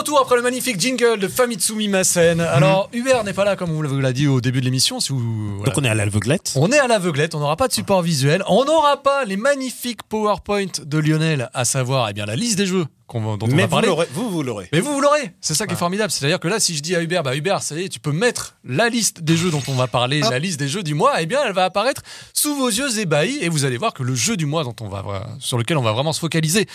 retour après le magnifique jingle de Famitsu Mimasen. Alors, Hubert n'est pas là, comme on vous l'a dit au début de l'émission. Si vous, voilà. Donc on est à l'aveuglette. On est à l'aveuglette, on n'aura pas de support visuel, on n'aura pas les magnifiques PowerPoint de Lionel, à savoir eh bien, la liste des jeux dont on Mais va vous vous, vous l'aurez. Mais vous, vous l'aurez. C'est ça qui est formidable. C'est-à-dire que là, si je dis à Hubert, bah Hubert, ça y est, tu peux mettre la liste des jeux dont on va parler, la liste des jeux du mois, eh bien, elle va apparaître sous vos yeux ébahis et vous allez voir que le jeu du mois dont on va, vra- sur lequel on va vraiment se focaliser,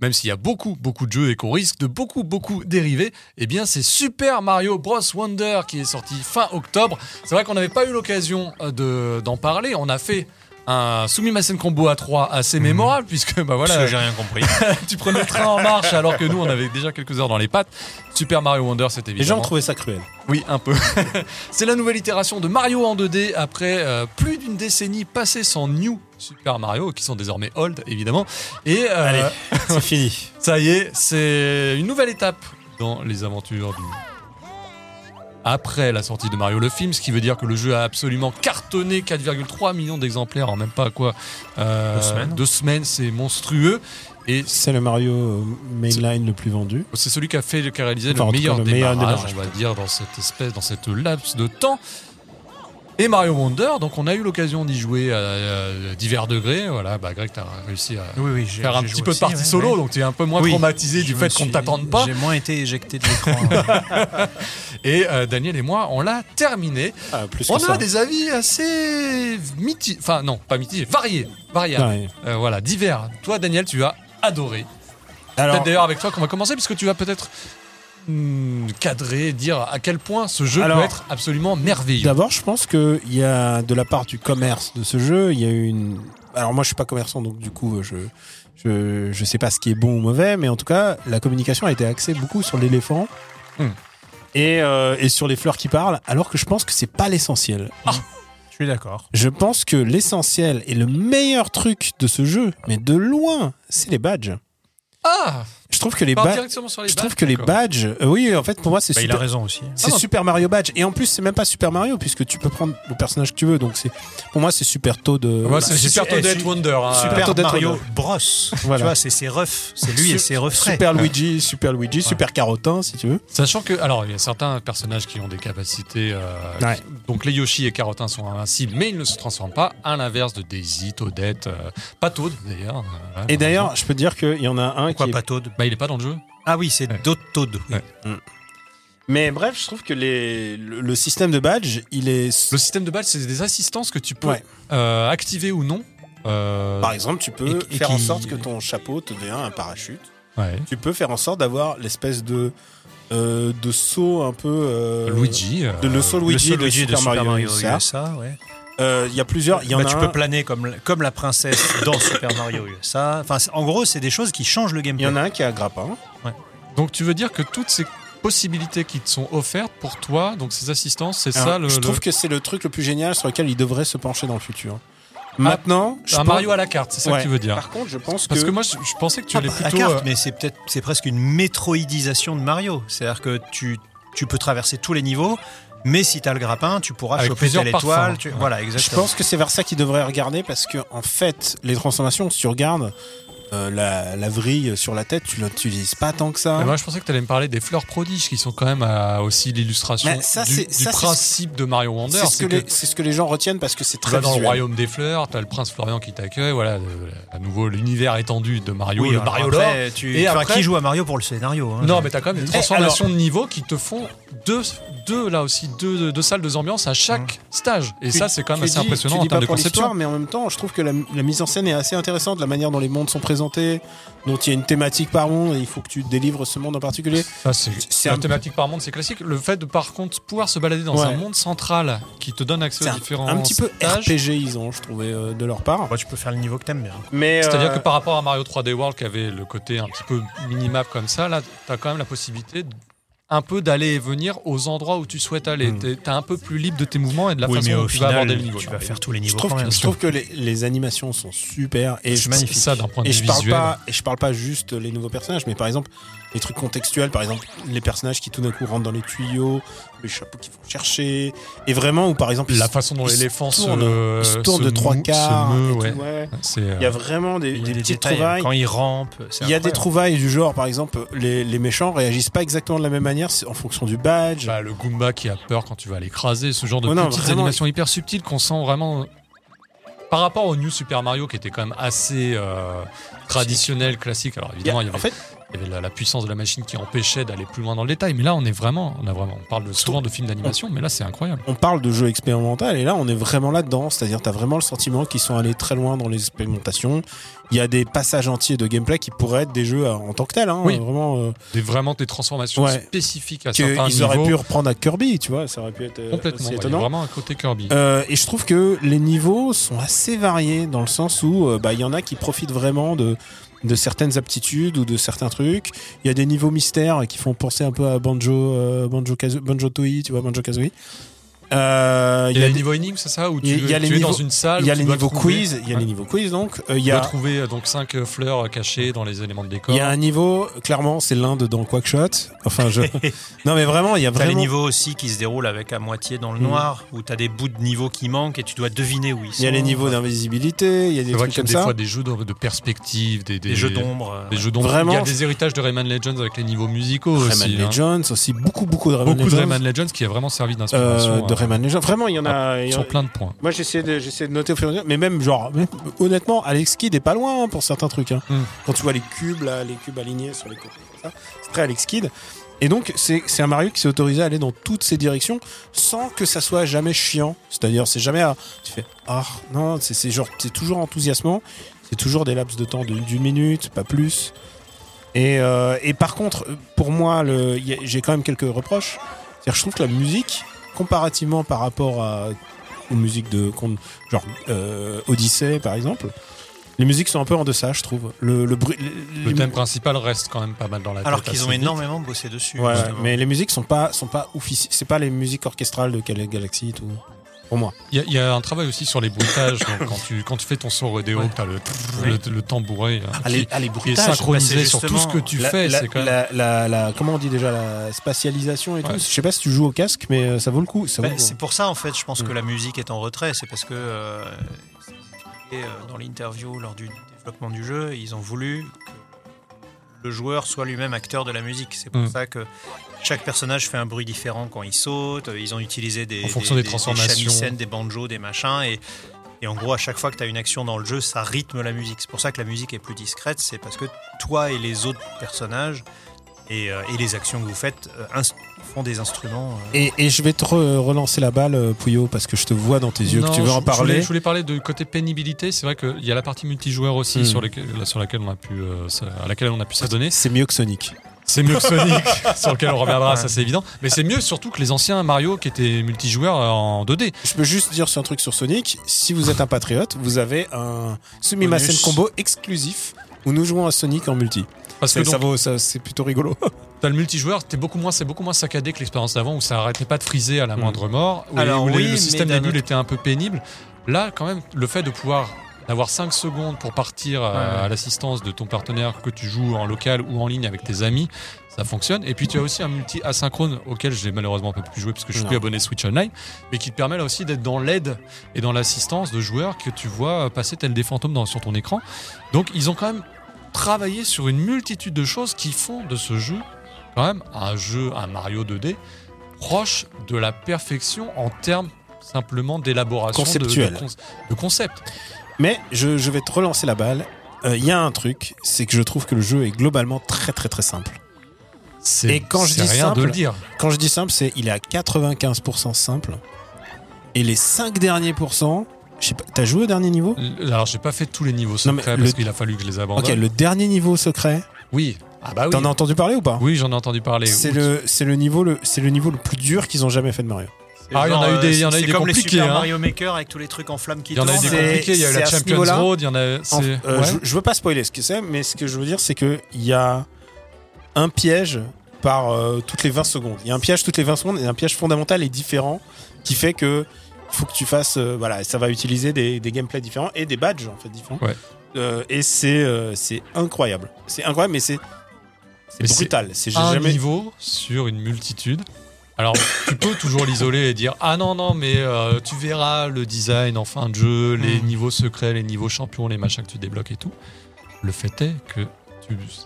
même s'il y a beaucoup, beaucoup de jeux et qu'on risque de beaucoup, beaucoup dériver, eh bien, c'est Super Mario Bros. Wonder qui est sorti fin octobre. C'est vrai qu'on n'avait pas eu l'occasion euh, de- d'en parler. On a fait un Sumimasen Combo à 3 assez mémorable puisque bah Parce voilà que j'ai rien compris. tu prenais le train en marche alors que nous on avait déjà quelques heures dans les pattes. Super Mario Wonder, c'est Les gens évidemment. trouvé ça cruel. Oui, un peu. c'est la nouvelle itération de Mario en 2D après euh, plus d'une décennie passée sans New Super Mario, qui sont désormais old évidemment. Et euh, Allez, c'est fini. ça y est, c'est une nouvelle étape dans les aventures du. Après la sortie de Mario le film, ce qui veut dire que le jeu a absolument cartonné 4,3 millions d'exemplaires en même pas quoi euh, Deux semaines. deux semaines, c'est monstrueux. Et C'est le Mario mainline le plus vendu. c'est celui qui a fait, qui a réalisé Enfin, le meilleur cas, le meilleur démarrage, démarrage, on va dire, dans cette espèce, dans cette laps de temps. Et Mario Wonder, donc on a eu l'occasion d'y jouer à, divers degrés. Voilà, bah Greg, t'as réussi à Oui, faire un petit peu de partie solo, ouais. donc tu es un peu moins Oui, traumatisé du fait qu'on ne t'attende pas. J'ai moins été éjecté de l'écran. Et euh, Daniel et moi, on l'a terminé. Ah, plus On ça. a des avis assez mitigés, enfin non, pas mitigés, variés, variables. Ouais. Euh, voilà, divers. Toi, Daniel, tu as adoré. Alors, Peut-être d'ailleurs avec toi qu'on va commencer, puisque tu vas peut-être cadrer, dire à quel point ce jeu Alors, peut être absolument merveilleux. d'abord, je pense qu'il y a de la part du commerce de ce jeu, il y a une. Alors, moi, je suis pas commerçant, donc du coup, je. Je, je sais pas ce qui est bon ou mauvais, mais en tout cas, la communication a été axée beaucoup sur l'éléphant Hmm. et, euh, et sur les fleurs qui parlent, alors que je pense que c'est pas l'essentiel. Je suis d'accord. Je pense que l'essentiel et le meilleur truc de ce jeu, mais de loin, c'est les badges. Ah Je trouve que les badges. directement sur les Je trouve badges, que les d'accord. badges, euh, oui, en fait, pour moi, c'est Bah, il a super, raison aussi. c'est Ah non. Super Mario Badge. Et en plus, c'est même pas Super Mario, puisque tu peux prendre le personnage que tu veux. Donc, c'est, pour moi, c'est Super Toad. euh, Moi, c'est Super eh, su- Wonder. hein. Super Toadette Mario Wonder. Bros. Voilà. Tu vois, c'est ses refs. C'est lui et ses refrains. Super Luigi, Super Luigi, Super Carotin, si tu veux. Sachant que, alors, il y a certains personnages qui ont des capacités. euh, Ouais. qui- donc, les Yoshi et Carotin sont invincibles, mais ils ne se transforment pas. À l'inverse de Daisy, Toadette, euh, pas Toad d'ailleurs. voilà, Et d'ailleurs, je peux dire qu'il y en a un Pourquoi qui. est- pas Toad? Bah, il est pas dans le jeu. Ah oui, c'est Ouais. oui. Ouais. Mais bref, je trouve que les, le, le système de badge, il est. Le système de badge, c'est des assistances que tu peux Ouais. euh, activer ou non. Euh, Par exemple, tu peux Et- et faire en sorte que ton chapeau te devienne un parachute. ouais. Tu peux faire en sorte d'avoir l'espèce de. euh, de saut un peu. Luigi. De le saut Luigi, le de, seul Luigi Super, Mario, USA. USA, ouais. Euh, Il y a plusieurs. Il y en Bah, a tu un- peux planer comme, comme la princesse dans Super Mario USA. Enfin, en gros, c'est des choses qui changent le Il gameplay. y en a un qui a grappin. Donc tu veux dire que toutes ces possibilités qui te sont offertes pour toi, donc ces assistances, c'est ça le, je le- trouve que c'est le truc le plus génial sur lequel il devrait se pencher dans le futur. Maintenant, je un pense- Mario à la carte, c'est ça Ouais. que tu veux dire. Par contre, je pense Parce que, que moi, je, je pensais que tu Ah, allais bah, plutôt. la carte, euh, mais c'est peut-être c'est presque une métroidisation de Mario. C'est-à-dire que tu, tu peux traverser tous les niveaux, mais si tu as le grappin, tu pourras Avec choper plusieurs telle étoile. tu- Ouais. Voilà, je exactement. pense que c'est vers ça qu'il devrait regarder parce que en fait, les transformations, si tu regardes euh, la, la vrille sur la tête, tu l'utilises pas tant que ça. mais moi, je pensais que tu allais me parler des fleurs prodiges qui sont quand même euh, aussi l'illustration du, du principe de Mario Wonder. c'est ce, que les- c'est ce que les gens retiennent parce que c'est tu très vas dans le royaume des fleurs, tu as le prince Florian qui t'accueille, voilà, à nouveau l'univers étendu de Mario, Oui, le alors Mario après, tu, Et après- qui joue à Mario pour le scénario hein, Non, mais t'as quand même des Eh, transformations de niveau qui te font deux, deux là aussi, deux, deux salles, deux ambiances à chaque stage. Et Tu- ça, c'est quand même tu assez dis- impressionnant tu en termes pas de conception. mais en même temps, je trouve que la, la mise en scène est assez intéressante, la manière dont les mondes sont dont il y a une thématique par monde et il faut que tu délivres ce monde en particulier. Ça, c'est C'est la un- thématique par monde, c'est classique. Le fait de par contre pouvoir se balader dans Ouais. un monde central qui te donne accès C'est aux un, différents un petit peu stages. RPGisant, je trouvais, euh, de leur part. Bah, tu peux faire le niveau que t'aimes bien. Mais C'est-à-dire euh, que par rapport à Mario 3D World qui avait le côté un petit peu minimap comme ça, là, t'as quand même la possibilité de- un peu d'aller et venir aux endroits où tu souhaites aller. Mm. T'es t'es un peu plus libre de tes mouvements et de la oui, façon mais dont au tu vas aborder le niveau. tu vas faire tous les je niveaux trouve, quand que, même. je trouve que les, les animations sont super et C'est je, magnifique. ça d'un point de et vue je parle visuel. pas et je parle pas juste les nouveaux personnages, mais par exemple les trucs contextuels, par exemple les personnages qui tout d'un coup rentrent dans les tuyaux, les chapeaux qu'ils vont chercher, et vraiment où par exemple La façon dont l'éléphant se, euh, ils se tournent se de trois moue- se quarts. meut, tout, ouais. euh, Il y a vraiment des, des des petites détails, trouvailles. Quand il rampe, Il y a des trouvailles du genre, par exemple, les, les méchants réagissent pas exactement de la même manière en fonction du badge. bah, le Goomba qui a peur quand tu vas l'écraser, ce genre de Oh non, petites vraiment. animations hyper subtiles qu'on sent vraiment. Par rapport au New Super Mario qui était quand même assez euh, traditionnel, classique. Alors évidemment, il y avait, en fait, il y avait la, la puissance de la machine qui empêchait d'aller plus loin dans le détail. Mais là, on est vraiment, on a vraiment, on parle souvent de films d'animation, mais là, c'est incroyable. on parle de jeu expérimental et là on est vraiment là-dedans, c'est-à-dire tu as vraiment le sentiment qu'ils sont allés très loin dans les expérimentations. Il y a des passages entiers de gameplay qui pourraient être des jeux euh, en tant que tels, hein, Oui. vraiment euh, Des, vraiment des transformations Ouais. spécifiques à certains qu'ils auraient pu reprendre à Kirby, tu vois, ça aurait pu être euh, Complètement. ouais, étonnant. vraiment un côté Kirby. Euh, et je trouve que les niveaux sont assez variés dans le sens où euh, bah, il y en a qui profitent vraiment de, de certaines aptitudes ou de certains trucs. Il y a des niveaux mystères qui font penser un peu à Banjo, euh, Banjo, Banjo Tooie, tu vois, Banjo Kazooie. Euh, Il y a, des- les niveaux énigmes, c'est ça Où tu, il y a tu les es dans niveaux- une salle. il y a tu les niveaux trouver- quiz, il y a les niveaux quiz donc euh, il Tu y dois a trouver euh, donc cinq euh, fleurs euh, cachées dans les éléments de décor. il y a un niveau clairement c'est l'Inde dans Quackshot. Enfin je Non mais vraiment, il y a T'as les vraiment niveaux aussi qui se déroulent avec à moitié dans le Mm. noir, où t'as des bouts de niveaux qui manquent et tu dois deviner où ils sont. il y a les niveaux d'invisibilité, il y a des trucs qu'il y a comme des ça. fois des jeux de, de perspective, des, des jeux d'ombre. euh, Des jeux d'ombre. Vraiment, Il y a des héritages de Rayman Legends avec les niveaux musicaux Rayman aussi. hein. Legends aussi beaucoup beaucoup de Rayman Beaucoup de Legends. Rayman Legends qui a vraiment servi Euh, d'inspiration. De Rayman Legends. Vraiment, il y en a. y en- sur plein de points. Moi, j'essaie de, j'essaie de noter au fur et à mesure. Mais même, genre, honnêtement, Alex Kidd est pas loin hein, pour certains trucs. hein. Mm. Quand tu vois les cubes, là, les cubes alignés sur les côtés, c'est très Alex Kidd. Et donc, c'est c'est un Mario qui s'est autorisé à aller dans toutes ces directions sans que ça soit jamais chiant. C'est-à-dire, c'est jamais. à- tu fais, ah, non, c'est c'est genre, c'est toujours enthousiasmant. C'est toujours des laps de temps de- d'une minute, pas plus. Et, euh, et par contre, pour moi, j'ai quand même quelques reproches. C'est-à-dire, je trouve que la musique, comparativement par rapport à, aux musiques de genre euh, Odyssey par exemple, les musiques sont un peu en deçà, je trouve. Le, le bruit, Le les- thème principal reste quand même pas mal dans la tête. Alors qu'ils ont vite. énormément bossé dessus. Ouais, mais les musiques sont pas sont pas C'est pas les musiques orchestrales de Gal- Galaxy et tout. Pour moi. Il y, a- il y a un travail aussi sur les bruitages. donc quand, tu, quand tu fais ton son rodéo, Ouais. tu as le, Oui. le, le tambouret hein, Ah, qui, les, ah, les qui est bruitages. synchronisé bah, c'est sur tout ce que tu La, fais. la- c'est quand même... la- la- la- comment on dit déjà la spatialisation et Ouais. tout. Je sais pas si tu joues au casque, mais euh, ça vaut le coup. Bah, le coup. c'est pour ça, en fait, je pense Mm. que la musique est en retrait. C'est parce que, euh, euh, dans l'interview lors du développement du jeu, ils ont voulu que le joueur soit lui-même acteur de la musique. C'est pour Mm. ça que chaque personnage fait un bruit différent quand il saute. Ils ont utilisé des, En fonction des transformations. shamisen, des banjos, des machins. Et, et en gros, à chaque fois que tu as une action dans le jeu, ça rythme la musique. C'est pour ça que la musique est plus discrète. C'est parce que toi et les autres personnages et, euh, et les actions que vous faites euh, font des instruments. euh, Et, et je vais te re- relancer la balle, euh, Pouillot, parce que je te vois dans tes yeux Non, que tu veux je- en Je parler. voulais, je voulais parler de côté pénibilité. C'est vrai qu'il y a la partie multijoueur aussi Hmm. sur, laquelle on a pu, euh, à laquelle on a pu s'adonner. C'est mieux que Sonic. C'est mieux que Sonic, sur lequel on reviendra, ça c'est évident. Mais c'est mieux surtout que les anciens Mario qui étaient multijoueurs euh, en 2D. Je peux juste dire sur un truc sur Sonic. Si vous êtes un patriote, vous avez un Sumimasen combo exclusif où nous jouons à Sonic en multi. Parce que donc, vaut, ça, c'est plutôt rigolo. t'as le multijoueur, t'es beaucoup moins, c'est beaucoup moins saccadé que l'expérience d'avant où ça arrêtait pas de friser à la Hmm. moindre mort, où, Alors où les- oui, le système des bulles était un peu pénible. Là, quand même, le fait de pouvoir d'avoir 5 secondes pour partir euh, à l'assistance de ton partenaire que tu joues en local ou en ligne avec tes amis, ça fonctionne. Et puis tu as aussi un multi asynchrone auquel j'ai malheureusement pas pu jouer parce que je suis Non. plus abonné Switch Online, mais qui te permet là aussi d'être dans l'aide et dans l'assistance de joueurs que tu vois passer tel des fantômes dans, sur ton écran. Donc ils ont quand même travaillé sur une multitude de choses qui font de ce jeu quand même un jeu, un Mario 2D proche de la perfection en termes simplement d'élaboration de- de, de concept. Mais je, je vais te relancer la balle. Euh, Il y a un truc, c'est que je trouve que le jeu est globalement très très très simple. C'est Et quand je dis rien simple, de le dire. Quand je dis simple, c'est il est à 95% simple. Et les 5 derniers pourcents, t'as joué au dernier niveau? Alors j'ai pas fait tous les niveaux Non, mais secrets le- parce qu'il a fallu que je les abandonne. Ok, le dernier niveau secret, Oui. Ah bah oui. t'en as entendu parler ou pas? Oui, j'en ai entendu parler. C'est le, c'est le niveau le, c'est le niveau le plus dur qu'ils ont jamais fait de Mario. Ah, il y en a eu des- il y en a eu des comme les Super hein. Mario Maker avec tous les trucs en flammes qui Il y en a eu des compliqués, il y a eu la Champions. Road, il y en a. En- euh, ouais. je, je veux pas spoiler ce que c'est, mais ce que je veux dire, c'est que il y a un piège par euh, toutes les 20 secondes. Il y a un piège toutes les 20 secondes et un piège fondamental et différent qui fait que faut que tu fasses, euh, voilà, ça va utiliser des, des gameplays différents et des badges en fait différents. Ouais. Euh, et c'est euh, c'est incroyable. C'est incroyable, mais c'est C'est brutal. C'est un jamais. niveau sur une multitude. Alors, tu peux toujours l'isoler et dire Ah non, non, mais euh, tu verras le design en fin de jeu, les Mm. niveaux secrets, les niveaux champions, les machins que tu débloques et tout. Le fait est que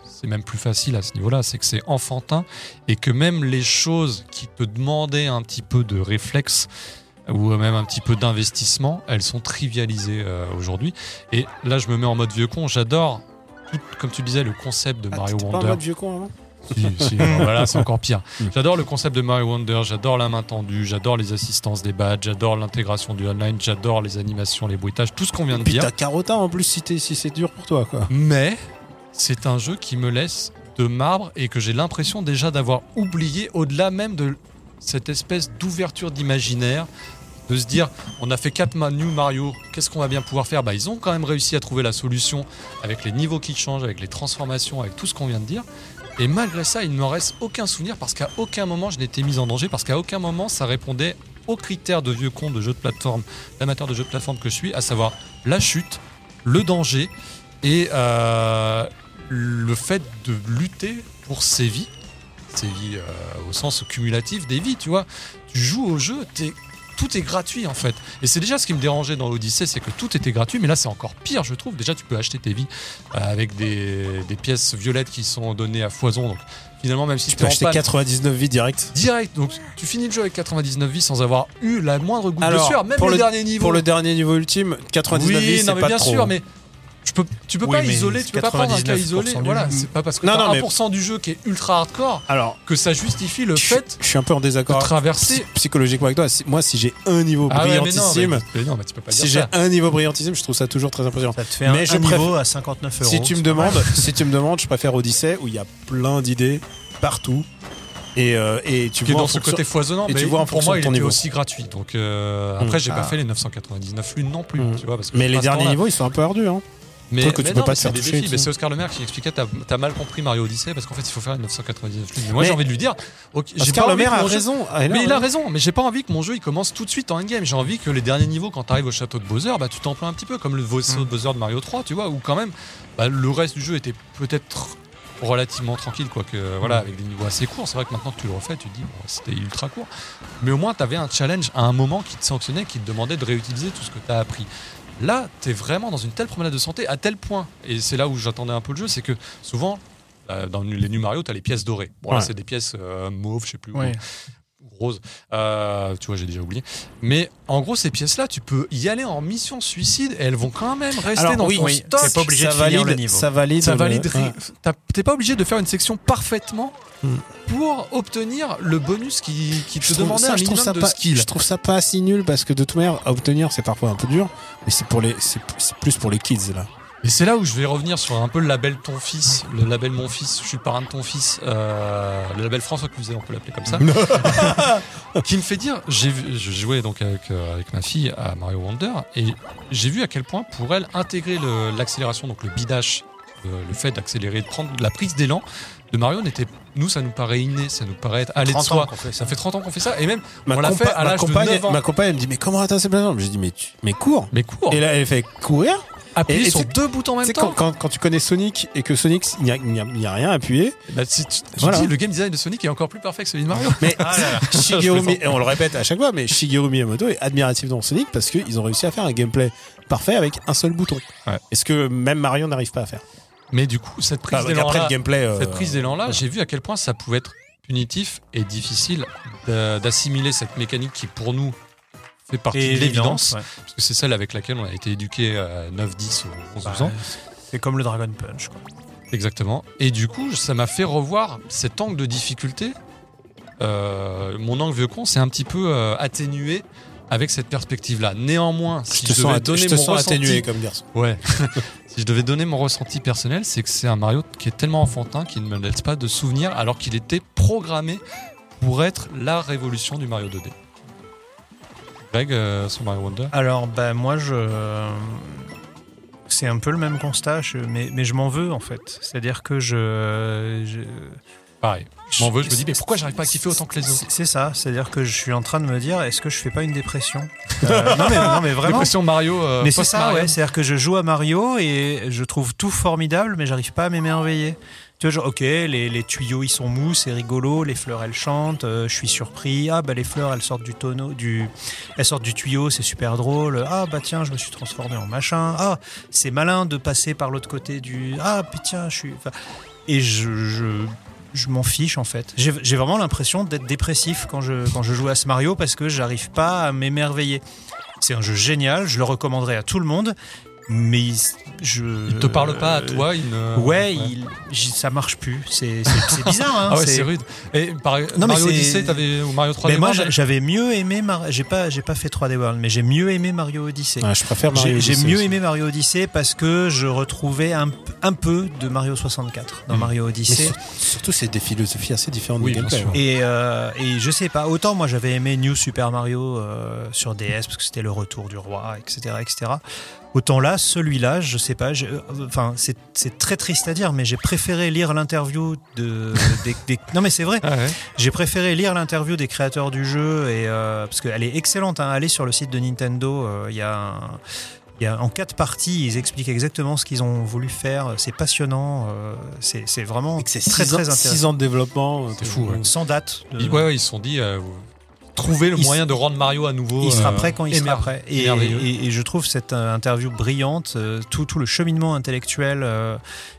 c'est même plus facile à ce niveau-là, c'est que c'est enfantin et que même les choses qui te demandaient un petit peu de réflexe ou même un petit peu d'investissement, elles sont trivialisées euh, aujourd'hui. Et là, je me mets en mode vieux con, j'adore, tout- comme tu disais, le concept de Ah, Mario pas en Wonder. mode vieux con avant? Si, si, voilà, c'est encore pire. Mm. J'adore le concept de Mario Wonder, j'adore la main tendue, j'adore les assistances des badges, j'adore l'intégration du online, j'adore les animations, les bruitages, tout ce qu'on vient de Puis dire. t'as Carota en plus si, si c'est dur pour toi, quoi. Mais c'est un jeu qui me laisse de marbre et que j'ai l'impression déjà d'avoir oublié au-delà même de cette espèce d'ouverture d'imaginaire. De se dire, on a fait 4 New Mario, qu'est-ce qu'on va bien pouvoir faire? Bah, Ils ont quand même réussi à trouver la solution avec les niveaux qui changent, avec les transformations, avec tout ce qu'on vient de dire. Et malgré ça, il ne me reste aucun souvenir parce qu'à aucun moment je n'étais mis en danger, parce qu'à aucun moment ça répondait aux critères de vieux con de jeu de plateforme, d'amateur de jeux de plateforme que je suis, à savoir la chute, le danger et euh, le fait de lutter pour ses vies, ses vies euh, au sens cumulatif des vies, tu vois. Tu joues au jeu, t'es- tout est gratuit en fait. Et c'est déjà ce qui me dérangeait dans Odyssey, c'est que tout était gratuit, mais là c'est encore pire, je trouve. Déjà, tu peux acheter tes vies euh, avec des, des pièces violettes qui sont données à foison. Donc finalement, même si Tu tu peux acheter panne, 99 vies direct. direct, donc tu finis le jeu avec 99 vies sans avoir eu la moindre goutte Alors, de sueur, même pour le- derniers niveaux. Pour le dernier niveau ultime, 99 oui, vies, c'est pas bien trop. sûr, mais tu peux, tu peux Oui, pas isoler, tu peux pas prendre un cas 99% isolé. Voilà, c'est pas parce que Non, non, mais- 1% du jeu qui est ultra hardcore Alors, que ça justifie le je, fait je suis un peu en de désaccord traverser. psy- psychologiquement avec toi. Si- moi, si j'ai un niveau Ah brillantissime, mais, mais non, mais tu peux pas si j'ai un niveau brillantissime, je trouve ça toujours très impressionnant. Ça te fait un, Mais je un préfère- niveau à 59 euros. Si tu me demandes, si tu me demandes, je préfère Odyssey où il y a plein d'idées partout et, euh, et tu Qui est vois en dans ce côté foisonnant, et mais tu vois en pour fonction moi de il niveau. aussi gratuit. Donc euh, après Mm. j'ai pas Ah. fait les 999 lunes non plus, Mm. tu vois, parce que Mais les derniers niveaux, ils sont un peu ardus. Hein. Mais, Truc que tu mais peux non, pas mais te c'est faire toucher, Oscar Lemaire qui expliquait t'as as mal compris Mario Odyssey parce qu'en fait il faut faire les 999 lunes. Mais moi j'ai envie de lui dire, ok, j'ai Oscar Le Maire a raison. Ah, Mais il a raison, mais j'ai pas envie que mon jeu il commence tout de suite en endgame. J'ai envie que les derniers niveaux, quand tu arrives au château de Bowser, bah, tu t'en plains un petit peu, comme le vaisseau de Bowser de Mario 3, tu vois, où quand même bah, le reste du jeu était peut-être relativement tranquille, quoique voilà, avec des niveaux assez courts. C'est vrai que maintenant que tu le refais, tu te dis, bon, c'était ultra court. Mais au moins, tu avais un challenge à un moment qui te sanctionnait, qui te demandait de réutiliser tout ce que tu as appris. Là, tu es vraiment dans une telle promenade de santé, à tel point, et c'est là où j'attendais un peu le jeu, c'est que souvent, euh, dans les New Mario, tu as les pièces dorées. Bon, là, c'est des pièces euh, mauves, je sais plus, Ouais. Ou roses. Euh, tu vois, j'ai déjà oublié. Mais en gros, ces pièces-là, tu peux y aller en mission suicide et elles vont quand même rester Alors, dans oui, ton oui, stock. c'est pas obligé ça de finir valide, le niveau. Ça valide. Ça le- valide. ouais. T'as- T'es pas obligé de faire une section parfaitement Hmm. pour obtenir le bonus qui, qui te demandait ça- un je trouve ça de pas, skill. Je trouve ça pas si nul parce que de toute manière, à obtenir, c'est parfois un peu dur. Mais c'est pour les, c'est c'est plus pour les kids là. Et c'est là où je vais revenir sur un peu le label ton fils, le label mon fils, je suis le parrain de ton fils, euh, le label François Cluzet, on peut l'appeler comme ça, qui me fait dire, j'ai jouais donc avec, euh, avec ma fille à Mario Wonder et j'ai vu à quel point pour elle intégrer l'accélération, donc le bidash, euh, le fait d'accélérer, de prendre la prise d'élan de Mario n'était, nous ça nous paraît inné, ça nous paraît être aller de 30 ans soi. fait ça. Ça fait 30 ans qu'on fait ça et même Ma, on l'a fait à l'âge de compagne, 9 ans. ma compagne, elle me dit mais comment atteindre ces plateformes J'ai dit mais tu, mais cours. Mais cours, Et là, elle fait courir. Appuyer et- et sur deux boutons en même quand, temps. quand, quand tu connais Sonic et que Sonic, il n'y a, rien à appuyer. Bah, si tu, tu Voilà. dis, le game design de Sonic est encore plus parfait que celui de Mario. Mais Ah là là. Shigeru, on le répète à chaque fois, mais Shigeru Miyamoto est admiratif dans Sonic parce qu'ils ont réussi à faire un gameplay parfait avec un seul bouton. Ouais. Et ce que même Mario n'arrive pas à faire. Mais du coup, cette prise d'élan là, euh, cette prise d'élan là, j'ai vu à quel point ça pouvait être punitif et difficile d'assimiler cette mécanique qui pour nous fait partie Et de l'évidence, ouais. parce que c'est celle avec laquelle on a été éduqué à 9, 10 ou 11, 12 Bah, ans. C'est comme le Dragon Punch. Quoi. Exactement. Et du coup, ça m'a fait revoir cet angle de difficulté. Euh, mon angle vieux con s'est un petit peu euh, atténué avec cette perspective-là. Néanmoins, Je si te je sens, devais donner je te mon sens ressenti, atténué comme garçon. ouais, si je devais donner mon ressenti personnel, c'est que c'est un Mario qui est tellement enfantin qu'il ne me laisse pas de souvenirs, alors qu'il était programmé pour être la révolution du Mario 2D. Greg, euh, sur Mario Wonder. Alors, bah, moi, je. C'est un peu le même constat, je- mais, mais je m'en veux en fait. C'est-à-dire que je. je- Pareil. Je m'en veux, je me dis, mais pourquoi j'arrive pas à kiffer autant que les autres C'est- C'est ça, c'est-à-dire que je suis en train de me dire, est-ce que je fais pas une dépression? Euh, non, mais, non, mais vraiment. Dépression Mario. euh, Mais c'est ça, ouais. C'est-à-dire que je joue à Mario et je trouve tout formidable, mais j'arrive pas à m'émerveiller. Tu vois, genre, ok, les, tuyaux ils sont mous, c'est rigolo, les fleurs elles chantent, euh, je suis surpris. Ah bah les fleurs elles sortent du tonneau, du, elles sortent du tuyau, c'est super drôle. Ah bah tiens, je me suis transformé en machin. Ah c'est malin de passer par l'autre côté du. Ah puis tiens, je suis. Et je, je, je m'en fiche en fait. J'ai j'ai vraiment l'impression d'être dépressif quand je, quand je joue à ce Mario parce que j'arrive pas à m'émerveiller. C'est un jeu génial, je le recommanderais à tout le monde, mais il- je. Il te parle pas à toi, il ne- Ouais, il, j- ça marche plus. C'est bizarre. Hein, Ah ouais, c'est rude. Et par Non, mais Mario Odyssey, t'avais ou Mario 3D Mais moi, j'avais mieux aimé. Mar- J'ai pas, j'ai pas fait 3D World, mais j'ai mieux aimé Mario Odyssey. Ouais, je préfère Mario J'ai mieux aussi. aimé Mario Odyssey parce que je retrouvais un, un peu de Mario 64 dans Mm. Mario Odyssey. sur- surtout, c'est des philosophies assez différentes Oui, ouais. Et, euh, et je sais pas, autant moi j'avais aimé New Super Mario euh, sur DS parce que c'était le retour du roi, etc. etc. Autant là, celui-là, je sais pas, euh, enfin c'est très triste à dire, mais j'ai préféré lire l'interview de, des, des- Non mais c'est vrai, Ah ouais. j'ai préféré lire l'interview des créateurs du jeu et euh, parce qu'elle est excellente. Hein, allez sur le site de Nintendo, euh, il y a un- il y a, en quatre parties, ils expliquent exactement ce qu'ils ont voulu faire. C'est passionnant. euh, c'est vraiment très 6 très ans, intéressant. six ans de développement. C'est fou, ouais. Sans date. de- Ils, ouais, ouais, ils se sont dit, euh, trouver le Il moyen de rendre Mario à nouveau. Il sera euh, prêt quand il sera prêt. Et, merveilleux. et- et je trouve cette euh, interview brillante, euh, tout, tout le cheminement intellectuel euh,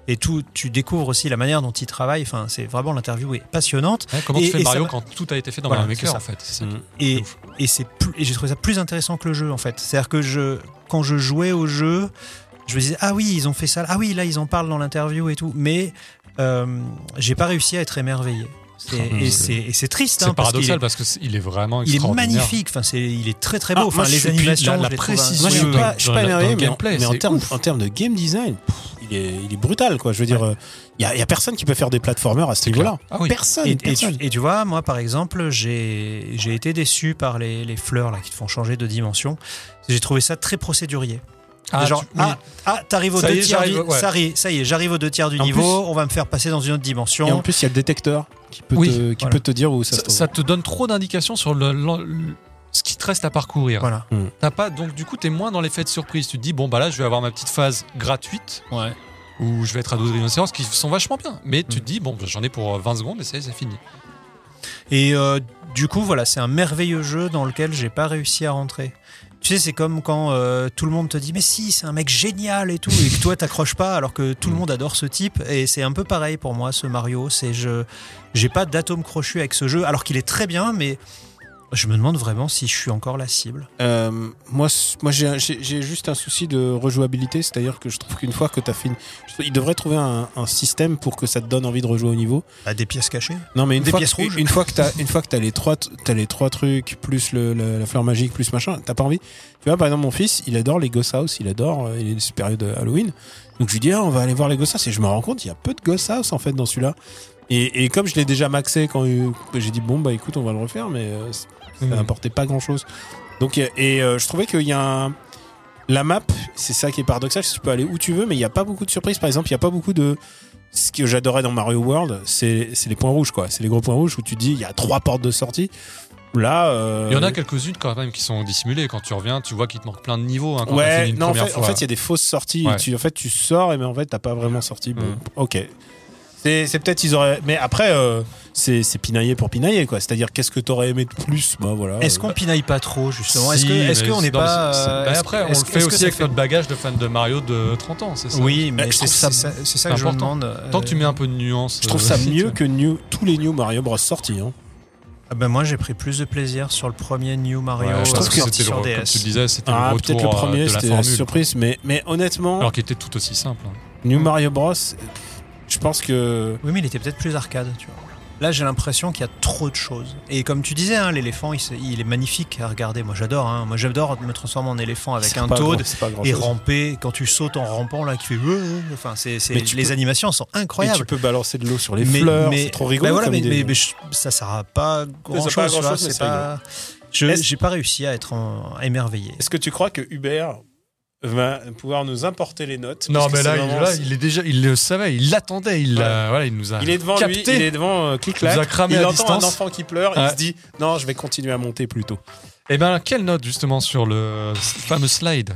et tout, tu découvres aussi la manière dont il travaille. Enfin, c'est vraiment l'interview est passionnante Ouais, comment tu fais ça Mario quand tout a été fait dans Voilà, Mario Maker en fait ça. Mm. et, c'est plus, j'ai trouvé ça plus intéressant que le jeu en fait. C'est-à-dire que je, quand je jouais au jeu, je me disais ah oui ils ont fait ça, ah oui là ils en parlent dans l'interview et tout, mais euh, j'ai pas réussi à être émerveillé. C'est- Mmh. et c'est et c'est triste. C'est hein, parce qu'il paradoxal est- parce que c'est- il est vraiment Il est magnifique, enfin, c'est, il est très très beau. Ah, enfin, moi, les animations, la- précision, Moi, je suis pas, je suis pas énervé, mais, en- gameplay, mais en c'est termes ouf. en termes de game design, pff, il est, il est brutal, quoi. Je veux dire, il y, a, y a personne qui peut faire des platformers à ce niveau-là. Ah oui. Personne, Et, et tu, personne. et tu vois, moi par exemple, j'ai j'ai été déçu par les, les fleurs là, qui te font changer de dimension. J'ai trouvé ça très procédurier. Ah, Genre, tu- oui. ah, ah, t'arrives aux Ça deux est, tiers du, ouais. ça y est, j'arrive aux deux tiers du En niveau, plus- on va me faire passer dans une autre Et en dimension. plus, il y a le détecteur qui peut Oui, te, qui voilà. peut te dire où ça, ça, se trouve. ça te donne trop d'indications sur le, le- le- ce qui te reste à parcourir. Voilà. T'as pas, donc du coup, t'es moins dans l'effet de surprise. Tu te dis, bon, bah là, je vais avoir ma petite phase gratuite Ouais. où je vais être à 12 rhinocéros qui sont vachement bien. Mais tu Mm. te dis, bon, bah, j'en ai pour euh, 20 secondes et ça y est, c'est fini. Et euh, du coup, voilà, c'est un merveilleux jeu dans lequel j'ai pas réussi à rentrer. Tu sais, c'est comme quand euh, tout le monde te dit mais si, c'est un mec génial et tout, et que toi t'accroches pas alors que tout le monde adore ce type. Et c'est un peu pareil pour moi, ce Mario. C'est je, j'ai pas d'atome crochu avec ce jeu, alors qu'il est très bien, mais je me demande vraiment si je suis encore la cible. Euh, moi, moi j'ai juste un souci de rejouabilité, c'est-à-dire que je trouve qu'une fois que tu as fait une... Il devrait trouver un, un système pour que ça te donne envie de rejouer au niveau. À des pièces cachées. Non, mais une Des fois, pièces que, rouges. une fois que t'as une fois que t'as les trois les trois trucs plus le, le- la fleur magique plus machin, t'as pas envie. Tu vois, par exemple, mon fils, il adore les Ghost House, il adore euh, les périodes de Halloween. Donc je lui dis, ah, on va aller voir les Ghost House et je me rends compte, il y a peu de Ghost House en fait dans celui-là. Et, et comme je l'ai déjà maxé quand j'ai dit bon bah écoute, on va le refaire, mais euh, ça Mhm. n'apportait pas grand-chose. Donc et et, euh, je trouvais qu'il y a un la map, c'est ça qui est paradoxal, tu peux aller où tu veux, mais il n'y a pas beaucoup de surprises. Par exemple, il n'y a pas beaucoup de. Ce que j'adorais dans Mario World, c'est les points rouges, quoi. C'est les gros points rouges où tu dis il y a trois portes de sortie. Là. euh, Il y en a quelques-unes quand même qui sont dissimulées. Quand tu reviens, tu vois qu'il te manque plein de niveaux. hein, quand Ouais, non, en fait, en fois. fait, il y a des fausses sorties. et. Tu, en fait, tu sors, et mais en fait, t'as pas vraiment sorti. Bon, Mm. ok. C'est c'est peut-être ils auraient. Mais après, euh, c'est c'est pinailler pour pinailler, quoi. C'est-à-dire, qu'est-ce que t'aurais aimé de plus? Bah voilà. Est-ce Euh, qu'on pinaille pas trop justement? Est-ce Si, que est-ce mais qu'on n'est dans le- pas euh, bah après, on le fait aussi avec fait- notre bagage de fan de Mario de 30 ans, c'est ça? Oui, mais je c'est trouve ça- c'est ça, c'est ça que je important. demande. Tant que tu mets Euh, un peu de nuance. Je trouve euh, ça aussi, mieux que new, tous les New Mario Bros sortis. Hein. Ah ben moi j'ai pris plus de plaisir sur le premier New. Mario Ouais, euh, je trouve que sorti c'était sur le, comme DS. tu le disais, c'était Ah, le peut-être retour le euh, premier, de la c'était la formule. surprise, mais, mais honnêtement, Alors qu'il était tout aussi simple. hein. New. Mario Bros, je pense que. Oui mais il était peut-être plus arcade, tu vois. Là j'ai l'impression qu'il y a trop de choses. Et comme tu disais, hein, l'éléphant il, est magnifique à regarder. Moi j'adore. Hein. Moi j'adore me transformer en éléphant avec un grand- grand et chose. ramper. Quand tu sautes en rampant là, qui fait. Enfin c'est, les peux- animations sont Et incroyables. tu peux balancer de l'eau sur les mais, fleurs, mais- c'est trop bah rigolo. voilà, comme mais, idée. mais- ça sert à pas grand grand-chose, c'est pas. Est-ce- j'ai pas réussi à être en- émerveillé. Est-ce que tu crois que Hubert va pouvoir nous importer les notes. Non, mais là, il, vraiment- là, il est déjà, il le savait, il l'attendait, il, voilà, il nous a Il est devant lui, capté. il est devant euh, clic Il a Il à entend distance. un enfant qui pleure, il se dit non, je vais continuer à monter plus tôt. Eh ben, quelle note justement sur le fameux slide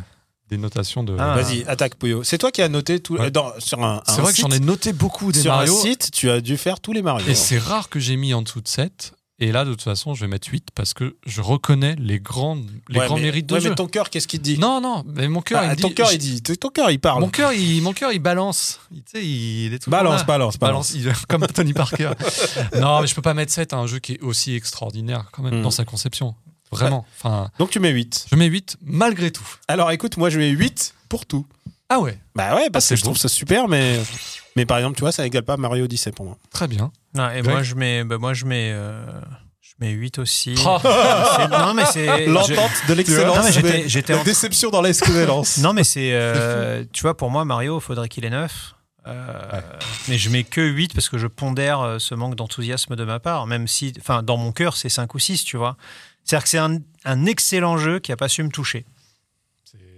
des notations de. Ah. Vas-y, attaque Puyo. C'est toi qui as noté tout Ouais. dans- sur un, c'est vrai que j'en ai noté beaucoup des sur Mario. un site, tu as dû faire tous les Mario. Et c'est rare que j'ai mis en dessous de 7. Et là, de toute façon, je vais mettre 8 parce que je reconnais les, grandes, les Ouais, grands mais- mérites de ouais, jeu. mais ton cœur, qu'est-ce qu'il dit Non, non, mais mon cœur, Ah, il Ton dit- cœur, je- il dit. Ton cœur, il parle. Mon cœur, il, mon cœur, il balance. Il, tu sais, il est tout Balance, balance, balance. balance, comme Tony Parker. non, mais je peux pas mettre 7 à un jeu qui est aussi extraordinaire quand même Hmm. dans sa conception. Vraiment. Enfin, Donc tu mets 8. je mets 8 malgré tout. Alors écoute, moi je mets 8 pour tout. Ah ouais, Bah ouais, parce Ah, que je beau. trouve ça super, mais. Mais par exemple, tu vois, ça égale pas Mario Odyssey pour moi. très bien. Non, et Greg moi, je mets, bah, moi, je mets, euh, je mets 8 aussi. Oh. Non, mais c'est. je- L'entente de l'excellence. Non, mais j'étais- en- déception dans l'excellence. Non, mais c'est. euh, tu vois, pour moi, Mario, il faudrait qu'il ait 9. Euh, Mais je mets que 8 parce que je pondère ce manque d'enthousiasme de ma part, même si, enfin, dans mon cœur, c'est 5 ou 6, tu vois. C'est-à-dire que c'est un, un excellent jeu qui a pas su me toucher.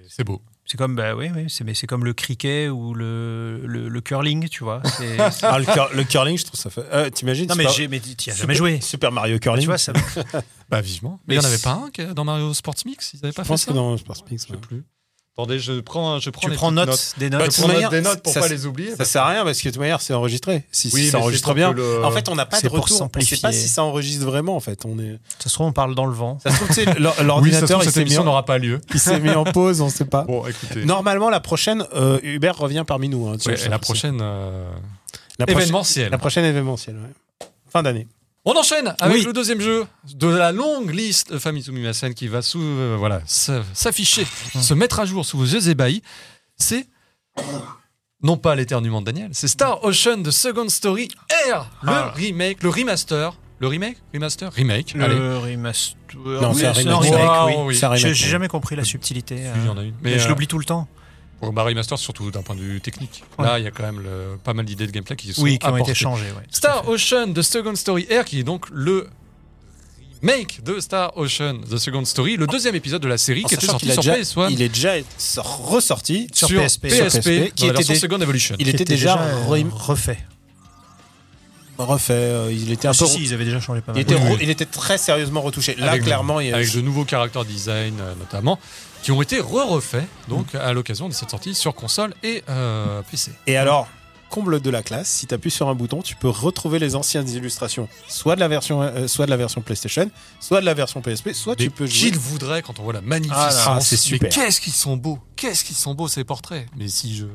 C'est beau. C'est comme, bah oui, oui, c'est, mais c'est comme le cricket ou le, le, le curling, tu vois. C'est- c'est- Ah, le, cur- le curling, je trouve ça fait. Euh, T'imagines non, mais Super- j'ai, mais tu as Super- jamais joué. Super Mario Tu Curling. vois, ça, Bah vivement. Mais il n'y en avait pas un dans Mario Sports Mix Ils n'avaient pas je fait pense ça que dans Sports Mix. Je sais ouais. plus. Attendez, je prends, je prends tu prends petites note, des notes. Je prends manière, des notes pour ça- pas les oublier. Ça sert à rien parce que de toute manière, c'est enregistré. Si, si Oui, mais ça c'est enregistre bien. le- En fait, on n'a pas de retour. On sait simplifier. pas si ça enregistre vraiment. En fait, on est. Ça se trouve, on parle dans le vent. Ça se trouve, oui, l'ordinateur, il cette s'est mis, émission en- n'aura pas lieu. il s'est mis en pause. On sait pas. Bon, écoutez. Normalement, la prochaine, euh, Hubert revient parmi nous. hein, Ouais, la c'est- prochaine euh, la prochaine- événementielle. La prochaine événementielle. ouais. Fin d'année. On enchaîne avec Oui. le deuxième jeu de la longue liste de Famitsu Mimasen qui va sous, euh, voilà, s'afficher, se mettre à jour sous vos yeux ébahis. C'est non pas l'éternuement de Daniel, c'est Star Ocean The Second Story Air, le Ah. remake, le remaster. Le remake Remaster Remake Allez. Le remaster. Non, Oui, c'est un remake. Wow, oui. oui. J'ai remake, jamais compris la subtilité. Oui, euh, y en a une. mais Mais je euh, l'oublie tout le temps. Pour bah, remaster, surtout d'un point de vue technique. Ouais. Là, il y a quand même le- pas mal d'idées de gameplay qui sont Oui, qui ont été ouais, à Star. Ocean The Second Story Air, qui est donc le remake de Star Ocean The Second Story, le deuxième épisode de la série En qui était sorti sur déjà- PS1, Il est déjà sor- ressorti. Sur sur PSP. PSP, Sur PSP, qui était version Second Evolution. Il était déjà re- refait. Refait. euh, Il était un Ah, peu. si, si, ils avaient déjà changé pas Il mal. était, Oui, re- oui. il était très sérieusement retouché. Là, Avec de- clairement, il y a avec de nouveaux character design euh, notamment, qui ont été re-refaits donc à l'occasion de cette sortie sur console et euh, PC. Et alors, comble de la classe, si tu appuies sur un bouton, tu peux retrouver les anciennes illustrations, soit de la version, euh, soit de la version PlayStation, soit de la version PSP, soit tu Mais peux qui jouer. voudrait quand on voit la magnificence Ah là, c'est super. Mais qu'est-ce qu'ils sont beaux Qu'est-ce qu'ils sont beaux ces portraits Mais si je...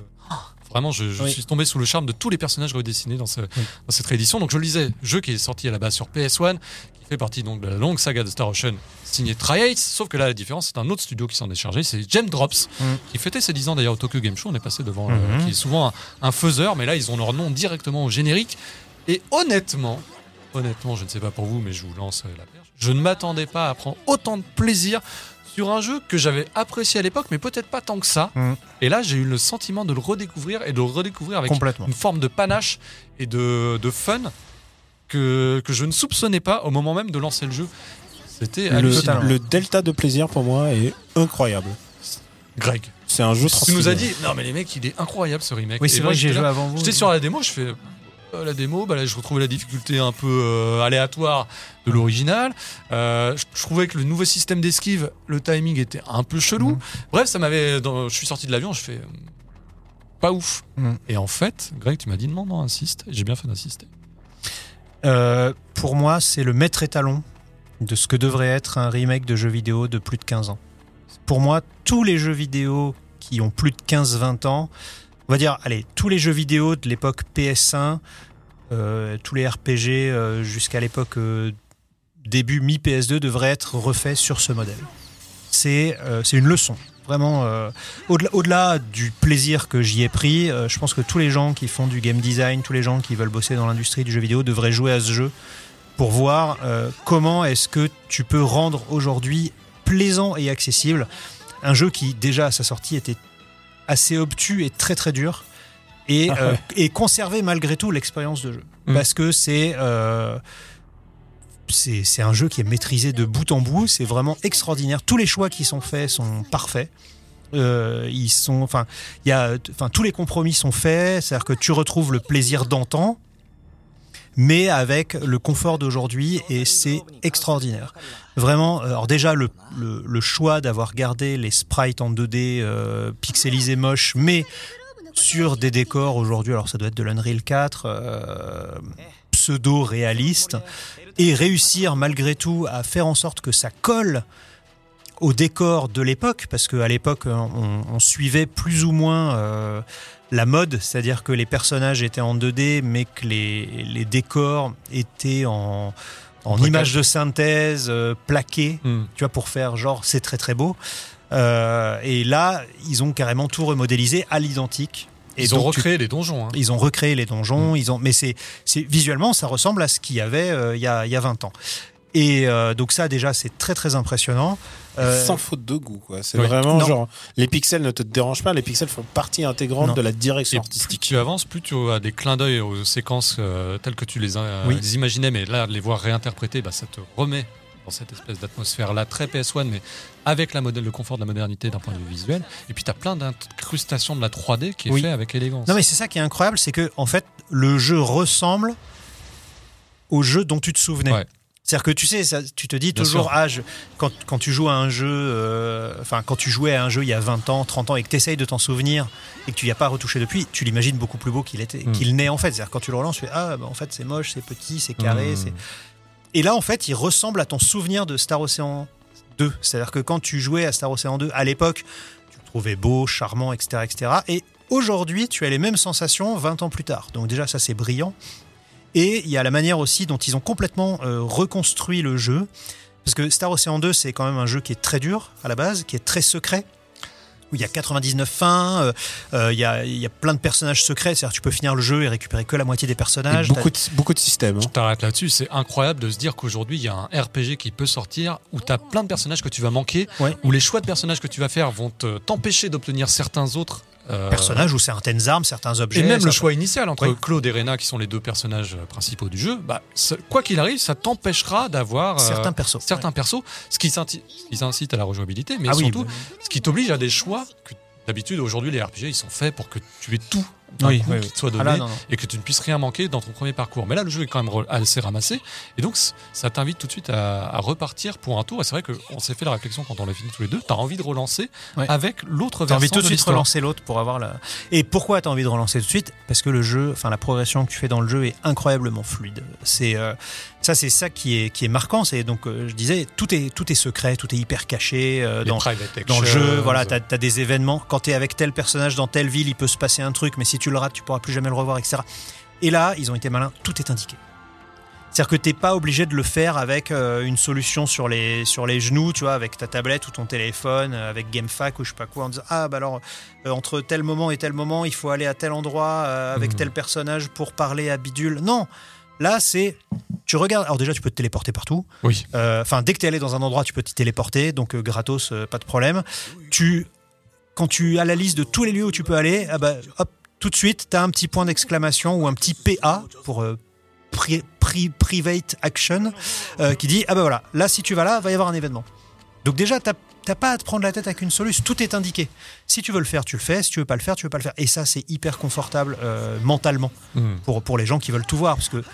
Vraiment, je, je Oui. suis tombé sous le charme de tous les personnages redessinés dans, ce- dans cette réédition. Donc je le disais, jeu qui est sorti à la base sur PS1, qui fait partie donc de la longue saga de Star Ocean, signé Tri-Ace, sauf que là la différence c'est un autre studio qui s'en est chargé, c'est Gem Drops, Mm. qui fêtait ses 10 ans d'ailleurs au Tokyo Game Show, on est passé devant, euh, Mhm. qui est souvent un, un faiseur, mais là ils ont leur nom directement au générique. Et honnêtement, honnêtement, je ne sais pas pour vous, mais je vous lance la perche, je ne m'attendais pas à prendre autant de plaisir sur un jeu que j'avais apprécié à l'époque, mais peut-être pas tant que ça. Mhm. Et là, j'ai eu le sentiment de le redécouvrir et de le redécouvrir avec une forme de panache et de, de fun que, que je ne soupçonnais pas au moment même de lancer le jeu. C'était Le, le delta de plaisir pour moi est incroyable. Greg, C'est un jeu tu nous as dit, non mais les mecs, il est incroyable ce remake. Oui, c'est vrai que j'ai joué avant vous. J'étais sur la démo, je fais euh, la démo, bah là, je retrouvais la difficulté un peu euh, aléatoire de l'original. Euh, je, je trouvais que le nouveau système d'esquive, le timing était un peu chelou. Mhm. Bref, ça m'avait. Je suis sorti de l'avion, je fais euh, pas ouf. Mhm. Et en fait, Greg, tu m'as dit non, non, insiste. J'ai bien fait d'insister. Pour moi, c'est le maître étalon de ce que devrait être un remake de jeux vidéo de plus de 15 ans. Pour moi, tous les jeux vidéo qui ont plus de 15-20 ans, on va dire, allez, tous les jeux vidéo de l'époque PS1, euh, tous les RPG euh, jusqu'à l'époque euh, début mi-PS2 devraient être refaits sur ce modèle. C'est une leçon. Vraiment, au-delà du plaisir que j'y ai pris, je pense que tous les gens qui font du game design, tous les gens qui veulent bosser dans l'industrie du jeu vidéo devraient jouer à ce jeu pour voir comment est-ce que tu peux rendre aujourd'hui plaisant et accessible un jeu qui déjà à sa sortie était assez obtus et très très dur. Et, Ah euh, et conserver malgré tout l'expérience de jeu. Mm. parce que c'est euh, c'est c'est un jeu qui est maîtrisé de bout en bout. C'est vraiment extraordinaire. Tous les choix qui sont faits sont parfaits. Euh, ils sont, enfin, il y a, enfin, tous les compromis sont faits. C'est-à-dire que tu retrouves le plaisir d'antan, mais avec le confort d'aujourd'hui, et c'est extraordinaire. Vraiment. Alors déjà le, le, le choix d'avoir gardé les sprites en 2D euh, pixelisés moches, mais sur des décors aujourd'hui. Alors ça doit être de l'Unreal 4, euh, pseudo réaliste, et réussir malgré tout à faire en sorte que ça colle au décor de l'époque, parce qu'à l'époque, on, on suivait plus ou moins euh, la mode, c'est-à-dire que les personnages étaient en 2D, mais que les, les décors étaient en, en images de synthèse euh, plaquées, Hmm. tu vois, pour faire genre c'est très très beau. Euh, et là, ils ont carrément tout remodélisé à l'identique. Et Ils ont tu- recréé les donjons. hein. ils ont recréé les donjons, ils ont, mais c'est, c'est visuellement, ça ressemble à ce qu'il y avait euh, il y, a, il y a 20 ans. Et euh, donc ça, déjà, c'est très très impressionnant. Euh, Sans faute de goût, quoi. C'est oui. vraiment Non. genre, les pixels ne te dérangent pas, les pixels font partie intégrante Non. de la direction Et artistique. plus tu avances, plus tu as des clins d'œil aux séquences euh, telles que tu les, euh, Oui. les imaginais, mais là, les voir réinterprétées, bah, ça te remet dans cette espèce d'atmosphère-là très PS1, mais avec la modèle, le confort de la modernité d'un point de vue visuel. Et puis tu as plein d'incrustations de la 3D qui est Oui. fait avec élégance. Non mais c'est ça qui est incroyable, c'est que en fait le jeu ressemble au jeu dont tu te souvenais. Ouais. C'est-à-dire que tu sais, ça, tu te dis Bien toujours, sûr. ah, je- quand, quand tu joues à un jeu, euh, enfin, quand tu jouais à un jeu il y a 20 ans, 30 ans, et que tu essayes de t'en souvenir, et que tu n'y as pas retouché depuis, tu l'imagines beaucoup plus beau qu'il était, Mm. qu'il n'est en fait. C'est-à-dire quand tu le relances, tu fais, ah, bah, en fait, c'est moche, c'est petit, c'est carré, Mm. c'est. Et là, en fait, il ressemble à ton souvenir de Star Ocean 2. C'est-à-dire que quand tu jouais à Star Ocean 2, à l'époque, tu le trouvais beau, charmant, etc. etc. Et aujourd'hui, tu as les mêmes sensations 20 ans plus tard. Donc déjà, ça, c'est brillant. Et il y a la manière aussi dont ils ont complètement euh, reconstruit le jeu. Parce que Star Ocean 2, c'est quand même un jeu qui est très dur à la base, qui est très secret. Où il y a 99 fins, euh, euh, il, y a, il y a plein de personnages secrets, c'est-à-dire que tu peux finir le jeu et récupérer que la moitié des personnages. beaucoup, de, beaucoup de systèmes. hein. Je t'arrête là-dessus, c'est incroyable de se dire qu'aujourd'hui il y a un RPG qui peut sortir où tu as plein de personnages que tu vas manquer, Ouais. où les choix de personnages que tu vas faire vont te- t'empêcher d'obtenir certains autres personnages ou certaines armes, certains objets. Et même le choix initial entre Oui. Claude et Rena, qui sont les deux personnages euh, principaux du jeu, bah, quoi qu'il arrive, ça t'empêchera d'avoir euh, certains persos. certains persos, ce qui, incite à la rejouabilité, mais Ah oui, surtout bah, ce qui t'oblige à des choix que d'habitude aujourd'hui les RPG ils sont faits pour que tu aies tout Oui, coup oui, qui te soit donné Ah là, non, non. et que tu ne puisses rien manquer dans ton premier parcours. Mais là, le jeu est quand même assez ramassé. Et donc, ça t'invite tout de suite à, à repartir pour un tour. Et c'est vrai qu'on s'est fait la réflexion quand on l'a fini tous les deux. T'as envie de relancer Ouais. avec l'autre T'as version envie tout de suite relancer l'autre pour avoir la. Et pourquoi t'as envie de relancer tout de suite? Parce que le jeu, enfin la progression que tu fais dans le jeu est incroyablement fluide. C'est euh, ça, c'est ça qui est qui est marquant. C'est donc euh, je disais tout est tout est secret, tout est hyper caché euh, dans dans le jeu. Voilà, t'as as des événements. Quand t'es avec tel personnage dans telle ville, il peut se passer un truc, mais si tu le rates, tu pourras plus jamais le revoir, etc. Et là, ils ont été malins. Tout est indiqué. C'est-à-dire que t'es pas obligé de le faire avec euh, une solution sur les, sur les genoux, tu vois, avec ta tablette ou ton téléphone, euh, avec GameFAQ ou je sais pas quoi, en disant Ah, bah alors, euh, entre tel moment et tel moment, il faut aller à tel endroit avec Mhm. tel personnage pour parler à Bidule. Non! Là, c'est. Tu regardes. Alors, déjà, tu peux te téléporter partout. Oui. Enfin, dès que tu es allé dans un endroit, tu peux t'y téléporter, donc gratos, pas de problème. Tu, quand tu as la liste de tous les lieux où tu peux aller, ah bah, hop, tout de suite, tu as un petit point d'exclamation ou un petit PA pour euh, pri- pri- Private Action euh, qui dit Ah bah voilà, là, si tu vas là, va y avoir un événement. Donc, déjà, tu T'as pas à te prendre la tête avec une solution, tout est indiqué. Si tu veux le faire, tu le fais. Si tu veux pas le faire, tu veux pas le faire. Et ça, c'est hyper confortable euh, mentalement Mhm. pour, pour les gens qui veulent tout voir. Parce que,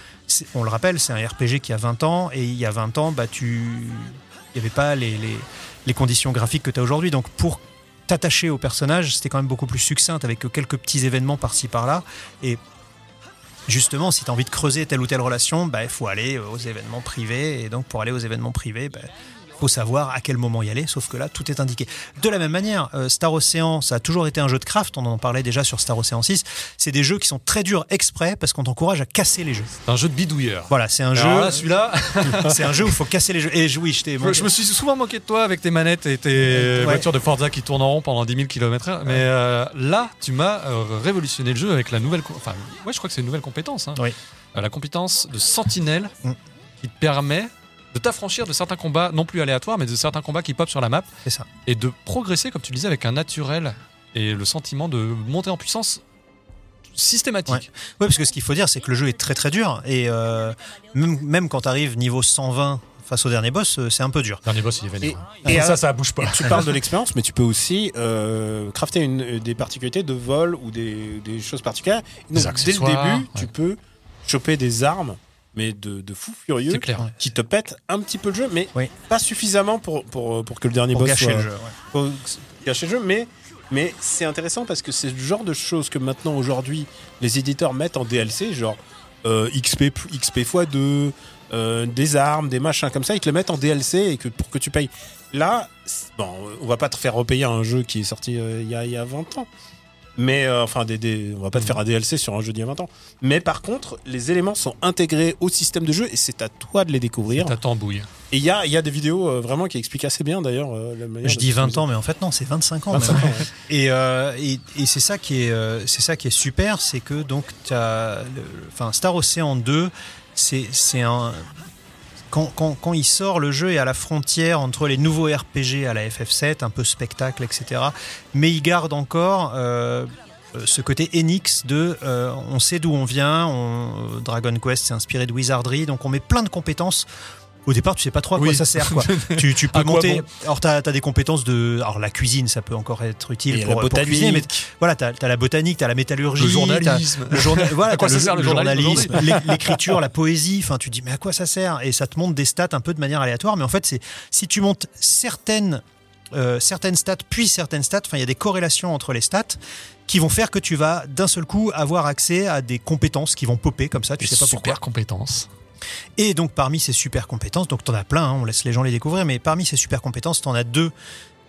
on le rappelle, c'est un RPG qui a 20 ans, et il y a 20 ans, bah, tu... il n'y avait pas les, les, les conditions graphiques que tu as aujourd'hui. Donc, pour t'attacher au personnage, c'était quand même beaucoup plus succinct, avec quelques petits événements par-ci, par-là. Et justement, si tu as envie de creuser telle ou telle relation, bah, il faut aller aux événements privés. Et donc, pour aller aux événements privés, bah, faut savoir à quel moment y aller, sauf que là, tout est indiqué. De la même manière, euh, Star Ocean, ça a toujours été un jeu de craft, on en parlait déjà sur Star Ocean 6, c'est des jeux qui sont très durs exprès parce qu'on t'encourage à casser les jeux. C'est un jeu de bidouilleur. Voilà, c'est un Alors jeu, là, celui-là, c'est un jeu où il faut casser les jeux. Et je- oui, je t'ai je, je me suis souvent moqué de toi avec tes manettes et tes Ouais. voitures de Forza qui tournent en rond pendant 10 000 km/h. Mais euh, là, tu m'as euh, révolutionné le jeu avec la nouvelle. Enfin, ouais, je crois que c'est une nouvelle compétence. hein. Oui. Euh, la compétence de sentinelle Mm. qui te permet de t'affranchir de certains combats, non plus aléatoires, mais de certains combats qui popent sur la map C'est ça. et de progresser, comme tu le disais, avec un naturel et le sentiment de monter en puissance systématique. Ouais. Oui, parce que ce qu'il faut dire, c'est que le jeu est très très dur. Et euh, même, même quand tu arrives niveau 120, face au dernier boss, euh, c'est un peu dur. Dernier boss, il est vénère. Et- Et, et ça, ça bouge pas. Tu parles de l'expérience, mais tu peux aussi euh, crafter une- des particularités de vol ou des, des choses particulières. Des Donc, dès le début, ouais. tu peux choper des armes, mais de, de fou furieux, qui te pètent un petit peu le jeu, mais Oui. pas suffisamment pour, pour, pour que le dernier Pour boss gâcher soit, le jeu. ouais. pour gâcher le jeu. Mais, mais c'est intéressant parce que c'est le genre de choses que maintenant, aujourd'hui, les éditeurs mettent en DLC, genre euh, XP, XP x2, euh, des armes, des machins comme ça, ils te le mettent en DLC et que pour que tu payes. Là, bon, on va pas te faire repayer un jeu qui est sorti euh, il y, a, il y a 20 ans. Mais euh, enfin, des, des- on va pas te faire un DLC sur un jeu d'il y a 20 ans. Mais par contre, les éléments sont intégrés au système de jeu et c'est à toi de les découvrir. Ta tambouille. Et il y a, il y a des vidéos euh, vraiment qui expliquent assez bien d'ailleurs euh, la manière Je dis 20 customiser. ans, mais en fait non, c'est 25 ans. 25 même. ans, ouais. Et, euh, et, et c'est ça qui est, euh, c'est ça qui est super, c'est que donc t'as enfin Star Ocean 2, c'est c'est un quand, il sort, le jeu est à la frontière entre les nouveaux RPG à la FF7, un peu spectacle, etc. Mais il garde encore euh, euh, ce côté Enix de euh, on sait d'où on vient, on, Dragon Quest s'est inspiré de Wizardry, donc on met plein de compétences. Au départ, tu sais pas trop à quoi Oui. ça sert. Quoi. tu, tu peux À monter. bon Alors, tu as, des compétences de. Alors, la cuisine, ça peut encore être Et utile la pour, cuisiner, mais voilà, tu as, la botanique, tu as la métallurgie, Le journalisme. le voilà, À quoi ça sert le journalisme l'é- l'écriture, la poésie. Enfin, tu te dis mais à quoi ça sert? Et ça te montre des stats un peu de manière aléatoire. Mais en fait, c'est si tu montes certaines euh, certaines stats puis certaines stats, enfin, il y a des corrélations entre les stats qui vont faire que tu vas d'un seul coup avoir accès à des compétences qui vont popper comme ça. Tu sais pas pourquoi. Super compétence. Et donc parmi ces super compétences, donc t'en as plein, hein, on laisse les gens les découvrir, mais parmi ces super compétences, t'en as deux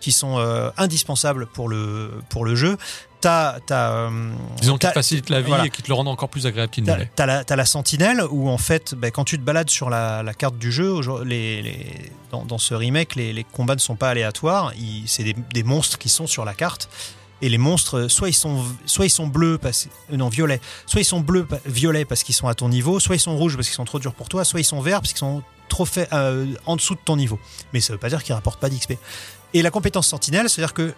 qui sont euh, indispensables pour le, pour le jeu. T'as, t'as, euh, Disons te facilitent la vie voilà. et qui te le rendent encore plus agréable qu'il ne l'est. t'as la, t'as la sentinelle où en fait, ben, quand tu te balades sur la, la carte du jeu, les, les- dans, dans ce remake, les, les combats ne sont pas aléatoires. C'est des, des monstres qui sont sur la carte. Et les monstres, soit ils sont, soit ils sont bleus, parce, euh, non violets, soit ils sont bleus, violets parce qu'ils sont à ton niveau, soit ils sont rouges parce qu'ils sont trop durs pour toi, soit ils sont verts parce qu'ils sont trop faits euh, en dessous de ton niveau. Mais ça veut pas dire qu'ils rapportent pas d'XP. Et la compétence sentinelle, c'est-à-dire que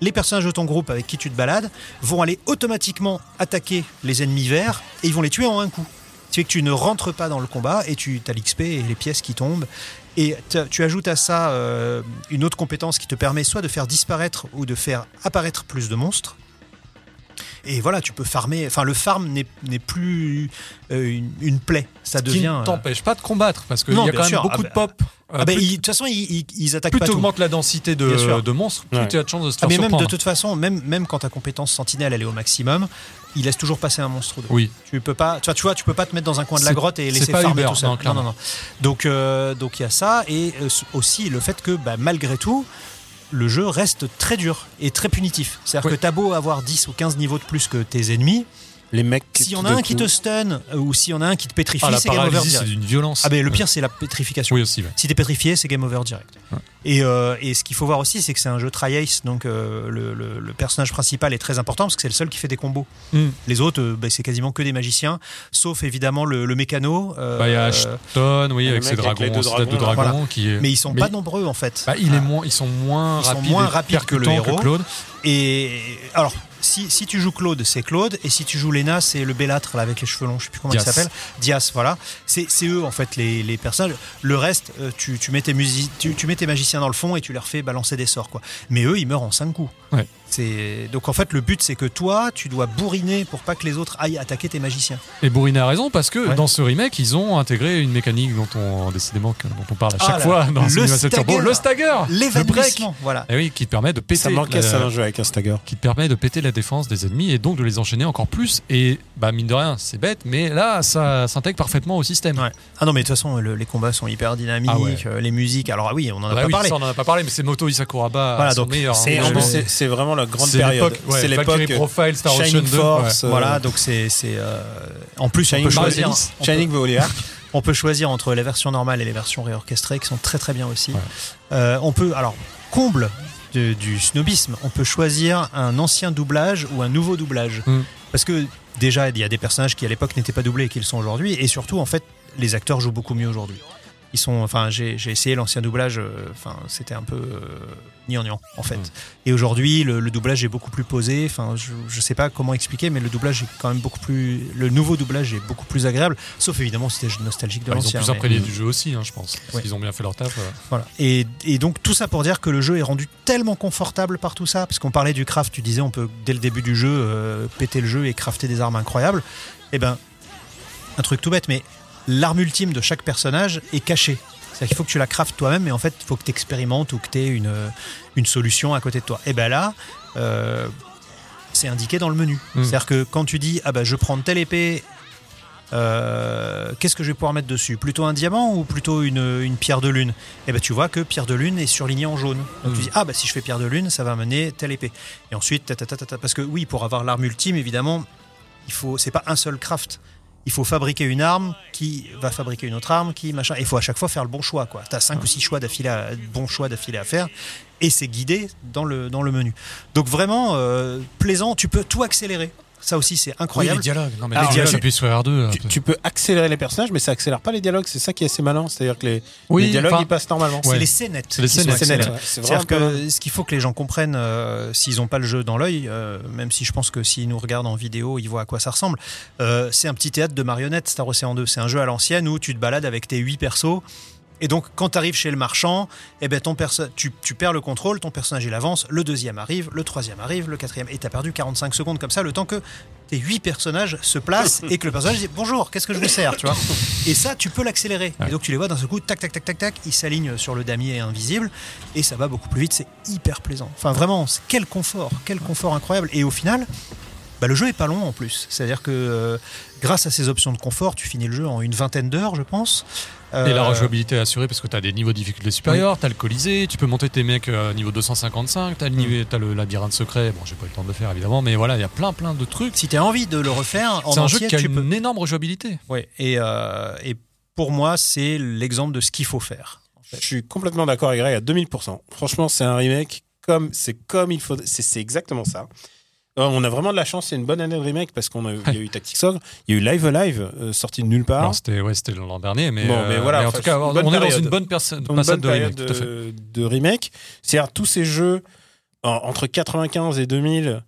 les personnages de ton groupe avec qui tu te balades vont aller automatiquement attaquer les ennemis verts et ils vont les tuer en un coup. Sais que tu ne rentres pas dans le combat et tu as l'XP et les pièces qui tombent. Et tu ajoutes à ça euh, une autre compétence qui te permet soit de faire disparaître ou de faire apparaître plus de monstres. Et voilà, tu peux farmer. Enfin, le farm n'est n'est plus euh, une, une plaie. Ça Ce qui devient. ne euh, t'empêche pas de combattre parce qu'il y Non, a quand même beaucoup Ah de pop. Euh, Ah ben, plus ils- de toute façon, ils, ils, ils attaquent plus pas tu tout. augmentes la densité de, de monstres, plus Ouais. tu as de chances de se Ah, faire mais même de toute façon, même, même quand ta compétence sentinelle elle est au maximum, il laisse toujours passer un monstre ou deux. Oui, Tu peux pas, tu vois, tu vois, tu peux pas te mettre dans un coin de la grotte et laisser farmer Uber, tout seul. non, clairement. Donc, euh, donc il y a ça et euh, aussi le fait que bah, malgré tout, le jeu reste très dur et très punitif. C'est-à-dire Oui. que t'as beau avoir 10 ou 15 niveaux de plus que tes ennemis, Les mecs. s'il y en a un qui te stun euh, ou s'il y en a un qui te pétrifie, ah, c'est game over c'est direct. d'une violence. Ah ben le Ouais. pire c'est la pétrification. Oui, aussi. ouais. Si t'es pétrifié, c'est game over direct. Ouais. Et, euh, et ce qu'il faut voir aussi, c'est que c'est un jeu tri-ace, donc euh, le, le- le personnage principal est très important parce que c'est le seul qui fait des combos. Mm. Les autres, euh, bah, c'est quasiment que des magiciens, sauf évidemment le, le mécano. euh, Bah, il y a Ashton, oui, avec ses avec les dragons, deux de dragons, dragon, là. qui est. mais ils sont mais- pas nombreux en fait. Bah, il est Ah. moins, ils sont moins Ils sont rapides, moins et rapides que le héros. Claude. Et alors, si, si tu joues Claude, c'est Claude, et si tu joues Lena, c'est le bellâtre là, avec les cheveux longs, je sais plus comment Dias. il s'appelle. Dias, voilà. C'est eux en fait les, les personnages. Le reste, euh, tu, tu, mets tes musi- tu, tu mets tes magiciens dans le fond et tu leur fais balancer des sorts quoi. Mais eux, ils meurent en 5 coups. Ouais. C'est donc en fait le but c'est que toi, tu dois bourriner pour pas que les autres aillent attaquer tes magiciens. Et Bourrine a raison parce que Ouais. dans ce remake, ils ont intégré une mécanique dont on décidément dont on parle à Ah chaque là, fois dans le Simulation Turbo, stagger. le stagger, le break. Voilà. Et oui, qui te permet de péter Ça manquait la- ça un jeu avec un stagger. qui te permet de péter la défense des ennemis et donc de les enchaîner encore plus. Et bah mine de rien, c'est bête, mais là, ça s'intègre parfaitement au système. Ouais. Ah non mais de toute façon le- les combats sont hyper dynamiques, Ah ouais. euh, les musiques. Alors ah oui, on en a Bah pas oui, parlé. ça, on en a pas parlé, mais c'est Moto Isakuraba, Voilà, c'est- hein, plus, vraiment. La grande C'est période. l'époque, ouais, c'est Valkyrie l'époque. Profile, Star Ocean Shining 2. Force. euh, Voilà, donc c'est c'est euh, en plus on Shining choisir. Shining. On peut choisir entre les versions normales et les versions réorchestrées qui sont très très bien aussi. Ouais. Euh, on peut, alors, comble de- du snobisme, on peut choisir un ancien doublage ou un nouveau doublage. Mm. Parce que déjà, il y a des personnages qui à l'époque n'étaient pas doublés et qui le sont aujourd'hui. Et surtout, en fait, les acteurs jouent beaucoup mieux aujourd'hui. Ils sont, enfin, j'ai j'ai essayé l'ancien doublage. euh, Enfin, c'était un peu euh, gnangnan en fait. Mm. Et aujourd'hui, le, le doublage est beaucoup plus posé. Enfin, je, je sais pas comment expliquer, mais le doublage est quand même beaucoup plus. Le nouveau doublage est beaucoup plus agréable. Sauf évidemment si t'es nostalgique de Enfin, ils ont l'ancien. plus mais- imprégné du jeu aussi, hein, je pense. Parce Ouais. qu'ils ont bien fait leur taf. Voilà. Et, et donc tout ça pour dire que le jeu est rendu tellement confortable par tout ça, parce qu'on parlait du craft, tu disais on peut dès le début du jeu euh, péter le jeu et crafter des armes incroyables. Et ben un truc tout bête, mais l'arme ultime de chaque personnage est cachée. C'est-à-dire qu'il faut que tu la craftes toi-même, mais en fait, il faut que tu expérimentes ou que tu aies une, une solution à côté de toi. Et ben là, euh, c'est indiqué dans le menu. Mm. C'est-à-dire que quand tu dis, ah ben, je prends telle épée, euh, qu'est-ce que je vais pouvoir mettre dessus? Plutôt un diamant ou plutôt une, une pierre de lune? Et ben tu vois que pierre de lune est surlignée en jaune. Donc tu Mm. dis, ah bah si je fais pierre de lune, ça va mener telle épée. Et ensuite, ta, ta, ta, ta, ta. parce que oui, pour avoir l'arme ultime, évidemment, il faut, c'est pas un seul craft. Il faut fabriquer une arme qui va fabriquer une autre arme qui machin. Il faut à chaque fois faire le bon choix. Tu as cinq ou six choix d'affilée, à- choix d'affilée à faire, et c'est guidé dans le dans le menu. Donc vraiment euh, plaisant. Tu peux tout accélérer. Ça aussi c'est Oui, incroyable. les dialogues. Non, mais Alors, les dialogues, je- appuie sur R2. Tu, tu peux accélérer les personnages, mais ça accélère pas les dialogues. C'est ça qui est assez malin. C'est-à-dire que les, Oui, les dialogues ils passent normalement. c'est Ouais. les scénettes. C'est les scénettes, C'est-à-dire que ce qu'il faut que les gens comprennent, euh, s'ils n'ont pas le jeu dans l'œil, euh, même si je pense que s'ils nous regardent en vidéo, ils voient à quoi ça ressemble, euh, c'est un petit théâtre de marionnettes, Star Ocean 2. C'est un jeu à l'ancienne où tu te balades avec tes huit persos. Et donc, quand tu arrives chez le marchand, eh ben, ton perso- tu, tu perds le contrôle, ton personnage il avance, le deuxième arrive, le troisième arrive, le quatrième, et tu as perdu 45 secondes comme ça, le temps que tes huit personnages se placent et que le personnage dit Bonjour, qu'est-ce que je vous sers tu vois? Et ça, tu peux l'accélérer. Ouais. Et donc, tu les vois d'un seul coup, tac, tac, tac, tac, tac, ils s'alignent sur le damier invisible et ça va beaucoup plus vite, c'est hyper plaisant. Enfin, vraiment, quel confort, quel confort incroyable. Et au final, bah, le jeu est pas long en plus. C'est-à-dire que euh, grâce à ces options de confort, tu finis le jeu en une vingtaine d'heures, je pense. Et la Euh, rejouabilité est assurée parce que tu as des niveaux de difficulté supérieurs, tu as le Colisée, tu peux monter tes mecs euh, niveau 255, tu as, Mm. le labyrinthe secret. Bon, j'ai pas eu le temps de le faire évidemment, mais voilà, il y a plein plein de trucs. Si tu as envie de le refaire en C'est un jeu qui a une peux. énorme rejouabilité. Et, euh, et pour moi, c'est l'exemple de ce qu'il faut faire. Je suis complètement d'accord avec Greg à 2000%. Franchement, c'est un remake comme c'est comme il faut. C'est c'est exactement ça. Euh, on a vraiment de la chance. C'est une bonne année de remake parce qu'on a, y a eu Tactics Ogre, il y a eu Live Alive euh, sorti de nulle part. C'était ouais, c'était l'an dernier, mais, Bon, mais voilà, en tout cas, on est dans une bonne personne passade de période remake, de, de. C'est-à-dire tous ces jeux en- entre 95 et 2000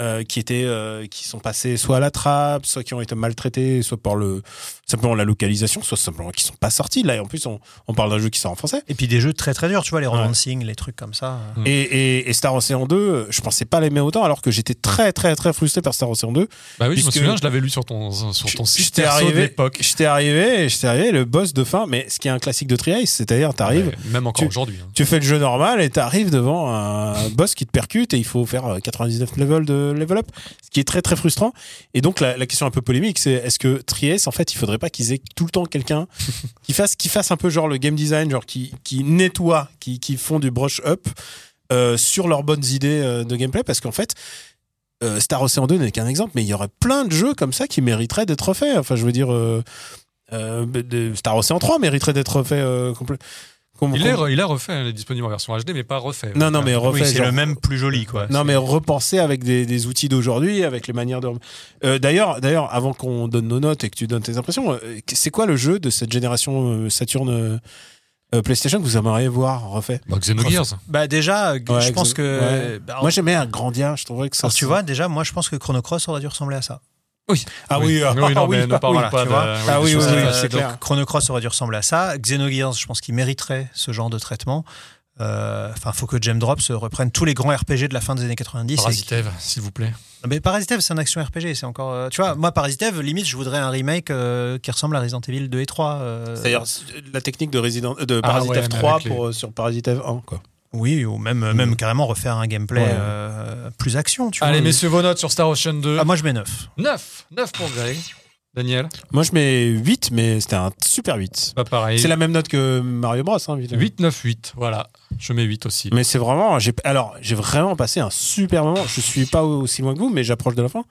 euh, qui étaient euh, qui sont passés soit à la trappe, soit qui ont été maltraités, soit par le simplement la localisation, soit simplement qui sont pas sortis. Là, et en plus, on, on parle d'un jeu qui sort en français. Et puis des jeux très très durs, tu vois, les romancing, les trucs comme ça. Mm. Et, et- et Star Ocean 2, euh, je pensais pas l'aimer autant, alors que j'étais très très très frustré par Star Ocean 2. Bah oui, je me souviens, je l'avais lu sur ton sur ton site J'étais de arrivé, l'époque. j'étais arrivé, j'étais arrivé, le boss de fin, mais ce qui est un classique de Tri-Ace, c'est-à-dire t'arrives, Ouais, même encore tu- aujourd'hui. hein. tu fais le jeu normal et t'arrives devant un boss qui te percute et il faut faire euh, 99 levels de level up, ce qui est très très frustrant. Et donc la, la question un peu polémique, c'est est-ce que Tri-Ace, en fait, il faudrait pas qu'ils aient tout le temps quelqu'un qui fasse, qui fasse un peu genre le game design, genre qui, qui nettoie, qui, qui font du brush up euh, sur leurs bonnes idées euh, de gameplay, parce qu'en fait. euh, Star Ocean 2 n'est qu'un exemple, mais il y aurait plein de jeux comme ça qui mériteraient d'être faits. Enfin, je veux dire, euh, Star Ocean 3 mériterait d'être fait complet. Il est, il refait, il est disponible en version HD, mais pas refait. Non, non, mais Oui, refait. c'est genre- le même plus joli, quoi. Non, mais repenser avec des, des outils d'aujourd'hui, avec les manières de. Euh, d'ailleurs, d'ailleurs, avant qu'on donne nos notes et que tu donnes tes impressions, euh, c'est quoi le jeu de cette génération euh, Saturn euh, PlayStation que vous aimeriez voir refait? Bah, Xenogears. Bah déjà, Ouais, je pense que. ouais. bah, Moi, j'aimais un Grandia. Je trouverais que ça. alors, tu vois, déjà, moi, je pense que Chrono Cross aurait dû ressembler à ça. Ah oui, ah, oui, non, oui, mais ne ah parlons oui. pas tu de. Ah oui, oui, oui, c'est clair. Aurait dû ressembler à ça. Xenogears, je pense qu'il mériterait ce genre de traitement. Euh, Enfin, faut que Gem Drops reprenne tous les grands RPG de la fin des années 90. et Parasitev, s'il vous plaît. Mais Parasitev, c'est un action RPG. C'est encore. euh, tu vois, moi, Parasitev, limite, je voudrais un remake euh, qui ressemble à Resident Evil 2 et 3. euh, C'est-à-dire la technique de Resident, euh, de Ah Parasite ouais, mais F3 avec les- pour, euh, sur Parasite F1, quoi. Oui, ou même, même Mm. carrément refaire un gameplay Ouais. euh, plus action. Tu Allez, vois. messieurs, vos notes sur Star Ocean 2. Ah, moi, je mets 9. 9. 9 pour Greg. Daniel. Moi, je mets 8, mais c'était un super 8. Pas pareil. C'est la même note que Mario Bros, hein, évidemment. 8, 9, 8. Voilà. Je mets 8 aussi. Mais c'est vraiment. J'ai, alors, j'ai vraiment passé un super moment. Je suis pas aussi loin que vous, mais j'approche de la fin.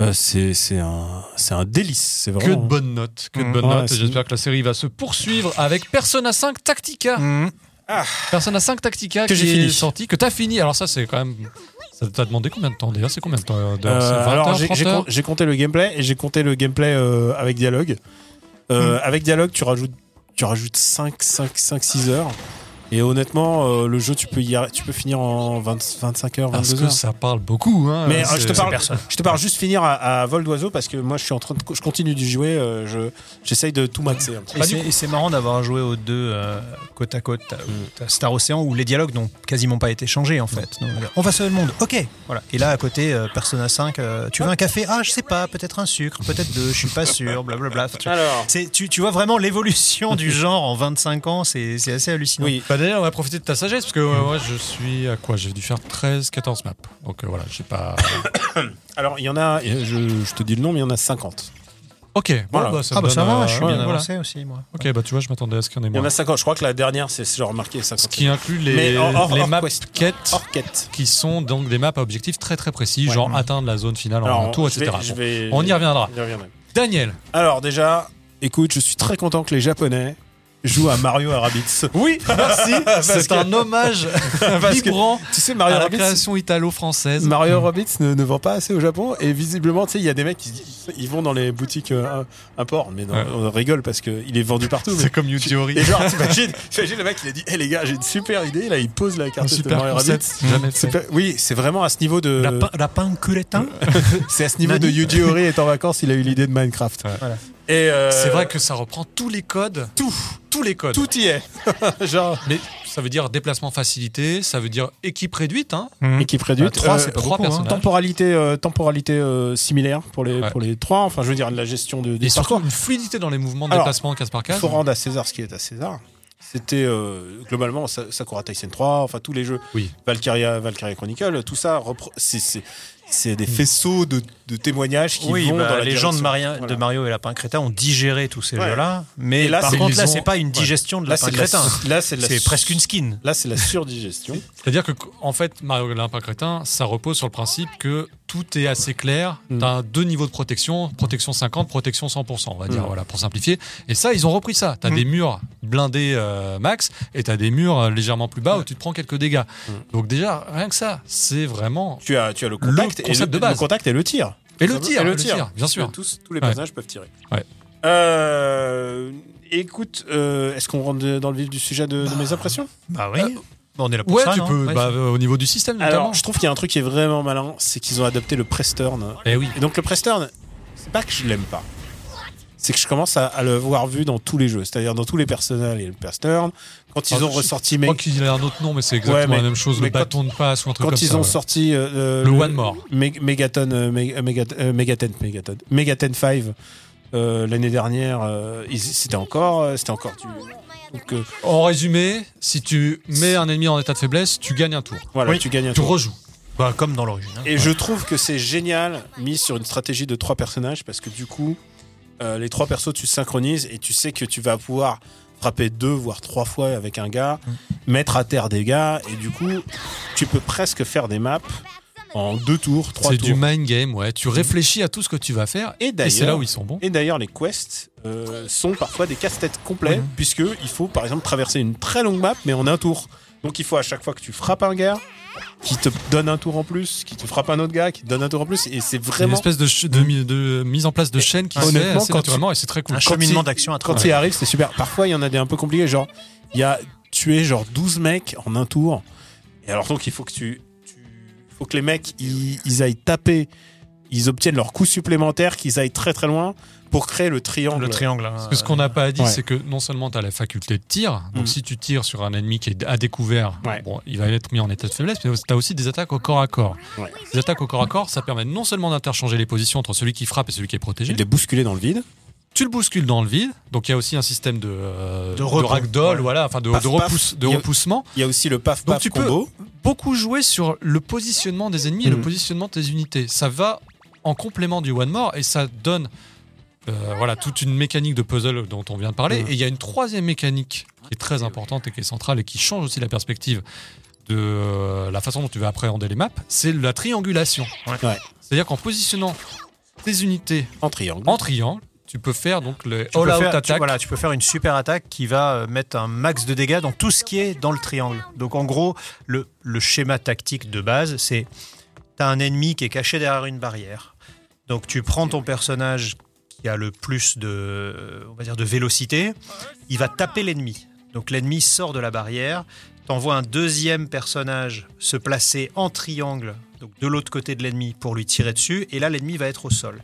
Euh, c'est, c'est, un, c'est un délice. C'est Que vraiment. de bonnes notes. Que de Mm. bonnes Ouais, notes. J'espère que la série va se poursuivre avec Persona 5 Tactica. Mm. Persona 5 Tactica Que j'ai fini. sorti. Que t'as fini. Alors, ça, c'est quand même. Ça t'a demandé combien de temps D'ailleurs, c'est combien de temps Euh, d'heures C'est 20 alors, j'ai, 30 j'ai heures? com- j'ai compté le gameplay et j'ai compté le gameplay euh, avec dialogue. Euh, Mm. Avec dialogue, tu rajoutes. tu rajoutes 5, 5, 5 6 heures. Et honnêtement, euh, le jeu, tu peux, y tu peux finir en 20 25 heures, Parce 22 que heures. ça parle beaucoup. Hein, Mais, euh, je te parle-. Je te parle juste finir à, à vol d'oiseau parce que moi, je suis en train de, je continue d'y jouer. euh, je, j'essaye de tout maxer un petit peu. Et c'est- marrant d'avoir joué aux deux euh, côte à côte. T'as- T'as Star Ocean où les dialogues n'ont quasiment pas été changés en fait. Donc, on va sauver le monde, ok. Voilà. Et là à côté, euh, Persona 5, euh, tu veux un café? Ah, je sais pas, peut-être un sucre, peut-être deux, je suis pas sûr, blablabla. Tu, Alors, c'est- tu, tu vois vraiment l'évolution du genre en 25 ans, c'est c'est assez hallucinant. oui. Bah d'ailleurs, on va profiter de ta sagesse parce que euh, moi, je suis à quoi? J'ai dû faire 13, 14 maps. Donc euh, voilà, j'ai pas. Alors, il y en a, je, je te dis le nom, mais il y en a 50. Ok, bon, Voilà. bah, ça Ah bah ça va, euh, je suis ouais, bien voilà. avancé aussi moi. Ok, bah tu vois, je m'attendais à ce qu'il y en ait Il y en moins. a 50. Je crois que la dernière, c'est genre marqué 50. Ce qui inclut les, Mais hors- hors- les hors maps quest. quêtes quête. qui sont donc des maps à objectifs très très précis, Ouais. genre Mm. atteindre la zone finale en Alors, un tour, vais- etc. je Bon, vais- on y reviendra. j'y reviendrai. Daniel. Alors, déjà, écoute, je suis très content que les Japonais jouent à Mario à Rabbids. Oui, merci. C'est que- un hommage que- vibrant Tu sais, à Mario la Rabbids, création italo-française. Mario Rabbids ne, ne vend pas assez au Japon et visiblement, tu sais, il y a des mecs qui ils vont dans les boutiques euh, import, mais non, Ouais. on rigole parce qu'il est vendu partout. C'est comme Yuji Ori. Et genre, t'imagines, le mec, il a dit, hé les gars, j'ai une super idée, là, il pose la carte de super Mario concept, Rabbids. pas- Oui, c'est vraiment à ce niveau de. La, pa- la panculetin C'est à ce niveau Nani. de Yuji Ori est en vacances, il a eu l'idée de Minecraft. Ouais. Voilà. Et euh, C'est vrai que ça reprend tous les codes. Tout. Tous les codes. tout y est. Genre, Mais ça veut dire déplacement facilité, ça veut dire équipe réduite. Hein. équipe réduite. Bah, trois, Euh, c'est pas trois beaucoup, hein. Temporalité, euh, temporalité euh, similaire pour les, Ouais. pour les trois. Enfin, je veux dire, la gestion de, des Et surtout une fluidité dans les mouvements de Alors, déplacement case par Il case. faut rendre à César ce qui est à César. C'était euh, globalement Sa- Sakura Taisen 3, enfin tous les jeux. Oui. Valkyria, Valkyria Chronicle, tout ça, c'est- c'est des faisceaux de, de témoignages qui Oui, vont bah, dans la les gens de, direction. Maria- Voilà. de Mario et Lapin Crétin ont digéré tous ces Ouais. jeux-là, mais Et là, par c'est- contre là c'est pas une ouais. digestion de Lapin Crétin. là, c'est la- C'est presque une skin. Là, c'est la surdigestion. C'est-à-dire que, en fait, Mario Lapin Crétin, ça repose sur le principe que tout est assez clair. Mm. Tu as deux niveaux de protection, protection 50, protection 100%, on va dire, Mm. voilà, pour simplifier. Et ça, ils ont repris ça. Tu as Mm. des murs blindés euh, max et tu as des murs euh, légèrement plus bas où tu te prends quelques dégâts. Mm. Donc, déjà, rien que ça, c'est vraiment. Tu as, tu as le contact, Le et concept le, de base. le contact et le tir. Et le tir, Et le tir, bien sûr. Tous, tous les Ouais. personnages peuvent tirer. Ouais. Euh, écoute, euh, est-ce qu'on rentre dans le vif du sujet de, de mes impressions? Bah oui. Euh, Bon, on est là pour Ouais, ça. tu non peux, Ouais. bah, au niveau du système notamment. Alors, je trouve qu'il y a un truc qui est vraiment malin, c'est qu'ils ont adopté le press turn. Eh oui. Et donc le press turn, c'est pas que je l'aime pas. C'est que je commence à, à le voir vu dans tous les jeux. C'est-à-dire dans tous les personnages, il y a le press turn. Quand ils Ah, ont je- ressorti, Je mais crois qu'il a un autre nom, mais c'est exactement Ouais, mais- la même chose. Le quand- bâton de passe ou un truc quand comme ils ça. ont ouais. sorti euh, Le One More. Meg- Megaton, euh, Meg- euh, Megat- euh, Megaten, Megaton, Megaten 5 euh, l'année dernière, euh, c'était encore, euh, c'était encore du. Donc euh, En résumé, si tu mets un ennemi en état de faiblesse, tu gagnes un tour. voilà, Oui. tu gagnes un Tu tour. rejoues. Bah, comme dans l'original. Et je trouve que c'est génial mis sur une stratégie de trois personnages parce que du coup, euh, les trois persos, tu synchronises et tu sais que tu vas pouvoir frapper deux voire trois fois avec un gars, mettre à terre des gars et du coup, tu peux presque faire des maps en deux tours, trois C'est tours. du mind game, ouais. Tu réfléchis à tout ce que tu vas faire. Et Et c'est d'ailleurs, là où ils sont bons. Et d'ailleurs, les quests euh, sont parfois des casse-têtes complets, Mhm. puisque il faut par exemple traverser une très longue map, mais en un tour. Donc il faut à chaque fois que tu frappes un gars, qui te donne un tour en plus, qui te frappe un autre gars, qui te donne un tour en plus, et c'est C'est une vraiment espèce de, ch- de, mi- de mise en place de chaîne qui se fait assez naturellement et c'est très cool. Un quand cheminement il- d'action à quand travers. il arrive, c'est super. Parfois, il y en a des un peu compliqués, genre il y a tué genre 12 mecs en un tour, et alors donc il faut que tu, tu faut que les mecs ils, ils aillent taper, ils obtiennent leur coup supplémentaire, qu'ils aillent très très loin pour créer le triangle. Le triangle. hein. Parce que ce qu'on n'a pas dit, Ouais. c'est que non seulement tu as la faculté de tir, donc Mhm. si tu tires sur un ennemi qui est à découvert, Ouais. bon, il va être mis en état de faiblesse, mais tu as aussi des attaques au corps à corps. Ouais. Les attaques au corps à corps, ça permet non seulement d'interchanger les positions entre celui qui frappe et celui qui est protégé, Et de les bousculer dans le vide. tu le bouscules dans le vide, donc il y a aussi un système de, euh, De rebond. ragdoll, Ouais. voilà, enfin de, Paf, de, repousse- de repoussement. Il y a aussi le paf Donc paf tu peux- combo. beaucoup jouer sur le positionnement des ennemis et le Mhm. positionnement de tes unités. Ça va en complément du One More et ça donne euh, voilà, toute une mécanique de puzzle dont on vient de parler. Mhm. Et il y a une troisième mécanique qui est très importante et qui est centrale et qui change aussi la perspective de euh, la façon dont tu vas appréhender les maps, c'est la triangulation. Ouais. C'est-à-dire qu'en positionnant tes unités En triangle. en triangle, tu peux faire donc le Tu peux, all-out faire, tu, attack. voilà, tu peux faire une super attaque qui va euh, mettre un max de dégâts dans tout ce qui est dans le triangle. Donc en gros, le, le schéma tactique de base, c'est tu as un ennemi qui est caché derrière une barrière. Donc tu prends ton personnage qui a le plus de, on va dire, de vélocité, il va taper l'ennemi. Donc l'ennemi sort de la barrière, t'envoies un deuxième personnage se placer en triangle, donc de l'autre côté de l'ennemi pour lui tirer dessus, et là l'ennemi va être au sol.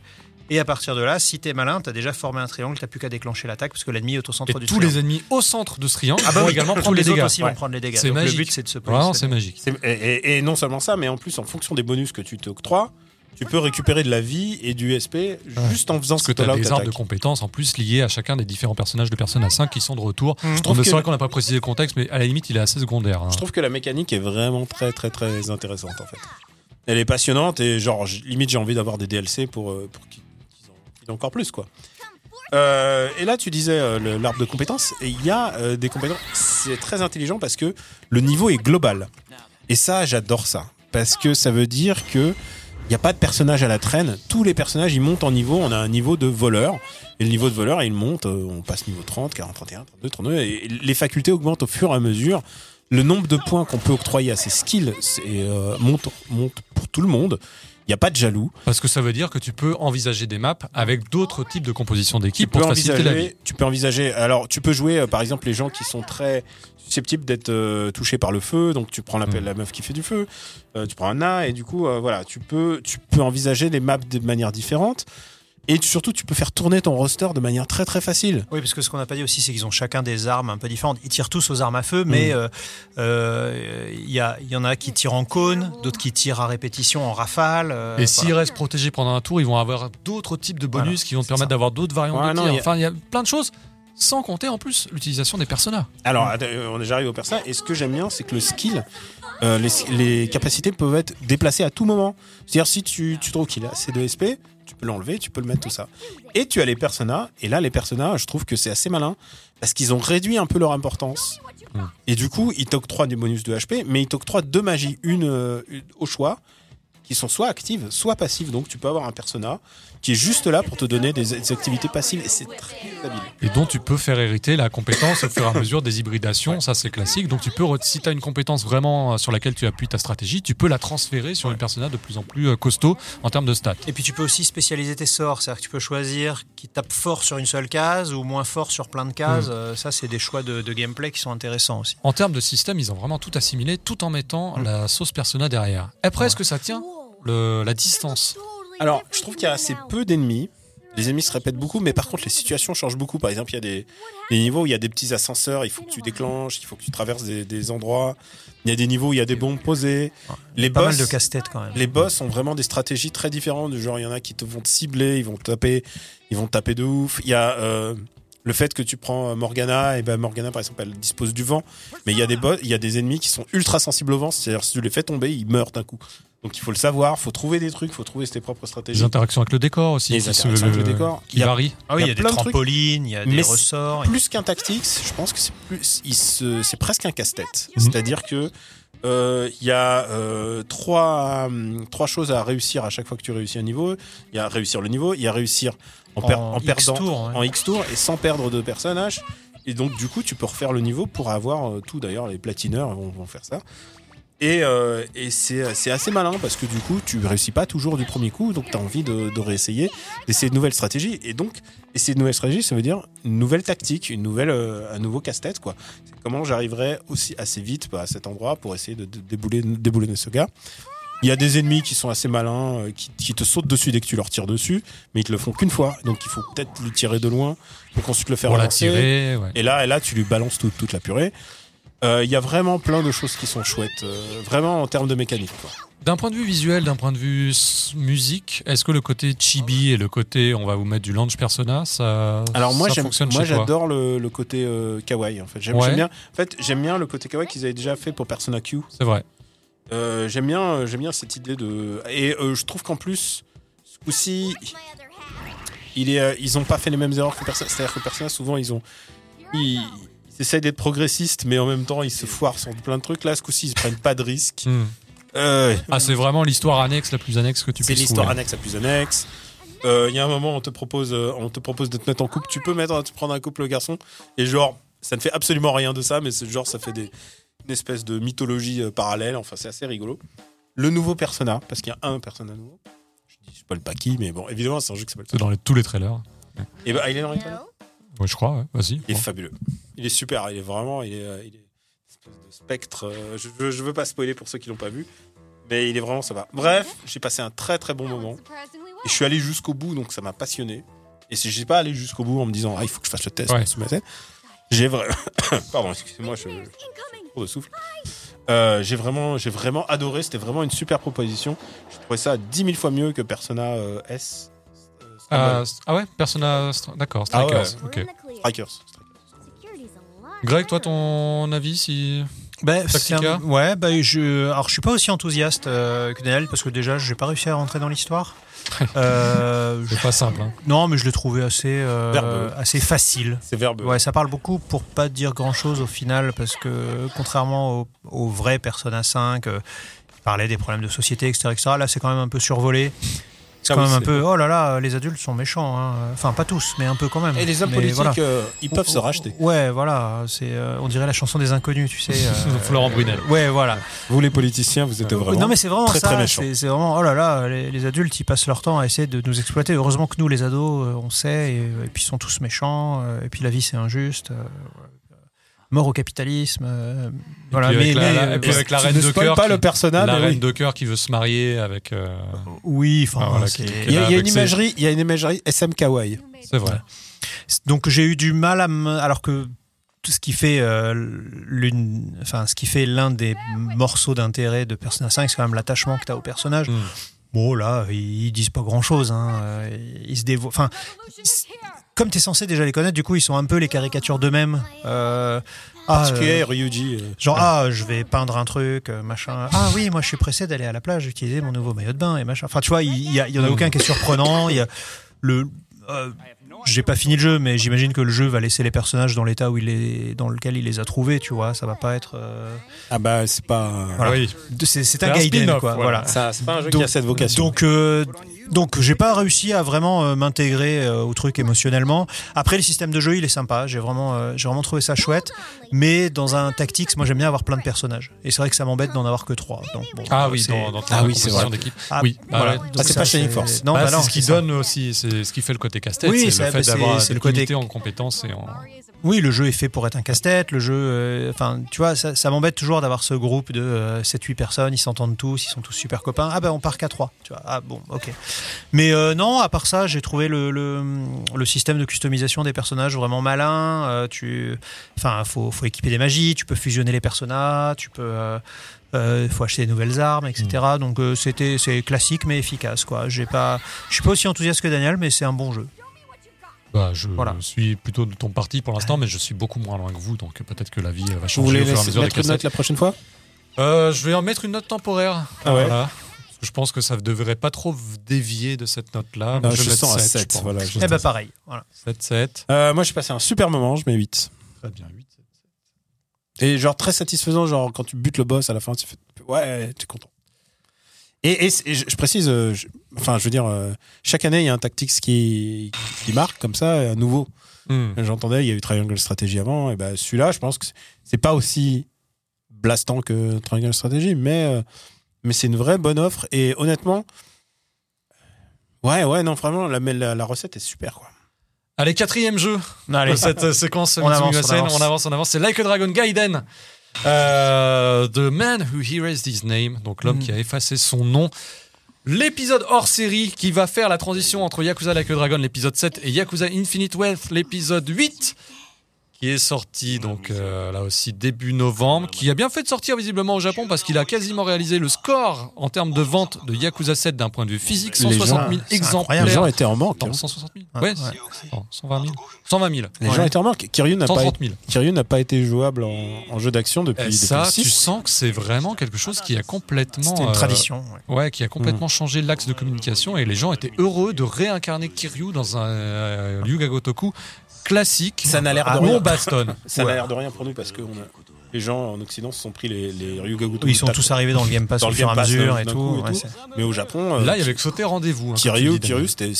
Et à partir de là, si t'es malin, t'as déjà formé un triangle, t'as plus qu'à déclencher l'attaque parce que l'ennemi est au centre Et du tous triangle. les ennemis au centre de ce triangle Ah bah vont oui, également prendre les dégâts. aussi Ouais. vont prendre les dégâts. C'est Donc, magique. Le but c'est de se Vraiment, positionner. c'est magique. Et, et- et non seulement ça, mais en plus, en fonction des bonus que tu t'octroies, tu peux récupérer de la vie et du SP juste en faisant Parce que ce tu as des arbres de compétences en plus liés à chacun des différents personnages de Persona 5 qui sont de retour. Je Je trouve trouve que- c'est vrai qu'on n'a pas précisé le contexte, mais à la limite, il est assez secondaire. hein. Je trouve que la mécanique est vraiment très très très intéressante en fait. Elle est passionnante et genre limite j'ai envie d'avoir des DLC pour, euh, pour encore plus quoi. Euh, et là tu disais euh, l'arbre de compétences et il y a euh, des compétences c'est très intelligent parce que le niveau est global. Et ça j'adore ça. Parce que ça veut dire que il n'y a pas de personnage à la traîne. Tous les personnages ils montent en niveau. On a un niveau de voleur. Et le niveau de voleur il monte on passe niveau 30 40 31 32 32 et les facultés augmentent au fur et à mesure. Le nombre de points qu'on peut octroyer à ces skills monte, monte pour tout le monde. Il n'y a pas de jaloux. Parce que ça veut dire que tu peux envisager des maps avec d'autres types de composition Tu d'équipe peux, pour te faciliter la vie. envisager, tu peux envisager. Alors, tu peux jouer, euh, par exemple, les gens qui sont très susceptibles d'être euh, touchés par le feu. Donc, tu prends la, Mm. la meuf qui fait du feu. euh, tu prends un nain et du coup, voilà, tu peux, tu peux envisager les maps de manière différente. Et surtout, tu peux faire tourner ton roster de manière très très facile. Oui, parce que ce qu'on n'a pas dit aussi, c'est qu'ils ont chacun des armes un peu différentes. Ils tirent tous aux armes à feu, mais euh, euh, il y, a- il y en a qui tirent en cône, d'autres qui tirent à répétition en rafale. euh, Et s'ils voilà. restent protégés pendant un tour, ils vont avoir d'autres types de bonus Voilà, qui vont te permettre d'avoir d'autres variantes Ouais, de tir. y Enfin, il y a plein de choses. Sans compter en plus l'utilisation des personnages. Alors, euh, on est déjà arrivé au persa. Et ce que j'aime bien, c'est que le skill, euh, les, les capacités peuvent être déplacées à tout moment. C'est-à-dire, si tu, tu trouves qu'il a assez de SP, tu peux l'enlever, tu peux le mettre, tout ça. Et tu as les personnages. Et là, les personnages, je trouve que c'est assez malin. Parce qu'ils ont réduit un peu leur importance. Et du coup, ils t'octroient des bonus de HP, mais ils t'octroient deux magies, une, euh, une au choix, qui sont soit actives, soit passives. Donc, tu peux avoir un persona qui est juste là pour te donner des, des activités passives. Et c'est très habile. Et dont tu peux faire hériter la compétence au fur et à mesure des hybridations. Ça, c'est classique. Donc, tu peux, si tu as une compétence vraiment euh, sur laquelle tu appuies ta stratégie, tu peux la transférer sur une personnage de plus en plus euh, costaud en termes de stats. Et puis tu peux aussi spécialiser tes sorts, c'est-à-dire que tu peux choisir qui tape fort sur une seule case ou moins fort sur plein de cases. Euh, ça, c'est des choix de, de gameplay qui sont intéressants aussi. En termes de système, ils ont vraiment tout assimilé tout en mettant Mm. la sauce persona derrière. Après, est-ce que ça tient le- la distance Alors, je trouve qu'il y a assez peu d'ennemis. Les ennemis se répètent beaucoup, mais par contre, les situations changent beaucoup. Par exemple, il y a des, des niveaux où il y a des petits ascenseurs, il faut que tu déclenches, il faut que tu traverses des, des endroits. Il y a des niveaux où il y a des bombes posées. Les Pas boss, mal de casse-tête quand même. les boss ont vraiment des stratégies très différentes. Du genre, il y en a qui te vont te cibler, ils vont te taper, ils vont te taper de ouf. Il y a euh, le fait que tu prends euh, Morgana, et ben Morgana, par exemple, elle dispose du vent. Mais il y a des boss, il y a des ennemis qui sont ultra sensibles au vent. C'est-à-dire, si tu les fais tomber, ils meurent d'un coup. Donc, il faut le savoir, faut trouver des trucs, faut trouver ses propres stratégies. Les interactions avec le décor aussi. Les interactions avec le décor. Qui Il y a- varient. Ah oui, il il y y a des trampolines, il y a des Mais ressorts. plus qu'un tactics, je pense que c'est plus, il se- c'est presque un casse-tête. Mhm. C'est-à-dire que euh, il y a euh, trois, hum, trois choses à réussir à chaque fois que tu réussis un niveau. Il y a réussir le niveau, il y a réussir en, per- en perdant ouais. en X tour et sans perdre de personnage. Et donc du coup, tu peux refaire le niveau pour avoir euh, tout. D'ailleurs, les platineurs vont, vont faire ça. Et, euh, et c'est assez malin parce que du coup, tu réussis pas toujours du premier coup, donc tu as envie de, de réessayer, d'essayer de nouvelles stratégies. Et donc, essayer de nouvelles stratégies, ça veut dire une nouvelle tactique, une nouvelle, euh, un nouveau casse-tête. quoi. Comment j'arriverai aussi assez vite bah, à cet endroit pour essayer de, de débouler, déboulonner ce gars. Il y a des ennemis qui sont assez malins, euh, qui, qui te sautent dessus dès que tu leur tires dessus, mais ils te le font qu'une fois. Donc il faut peut-être lui tirer de loin, donc ensuite le faire Pour la avancer. tirer. ouais. Et là, et là, tu lui balances toute, toute la purée. Euh, Il y a vraiment plein de choses qui sont chouettes, euh, vraiment en termes de mécanique. D'un point de vue visuel, d'un point de vue musique, est-ce que le côté chibi et le côté on va vous mettre du launch persona, ça, Alors moi, ça fonctionne moi j'adore le, le côté euh, kawaii. En fait, j'aime, Ouais. j'aime bien. En fait, j'aime bien le côté kawaii qu'ils avaient déjà fait pour Persona Q. C'est vrai. Euh, j'aime bien, euh, j'aime bien cette idée de. Et euh, je trouve qu'en plus, ce coup-ci, il est, euh, ils ont pas fait les mêmes erreurs que Persona. C'est-à-dire que Persona, souvent, ils ont, ils, ils essayent d'être progressistes, mais en même temps, ils se foirent sur plein de trucs. Là, ce coup-ci, ils prennent pas de risques. Hmm. Ah, c'est vraiment l'histoire annexe la plus annexe que tu c'est puisses l'histoire annexe à plus annexe. Il y a un moment, on te propose, on te propose de te mettre en couple. Tu peux mettre, tu prendre un couple garçon et genre, ça ne fait absolument rien de ça, mais c'est genre, ça fait des, une espèce de mythologie euh, parallèle. Enfin, c'est assez rigolo. Le nouveau persona, parce qu'il y a un persona nouveau. Je dis, je sais pas le pas qui, mais bon, évidemment, c'est un jeu qui s'appelle. C'est dans les- tous les trailers. Et bah, il est dans les toilettes. Ouais, je crois, ouais. vas-y. Il est fabuleux. Il est super. Il est vraiment. Il est, euh, il est une espèce de spectre. euh, Je, veux- je veux pas spoiler pour ceux qui l'ont pas vu, mais il est vraiment ça va. Bref, j'ai passé un très très bon moment. Et je suis allé jusqu'au bout, donc ça m'a passionné. Et si j'ai pas allé jusqu'au bout en me disant ah il faut que je fasse le test Ouais. j'ai vraiment. Pardon, excusez-moi, je, je cours de souffle. Euh, j'ai vraiment, j'ai vraiment adoré. C'était vraiment une super proposition. Je trouvais ça 10 000 fois mieux que Persona euh, S. euh, Ah, ah ouais, Persona. D'accord, Ah ouais. Strikers. ok. Strikers. Greg, toi, ton avis si. Ben, un- ouais, bah, je, alors je suis pas aussi enthousiaste euh, que Daniel parce que déjà j'ai pas réussi à rentrer dans l'histoire. Euh, C'est pas simple. Hein. non, mais je l'ai trouvé assez, euh, assez facile. C'est verbeux. Ouais, ça parle beaucoup pour pas dire grand chose au final parce que contrairement au, au vrai Persona 5, euh, il parlait des problèmes de société, etc., etc. Là, c'est quand même un peu survolé. C'est Ah quand oui, même un peu, oh là là, les adultes sont méchants. hein. Enfin, pas tous, mais un peu quand même. Et les hommes Mais politiques, voilà. euh, ils peuvent se racheter. Ouais, voilà, c'est, euh, on dirait la chanson des inconnus, tu sais. euh, Florent Brunel. Ouais, voilà. Vous les politiciens, vous êtes vraiment. non mais c'est vraiment très, ça. très méchant. c'est, vraiment oh là là, les, les adultes ils passent leur temps à essayer de nous exploiter. Heureusement que nous les ados, euh, on sait et, et puis ils sont tous méchants. euh, et puis la vie c'est injuste. euh, mort au capitalisme. euh, voilà. mais, la- mais, la- euh, et puis avec la reine ne de cœur. pas qui- le persona, la reine oui. de cœur qui veut se marier avec. euh, oui, enfin Ah, voilà, Il y a, y une imagerie, il y a une imagerie SM Kawaii. C'est vrai. Donc j'ai eu du mal à me... alors que tout ce qui fait euh, l'une enfin ce qui fait l'un des morceaux d'intérêt de Persona 5 c'est quand même l'attachement que tu as au personnage. Mm. Bon là ils, disent pas grand chose ils se dévoient enfin comme tu es censé déjà les connaître du coup ils sont un peu les caricatures d'eux-mêmes. Euh, ah, Particulier, euh, Ryuji. euh, Genre, ah, je vais peindre un truc, euh, machin. Ah oui, moi je suis pressé d'aller à la plage, utiliser mon nouveau maillot de bain et machin. Enfin, tu vois, il y, il y en a aucun qui est surprenant. Il y a le. euh, j'ai pas fini le jeu, mais j'imagine que le jeu va laisser les personnages dans l'état où il est, dans lequel il les a trouvés, tu vois. Ça va pas être. euh, Ah bah, c'est pas. Voilà. Oui. de- C'est c'est C'est un un Gaiden, quoi. voilà. Voilà. C'est pas un jeu Donc- qui a cette vocation. Donc, euh, donc j'ai pas réussi à vraiment euh, m'intégrer euh, au truc émotionnellement. Après, le système de jeu, il est sympa. J'ai vraiment, euh, j'ai vraiment trouvé ça chouette. Mais dans un tactics, moi, j'aime bien avoir plein de personnages. Et c'est vrai que ça m'embête d'en avoir que trois. Donc, bon, Ah euh, oui, c'est- dans, dans Ah ta oui, c'est vrai. d'équipe. Ah, oui, bah voilà. Ah, c'est pas Shining Force. Non, Bah, bah c'est non, ce qui c'est ça. donne aussi, c'est ce qui fait le côté casse-tête, Oui, c'est le fait bah, c'est- d'avoir le côté- en compétences et en. Oui, le jeu est fait pour être un casse-tête. Le jeu, euh, enfin, tu vois, ça, ça m'embête toujours d'avoir ce groupe de euh, 7-8 personnes. Ils s'entendent tous, ils sont tous super copains. Ah ben, on part qu'à 3. Tu vois, ah bon, ok. Mais euh, non, à part ça, j'ai trouvé le, le, le système de customisation des personnages vraiment malin. Euh, tu, enfin, faut, faut équiper des magies. Tu peux fusionner les personnages. Tu peux. euh, euh, faut acheter des nouvelles armes, etc. Donc euh, c'était c'est classique mais efficace quoi. J'ai pas, je suis pas aussi enthousiaste que Daniel, mais c'est un bon jeu. Bah, je Voilà. suis plutôt de ton parti pour l'instant, mais je suis beaucoup moins loin que vous, donc peut-être que la vie va Vous changer voulez au fur et à des mettre une note cassettes. la prochaine fois? Euh, je vais en mettre une note temporaire. Ah ouais Voilà. Je pense que ça ne devrait pas trop dévier de cette note-là. Non, je Je sens à 7, 7. je. Voilà, je Eh ben pareil. Voilà. 7, 7. Euh, moi, j'ai passé un super moment, je mets 8. Très bien, 8. Et genre très satisfaisant, genre quand tu butes le boss à la fin, tu fais ouais, tu es content. Et, et, et je, je précise, euh, je- enfin, je veux dire, euh, chaque année, il y a un tactics qui, qui marque comme ça, un nouveau. Hmm. J'entendais, il y a eu Triangle Strategy avant, et ben celui-là, je pense que c'est- c'est pas aussi blastant que Triangle Strategy, mais, euh, mais c'est une vraie bonne offre. Et honnêtement, ouais, ouais, non, vraiment, la, la, la recette est super, quoi. Allez, quatrième jeu Allez. de cette euh, séquence On avance, Mitsumi on Usain. avance. on avance, on avance. C'est Like a Dragon Gaiden. Euh, The Man Who Erased His Name, donc l'homme Mm. qui a effacé son nom. L'épisode hors série qui va faire la transition entre Yakuza Like a Dragon, l'épisode 7, et Yakuza Infinite Wealth, l'épisode 8, qui est sorti donc euh, là aussi début novembre, qui a bien fait de sortir visiblement au Japon parce qu'il a quasiment réalisé le score en termes de vente de Yakuza 7 d'un point de vue physique, Les 160 000 gens- c'est exemplaires. Les gens étaient en manque. Hein. 160 000 Ouais, Ouais, ouais. c'est- non, 120 000 120 000 Les Ouais. gens étaient en manque. Kiryu n'a pas, 130 000 Kiryu n'a pas été jouable en, en jeu d'action depuis, Et depuis ça, 6. tu sens que c'est vraiment quelque chose qui a complètement. C'était une euh, tradition. ouais. ouais, qui a complètement changé l'axe de communication et les gens étaient heureux de réincarner Kiryu dans un euh, Yuga Gotoku classique. Ça n'a l'air de où rien. on bastonne. Ça Ouais. n'a l'air de rien pour nous parce que on a- les gens en Occident se sont pris les, les Ryuga Gotoku. Ils sont tous arrivés dans le Game Pass Dans au le fur et à mesure et tout. coup et ouais, tout. c'est- Mais au Japon, euh, Là, il y avait que sauté rendez-vous. hein, Kiryu, Kiryu, c'était,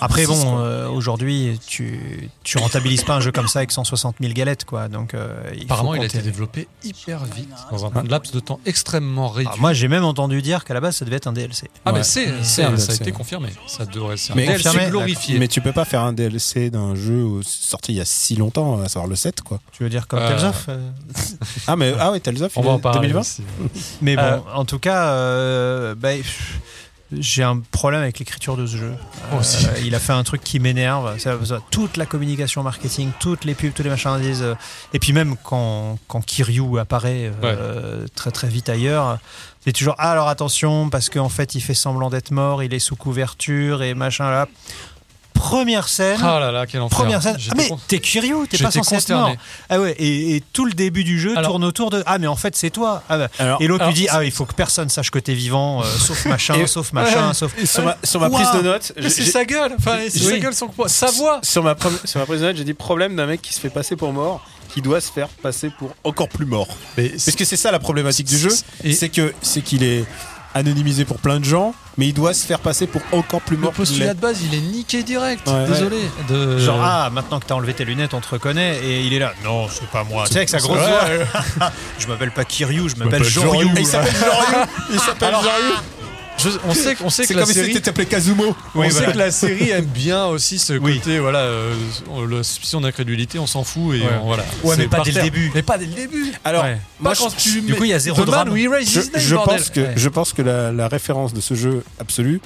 Après, bon, euh, aujourd'hui, tu, tu rentabilises pas un jeu comme ça avec 160 000 galettes, quoi. Donc, euh, il Apparemment, faut il a été développé hyper vite, dans un laps de temps extrêmement réduit. Ah, moi, j'ai même entendu dire qu'à la base, ça devait être un DLC. Ah, Ouais. mais c'est, ça a été confirmé. Ça devrait Mais un DLC glorifié. Mais tu peux pas faire un DLC d'un jeu sorti il y a si longtemps, à savoir le 7, quoi. Tu veux dire comme Tales of euh Ah, mais, ah ouais, Tales of, On va en parler 2020? aussi. Mais bon, Euh, en tout cas, euh, bah, j'ai un problème avec l'écriture de ce jeu. Euh, il a fait un truc qui m'énerve. Toute la communication marketing, toutes les pubs, tous les machins disent. et puis même quand, quand Kiryu apparaît euh, très très vite ailleurs, c'est toujours ah, alors attention parce qu'en fait il fait semblant d'être mort, il est sous couverture et machin là. Première scène. Ah là là, quel enfer. Première scène. Ah, mais con- t'es Kiryu, t'es pas censé être mort. Ah ouais, et, et tout le début du jeu Alors- tourne autour de Ah, mais en fait, c'est toi. Ah bah. Alors, Et l'autre lui dit Ah, il faut que personne sache que t'es vivant, euh, sauf machin, Et- sauf machin, Ouais. sauf. sur ma, sur ma prise de notes, Mais j'ai- c'est sa gueule. Enfin, c'est Oui. sa gueule, son sa voix. sur ma, prom- sur ma prise de notes, j'ai dit problème d'un mec qui se fait passer pour mort, qui doit se faire passer pour encore plus mort. Mais Parce que c'est ça la problématique du jeu, c'est que c'est qu'il est anonymisé pour plein de gens, mais il doit se faire passer pour encore plus le mort. qu'il postulat de base, il est niqué direct. Ouais. Désolé. De... Genre, ah, maintenant que t'as enlevé tes lunettes, on te reconnaît. Et il est là. Non, c'est pas moi. Tu sais, avec sa grosse voix. je m'appelle pas Kiryu, je m'appelle Joryu. Il s'appelle Joryu Il s'appelle Joryu Je- on sait, on sait que la comme si série. appelé Kazumo On Oui, sait voilà. que la série aime bien aussi ce Oui. côté, voilà, euh, la suspicion d'incrédulité, on s'en fout et Ouais. on- voilà. Ouais, C'est mais pas dès le début. Mais pas dès le début. Alors, Ouais. moi, Pas quand je- tu du coup, il y a zéro Man drame. Erased je, pense que, Ouais. je pense que la, la référence de ce jeu absolu,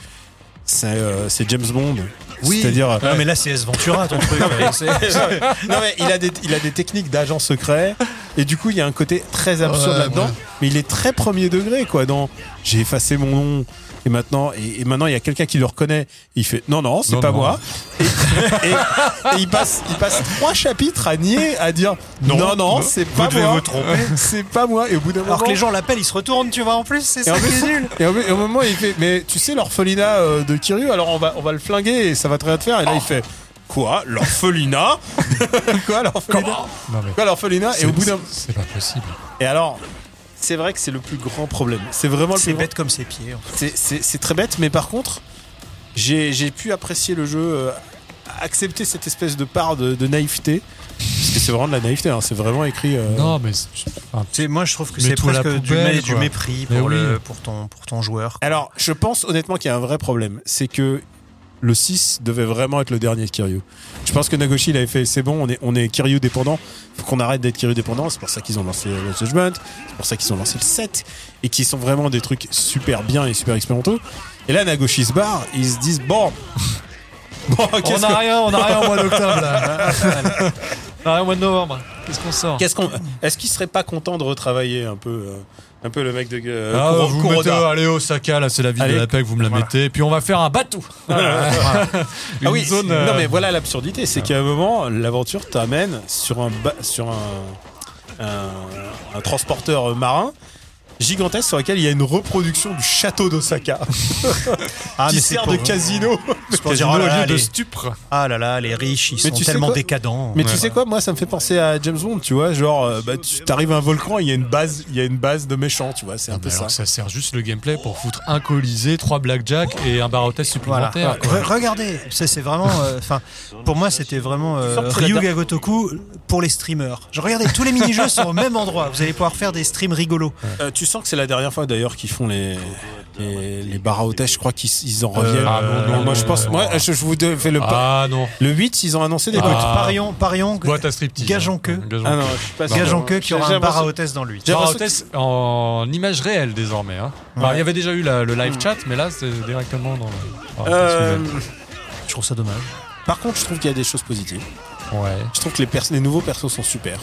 c'est euh, James Bond. Oui. C'est-à-dire. Non, mais là, c'est S Ventura, ton truc. Non mais il a des, il a des techniques d'agent secret et du coup il y a un côté très absurde là-dedans ouais. mais il est très premier degré quoi dans j'ai effacé mon nom. Et maintenant et, et maintenant il y a quelqu'un qui le reconnaît. Et il fait non non c'est Non, pas non. moi. Et, et- et il passe il passe trois chapitres à nier à dire non non, non, c'est vous pas devez moi. vous tromper. c'est pas moi. Et au bout d'un moment Alors que les gens l'appellent, ils se retournent, tu vois, en plus, c'est ça qui est nul. et au, et au moment il fait mais tu sais l'orphelinat euh, de Kiryu alors on va on va le flinguer et ça va très bien te faire. Et là il fait quoi? L'orphelinat? Quoi l'orphelinat? Non, mais quoi l'orphelinat? Et au bout d'un c'est pas possible. et alors, c'est vrai que c'est le plus grand problème. C'est vraiment le C'est grand- bête comme ses pieds. en fait. C'est- très bête, mais par contre, j'ai j'ai pu apprécier le jeu, euh, accepter cette espèce de part de, de naïveté. Parce que c'est vraiment de la naïveté, hein, c'est vraiment écrit. euh, Non, mais enfin, Moi, je trouve que c'est presque du, mépris pour, oui. le, pour, ton, pour ton joueur. Alors, je pense honnêtement qu'il y a un vrai problème. C'est que le 6 devait vraiment être le dernier de Kiryu. Je pense que Nagoshi, il avait fait c'est bon, on est, on est Kiryu dépendant. faut qu'on arrête d'être Kiryu dépendant. C'est pour ça qu'ils ont lancé le Judgment. C'est pour ça qu'ils ont lancé le 7. Et qui sont vraiment des trucs super bien et super expérimentaux. Et là, Nagoshi se barre. Ils se disent bon. Bon, on qu'est-ce a qu'on- rien, on a rien au mois d'octobre là. on a rien au mois de novembre. Qu'est-ce qu'on sort? Qu'est-ce qu'on- Est-ce qu'ils seraient pas contents de retravailler un peu, euh, un peu le mec de euh, Ah, Kuro- vous mettez, allez Osaka, là c'est la ville Allez. de la paix que vous me la Voilà. mettez, et puis on va faire un bateau. Voilà. Une Ah oui, zone, non euh, mais voilà l'absurdité, c'est qu'à un moment, l'aventure t'amène sur un ba- sur un, un, un transporteur marin gigantesque sur lequel il y a une reproduction du château d'Osaka Ah, qui mais c'est sert de casino. Casino oh là de les- stupre. Ah là là, les riches, ils Mais sont tellement décadents. Mais tu Ouais. sais quoi, moi ça me fait penser à James Bond, tu vois, genre euh, bah, tu arrives à un volcan, il y a une base, il y a une base de méchants, tu vois, c'est un Ah, peu mais ça. alors que ça sert juste le gameplay pour foutre un colisée, trois blackjack et un Voilà. supplémentaire. quoi. Re- regardez, ça c'est vraiment. euh, Enfin, pour moi, c'était vraiment euh, Ryu Gagotoku pour les streamers. Je regardez, tous les mini-jeux sont au même endroit. Vous allez pouvoir faire des streams rigolos. Euh, tu sens que c'est la dernière fois d'ailleurs qu'ils font les les, les bars à hôtesse, je crois qu'ils ils en reviennent. ah non, non, moi je pense, moi je, je vous fais le Ah non, le 8, ils ont annoncé des Ah. Parions, parions. boîte à striptease. Gageons hein. que. Gageons Ah que. non, je suis pas sûr. Gageons que qu'il y aura J'ai un bar à l'impression- hôtesse dans lui. J'ai l'impression en image réelle désormais. Hein. Ouais. il y avait déjà eu la- le live chat, mais là c'est directement dans le. que- Euh, Je trouve ça dommage. par contre, je trouve qu'il y a des choses positives. Ouais. Je trouve que les, pers- les nouveaux persos sont super.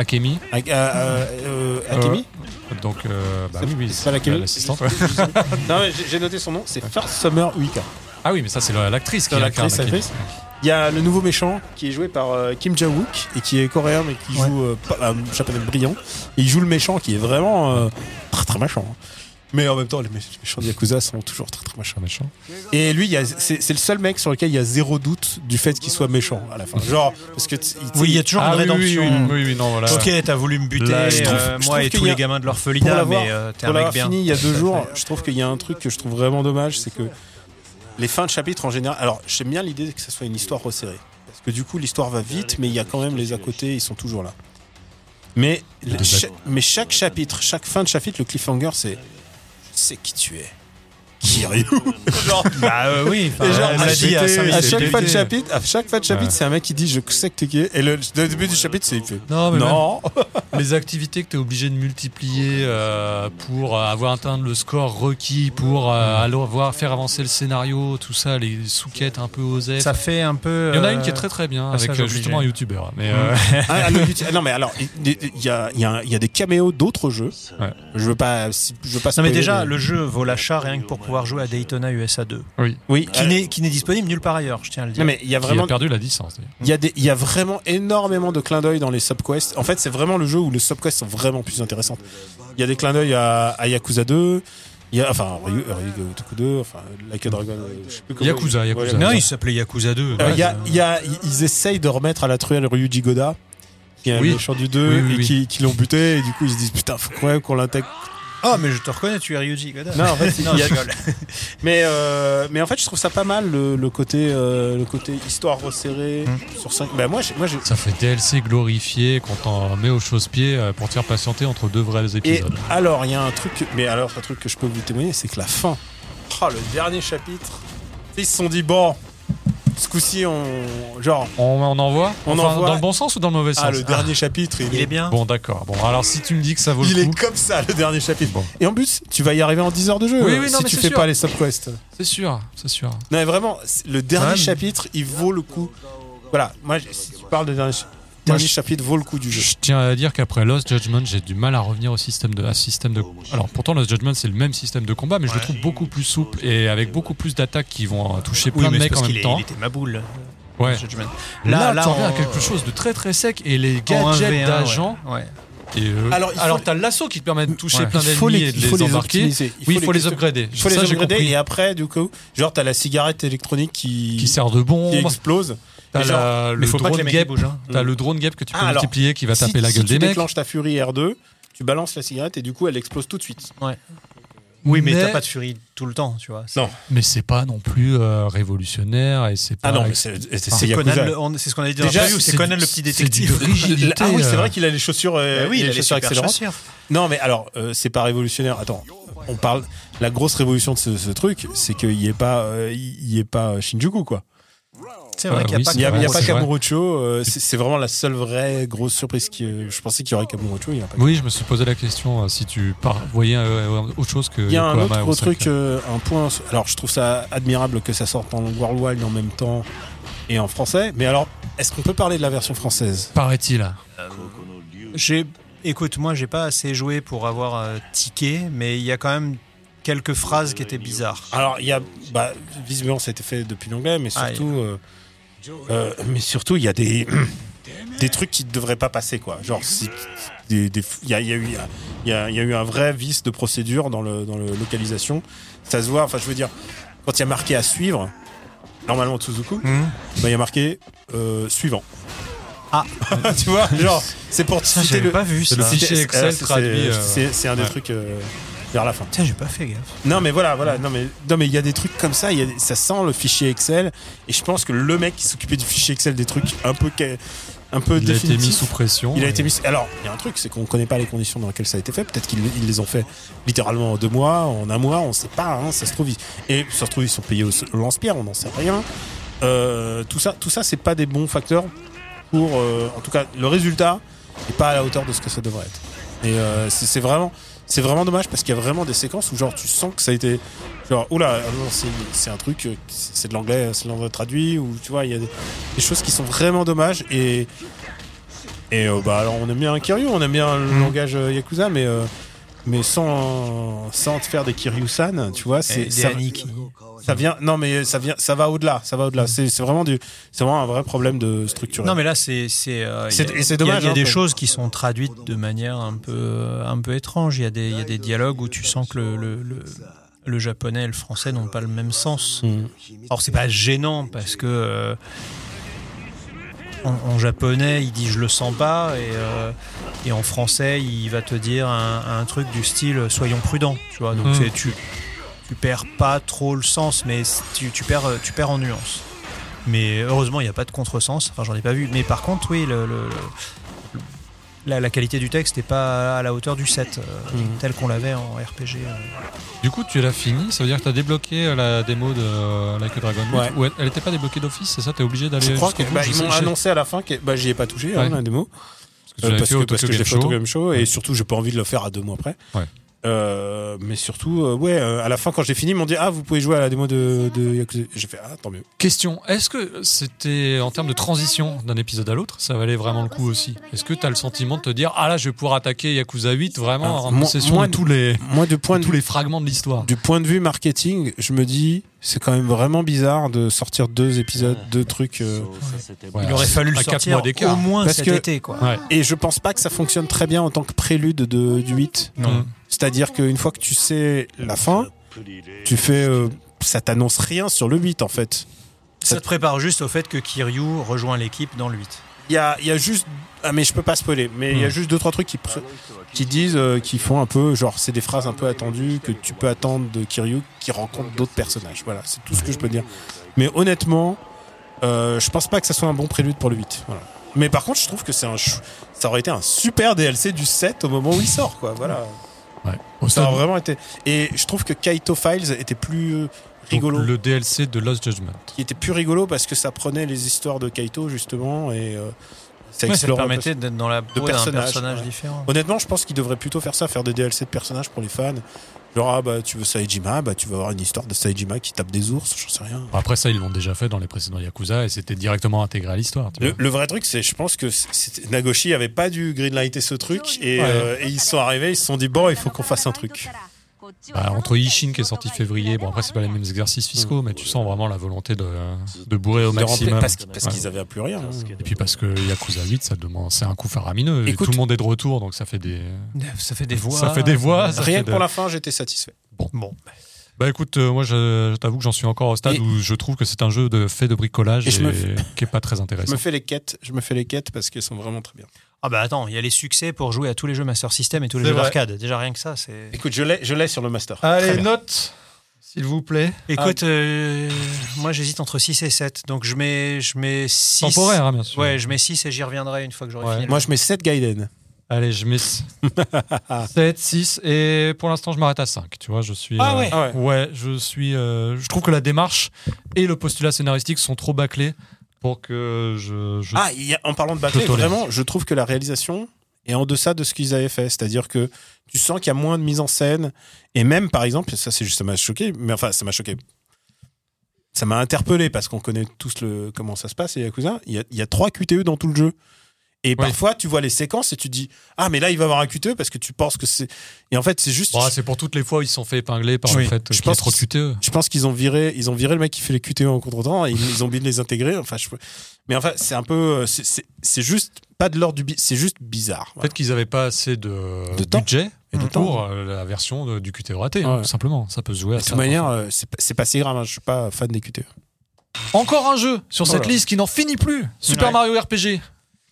Akemi. Ak- euh, euh, euh, Akemi Donc, euh, bah C'est- oui, c'est pas l'Akemi l'assistante. Non, mais j'ai- noté son nom, c'est First Summer Uika. Ah oui, mais ça c'est la- l'actrice qui incarne l'actrice, Akemi. l'actrice. Il y a le nouveau méchant qui est joué par euh, Kim Ja-wook et qui est coréen mais qui Ouais. joue euh, pas- un japonais brillant. Et il joue le méchant qui est vraiment euh, très très méchant. Mais en même temps, les mé- les méchants de Yakuza sont toujours très très méchants. Méchant. Et lui, il y a- c'est c'est le seul mec sur lequel il y a zéro doute du fait qu'il soit méchant à la fin. Genre, parce que. Oui, il y a toujours Ah une rédemption. oui, oui, oui, non, voilà. Ok, t'as voulu me buter, Là, je euh, trouve- je moi et tous les gamins de l'orphelinat, mais euh, t'es un mec bien. fini il y a deux jours, je trouve qu'il y a un truc que je trouve vraiment dommage, c'est que les fins de chapitre en général. Alors, j'aime bien l'idée que ce soit une histoire resserrée. Parce que du coup, l'histoire va vite, mais il y a quand même les à côté, ils sont toujours là. Mais, cha- mais chaque chapitre, chaque fin de chapitre, le cliffhanger, c'est sais qui tu es. Kiryu. Genre, Bah euh, oui, enfin, Et genre, elle l'a dit à chaque- 5 à minutes. chaque fin de chapitre, à chaque fin de chapitre, Ouais. c'est un mec qui dit je sais que t'es qui. Et le, le début du chapitre, c'est il fait Non, mais non. les activités que tu es obligé de multiplier euh, pour euh, avoir atteint le score requis, pour euh, aller voir, faire avancer le scénario, tout ça, les sous-quêtes un peu osées. Ça fait un peu. Il y en a euh, une qui est très très bien, ah, avec euh, justement un obligé. youtubeur. Mais euh, Ah, ah, le YouTube- non mais alors il il y a, il y, a, il y a des caméos d'autres jeux. Ouais. Je veux pas si- je veux pas Non mais spoiler, déjà, le jeu vaut l'achat rien que pour pouvoir jouer à Daytona USA 2, oui, oui qui euh, n'est qui n'est disponible nulle part ailleurs, je tiens à le dire. non mais il y a qui vraiment a perdu la licence. il y a des il y a vraiment énormément de clins d'œil dans les subquests. En fait, c'est vraiment le jeu où les subquests sont vraiment plus intéressantes. Il y a des clins d'œil à, à Yakuza 2, il y a enfin Ryu, Ryu Gotoku 2, enfin Like a Dragon, je sais plus comment Yakuza, Yakuza. non, il s'appelait Yakuza 2. Euh, il y a, il y a- ils essayent de remettre à la truelle Ryuji Goda, qui est un Oui. méchant du 2, Oui, oui, et oui. qui, qui l'ont buté, et du coup ils se disent putain, faut quand même qu'on l'intègre. Ah mais je te reconnais, tu es Ryuji Goda. Non, en fait, non, il y je a- rigole. Mais, euh, mais en fait, je trouve ça pas mal le, le côté, euh, le côté histoire resserrée Hmm. sur 5. Bah, moi, moi, Ça fait DLC glorifié qu'on t'en met au chausse-pied euh, pour te faire patienter entre deux vrais Et épisodes. alors, il y a un truc, mais alors, un truc que je peux vous témoigner, c'est que la fin, oh, le dernier chapitre, ils se sont dit, bon, ce coup-ci, on. Genre, On, on envoie On Enfin, envoie- Dans le bon sens ou dans le mauvais sens ah, le dernier chapitre, il, Il est bien. Bon, d'accord. Bon, alors si tu me dis que ça vaut Il le est coup, comme ça, le dernier chapitre. Bon. Et en plus, tu vas y arriver en 10 heures de jeu Oui, oui, non, si tu fais sûr. pas les subquests. c'est sûr, c'est sûr. Non, mais vraiment, le dernier Ouais, mais- chapitre, il vaut le coup. Voilà, moi, si tu parles de dernier, dernier je- chapitre, vaut le coup du jeu. Je tiens à dire qu'après Lost Judgment, j'ai du mal à revenir au système de, à système de. Alors pourtant Lost Judgment c'est le même système de combat, mais je le Ouais. trouve beaucoup plus souple et avec beaucoup plus d'attaques qui vont euh, toucher plein de mecs en même est- temps. il était ma boule. Ouais. Judgment. Là, là, tu reviens à quelque chose de très très sec et les gadgets 1v1, d'agents. ouais. Ouais. Et euh, Alors, il faut- alors t'as l'assaut qui te permet de toucher Ouais. plein Il d'ennemis et de il faut les les embarquer. optimiser. Oui, il faut les upgrader. Il faut les Ça, j'ai upgrader compris. et après, du coup, genre, t'as la cigarette électronique qui, Qui sert de qui bombe. explose. T'as la- le faut pas que les drone mecs ils gap. bougent. hein. T'as le drone gap que tu peux Ah, alors, multiplier qui va Si- taper la si gueule tu des mecs. déclenches ta furie R2, tu balances la cigarette et du coup, elle explose tout de suite. Oui, mais, Mais- t'as pas de furie tout le temps, tu vois. Non. Mais c'est pas non plus euh, révolutionnaire et c'est pas. Ah non, mais c'est. Conan, le- on- c'est ce qu'on a dit dans Déjà, c'est Conan du- le petit détective. rigidité, Ah oui, c'est vrai qu'il a les chaussures, euh, Bah oui, il a il a les chaussures accélérantes. Non, mais alors, euh, c'est pas révolutionnaire. Attends, on parle. La grosse révolution de ce, ce truc, c'est qu'il n'y ait pas, euh, il y ait pas Shinjuku, quoi. C'est vrai Ah qu'il n'y oui, a Kamurocho. pas. Kamurocho. euh, c'est vraiment la seule vraie grosse surprise. Qui, euh, je pensais qu'il y aurait Kamurocho. Il y a pas. Oui, je me suis posé la question euh, si tu par- voyais euh, autre chose que. Il y a un Yokohama autre truc, euh, un point. Alors, je trouve ça admirable que ça sorte en Worldwide en même temps et en français. Mais alors, est-ce qu'on peut parler de la version française? Paraît-il. J'ai, écoute, moi, j'ai pas assez joué pour avoir euh, tiqué, mais il y a quand même quelques phrases qui étaient bizarres. Alors, il y a, bah, visiblement, ça a été fait depuis l'anglais, mais Ah, surtout, euh, euh, mais surtout, il y a des, des trucs qui ne devraient pas passer, quoi. Genre, si, des, des- il y a, il y a eu, il y a, il y a eu un vrai vice de procédure dans le, dans le localisation. Ça se voit. Enfin, je veux dire, quand il y a marqué à suivre, normalement Tsuzuku, Hmm. bah, il y a marqué euh, suivant. Ah. tu vois, genre, c'est pour Ça, citer le. pas vu le fichier Excel c'est- traduit, euh, C'est un des trucs euh, vers la fin. Tiens, j'ai pas fait gaffe. Non mais voilà, voilà, non mais non mais il y a des trucs comme ça, il y a ça sent le fichier Excel et je pense que le mec qui s'occupait du fichier Excel des trucs un peu un peu Il a été mis sous pression. il a et- été mis. Alors il y a un truc, c'est qu'on connaît pas les conditions dans lesquelles ça a été fait. Peut-être qu'ils ils les ont fait littéralement en deux mois, en un mois, on sait pas. Hein, ça se trouve ils- et ça se trouve ils sont payés au lance-pierre, on n'en sait rien. Euh, tout ça, tout ça, c'est pas des bons facteurs pour, euh, en tout cas, le résultat n'est pas à la hauteur de ce que ça devrait être. Et euh, c'est vraiment, c'est vraiment dommage parce qu'il y a vraiment des séquences où genre tu sens que ça a été, genre oula, non, c'est c'est un truc, euh, c'est c'est de l'anglais, c'est de l'anglais traduit ou tu vois, il y a des, des choses qui sont vraiment dommages et et euh, bah alors on aime bien Kiryu, on aime bien le Mm. langage euh, yakuza, mais euh, mais sans sans te faire des Kiryu-san, tu vois, c'est Et ça, ça vient non mais ça vient ça va au-delà, ça va au-delà. C'est c'est vraiment du c'est vraiment un vrai problème de structure. Non mais là c'est c'est euh, C'est- et c'est il y a- dommage, Il y a hein, des choses qui sont traduites de manière un peu un peu étrange. Il y a des il y a des dialogues où tu sens que le le, le, le japonais et le français n'ont pas le même sens. Mm. Alors c'est pas gênant parce que euh, en, en japonais il dit je le sens pas et, euh, et en français il va te dire un, un truc du style soyons prudents. Tu vois donc Mm. c'est- tu tu perds pas trop le sens mais tu, tu perds tu perds en nuance. Mais heureusement, il n'y a pas de contresens. Enfin, j'en ai pas vu. Mais par contre, oui, le, le- le- la, la qualité du texte n'est pas à la hauteur du 7, euh, Mhm. tel qu'on l'avait en RPG. euh. Du coup, tu l'as fini, ça veut dire que tu as débloqué euh, la démo de euh, Like a Dragon Ouais. Ou elle- elle était pas débloquée d'office, c'est ça T'es obligé d'aller Je crois jusqu'au que bout bah, Je ils m'ont annoncé à la fin que bah, j'y ai pas touché hein, Ouais. la démo Parce que tu Euh, parce fait que, parce fait au. Tokyo Game Show et Ouais. surtout j'ai pas envie de le faire à deux mois après. Euh, mais surtout euh, ouais euh, à la fin quand j'ai fini ils m'ont dit ah vous pouvez jouer à la démo de, de Yakuza. J'ai fait ah tant mieux. Question, est-ce que c'était en termes de transition d'un épisode à l'autre, ça valait vraiment le coup aussi? Est-ce que tu as le sentiment de te dire ah là je vais pouvoir attaquer Yakuza 8 vraiment en possession de tous les Moi du point de de tous les fragments de l'histoire? du point de vue marketing je me dis c'est quand même vraiment bizarre de sortir deux épisodes deux trucs euh, Ouais, Il aurait fallu le à quatre sortir mois d'écart. au moins Parce cet que- été. Quoi. Ouais. et je pense pas que ça fonctionne très bien en tant que prélude de, du 8 Non. c'est-à-dire qu'une fois que tu sais la fin tu fais euh, ça t'annonce rien sur le 8 en fait Ça te prépare juste au fait que Kiryu rejoint l'équipe dans le 8. Il y a, il y a juste. Ah, mais je peux pas spoiler. Mais il y a Hmm. juste deux, trois trucs qui, pr- qui disent, euh, qui font un peu. Genre, c'est des phrases un peu attendues que tu peux attendre de Kiryu qui rencontre d'autres personnages. Voilà, c'est tout ce que je peux dire. Mais honnêtement, euh, je pense pas que ça soit un bon prélude pour le 8. Voilà. Mais par contre, je trouve que c'est un. chou- Ça aurait été un super DLC du 7 au moment où il sort, quoi. Voilà. Ouais. Ça a vraiment été. Et je trouve que Kaito Files était plus donc, le DLC de Lost Judgment. Qui était plus rigolo parce que ça prenait les histoires de Kaito, justement, et. euh, ça Ouais, ça permettait d'être dans la peau d'un personnages, personnage ouais. différent. Honnêtement, je pense qu'ils devraient plutôt faire ça, faire des DLC de personnages pour les fans. Genre, ah bah tu veux Saejima, bah tu vas avoir une histoire de Saejima qui tape des ours, j'en sais rien. Après ça, ils l'ont déjà fait dans les précédents Yakuza et c'était directement intégré à l'histoire. Le, vrai truc, c'est, je pense que Nagoshi avait pas dû greenlighter ce truc et, Ouais. euh, et ils sont arrivés, ils se sont dit bon, il faut qu'on fasse un truc. Bah, entre Ishin qui est sorti février, bon après c'est pas les mêmes exercices fiscaux, mais tu sens vraiment la volonté de, de bourrer au maximum. parce, parce Ouais. qu'ils avaient plus rien. hein. Et puis parce que Yakuza 8, ça demande, c'est un coup faramineux. Et tout le monde est de retour, donc ça fait des. Ça fait des voix. Ça fait des voix. Rien que pour de- la fin, j'étais satisfait. Bon. Bah écoute, euh, moi je, je t'avoue que j'en suis encore au stade Et- où je trouve que c'est un jeu de fait de bricolage Et et, je me qui est pas très Je intéressant. me fais les quêtes, je me fais les quêtes parce qu'elles sont vraiment très bien. Ah bah attends, il y a les succès pour jouer à tous les jeux Master System et tous les jeux d'arcade. Déjà rien que ça, c'est. Écoute, je l'ai, je l'ai sur le master. Allez, note, s'il vous plaît. Écoute, euh, moi j'hésite entre 6 et 7. Donc je mets, je mets 6. Temporaire, hein, bien sûr. Ouais, je mets 6 et j'y reviendrai une fois que j'aurai Ouais. fini. Moi, je mets 7 Gaiden. Allez, je mets 7, 6 et pour l'instant je m'arrête à 5. Tu vois, je suis. Ah euh, ouais. Ah ouais. Je suis. euh, je trouve que la démarche et le postulat scénaristique sont trop bâclés pour que je. je- Ah, il y a- en parlant de bâclé, Je tolère. vraiment, je trouve que la réalisation est en deçà de ce qu'ils avaient fait. C'est-à-dire que tu sens qu'il y a moins de mise en scène. Et même, par exemple, ça, c'est juste, ça m'a choqué, mais enfin, ça m'a choqué. Ça m'a interpellé parce qu'on connaît tous le, comment ça se passe, les Yakuza. Il y a, il y a trois QTE dans tout le jeu. Et parfois, tu vois les séquences et tu dis Ah, mais là, il va avoir un QTE parce que tu penses que c'est. Et en fait, c'est juste. Bon, c'est pour toutes les fois où ils se sont fait épingler par Oui. le fait Je pense trop de E. QTE. Je pense qu'ils ont viré, ils ont viré le mec qui fait les QTE en contre-temps et ils, ont oublié de les intégrer. Enfin, je... mais enfin, c'est un peu, c'est- juste pas de l'ordre du, bi- c'est juste bizarre. Voilà. Peut-être qu'ils n'avaient pas assez de, budget Et de pour temps. euh, la version de- du QTE raté, Ouais. tout simplement. Ça peut se jouer à De toute manière, euh, c'est pas- si grave. hein, Je suis pas fan des QTE. Encore un jeu sur cette liste qui n'en finit plus. Super Ouais. Mario RPG.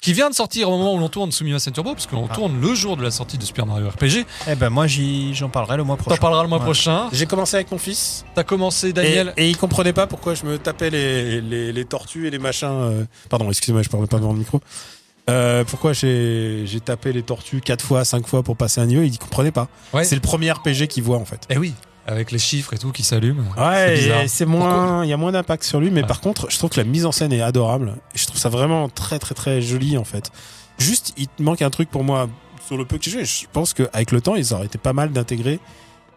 Qui vient de sortir au moment où l'on tourne Sumimasen Turbo, parce qu'on Ah. tourne le jour de la sortie de Super Mario RPG. Eh ben moi j'y- j'en parlerai le mois T'en prochain. parleras le mois Ouais. prochain. J'ai commencé avec mon fils. T'as commencé, Et, Daniel. et il comprenait pas pourquoi je me tapais les, les, les tortues et les machins. euh, Pardon, excusez-moi, je parlais pas devant le micro. Euh, pourquoi j'ai j'ai tapé les tortues 4 fois, 5 fois pour passer un niveau Il comprenait pas. Ouais. C'est le premier RPG qu'il voit en fait. Eh oui, avec les chiffres et tout qui s'allument. Ouais, C'est moins, il y a moins d'impact sur lui, mais Ouais. par contre, je trouve que la mise en scène est adorable. Et je trouve ça vraiment très très très joli en fait. Juste, il manque un truc pour moi sur le peu que j'ai joué. Je pense qu'avec le temps, ils auraient été pas mal d'intégrer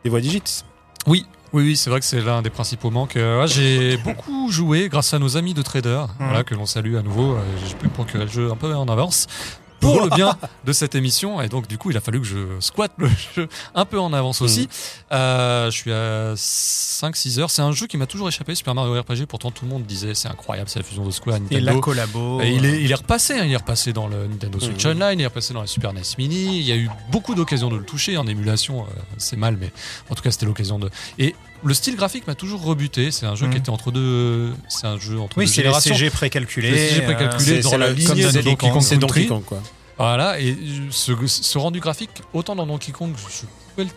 des voix digits. Oui, oui, oui, c'est vrai que c'est l'un des principaux manques. Euh, ouais, j'ai beaucoup joué grâce à nos amis de traders, Mhm. voilà, que l'on salue à nouveau. Euh, J'ai pu procurer le jeu un peu en avance. Pour le bien de cette émission. Et donc, du coup, il a fallu que je squatte le jeu un peu en avance aussi. Euh, je suis à 5-6 heures. C'est un jeu qui m'a toujours échappé, Super Mario RPG. Pourtant, tout le monde disait c'est incroyable, c'est la fusion de Square Et la Nintendo. collabo. Et il, est, il est repassé, hein, il est repassé dans le Nintendo Switch Mhm. Online, il est repassé dans la Super NES Mini. Il y a eu beaucoup d'occasions de le toucher en émulation, euh, c'est mal, mais en tout cas c'était l'occasion de. Et le style graphique m'a toujours rebuté. C'est un jeu Mhm. qui était entre deux, c'est un jeu entre Oui, deux c'est les. CG précalculés. Les CG précalculés. euh, dans c'est la lignée de Donkey Kong, c'est Donkey. Kong, quoi. Voilà, et ce, ce rendu graphique, autant dans Donkey Kong, je pouvais le-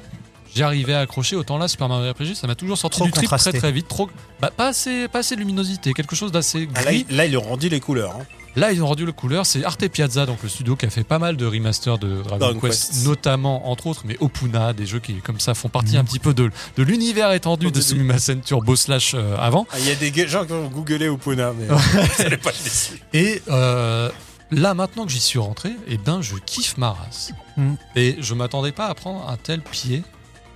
j'y arrivais à accrocher, autant là, Super Mario RPG, ça m'a toujours sorti Trop du trip très très vite. Trop, bah, pas, assez, pas assez de luminosité, quelque chose d'assez Ah, là, gris. il- là, ils ont rendu les couleurs. hein. Là, ils ont rendu le couleur. C'est Arte Piazza, donc le studio qui a fait pas mal de remasters de Dragon Dragon Quest, Quest. notamment, entre autres, mais Opuna, des jeux qui, comme ça, font partie Mhm. un petit peu de, de l'univers étendu de. Sumimasen Turbo Slash euh, avant. Ah, Il y a des gens qui vont googler Opuna, mais ça n'est pas déçu. Et euh, là, maintenant que j'y suis rentré, eh ben, je kiffe ma race. Mhm. Et je m'attendais pas à prendre un tel pied.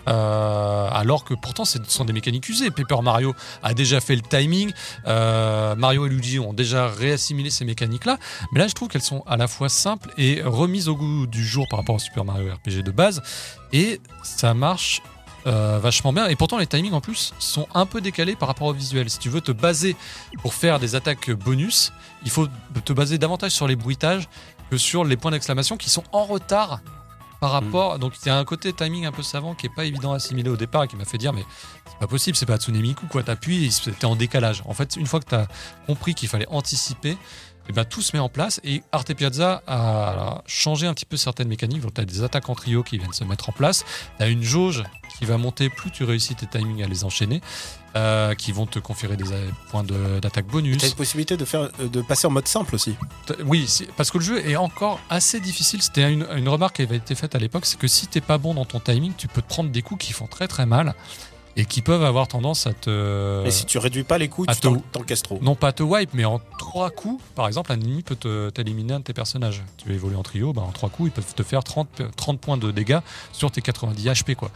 Euh, alors que pourtant ce sont des mécaniques usées. Paper Mario a déjà fait le timing, euh, Mario et Luigi ont déjà réassimilé ces mécaniques-là, mais là je trouve qu'elles sont à la fois simples et remises au goût du jour par rapport au Super Mario RPG de base, et ça marche euh, vachement bien. Et pourtant les timings en plus sont un peu décalés par rapport au visuel. Si tu veux te baser pour faire des attaques bonus, il faut te baser davantage sur les bruitages que sur les points d'exclamation qui sont en retard par rapport. Donc il y a un côté timing un peu savant qui est pas évident à assimiler au départ et qui m'a fait dire mais c'est pas possible, c'est pas Hatsune Miku quoi, t'appuies c'était en décalage. En fait, une fois que t'as compris qu'il fallait anticiper, et ben tout se met en place et Arte Piazza a changé un petit peu certaines mécaniques. Donc tu as des attaques en trio qui viennent se mettre en place, tu as une jauge qui va monter plus tu réussis tes timings à les enchaîner, euh, qui vont te conférer des euh, points de- d'attaque bonus. T'as une possibilité de, faire, euh, de passer en mode simple aussi. Oui, parce que le jeu est encore assez difficile. C'était une, une remarque qui avait été faite à l'époque, c'est que si t'es pas bon dans ton timing, tu peux te prendre des coups qui font très très mal et qui peuvent avoir tendance à te... Et si tu réduis pas les coups, tu t'encaisses trop. Non pas te wipe, mais en trois coups, par exemple, un ennemi peut t'éliminer un de tes personnages. Tu évolues en trio, bah, en trois coups, ils peuvent te faire 30, 30 points de dégâts sur tes 90 HP. Quoi.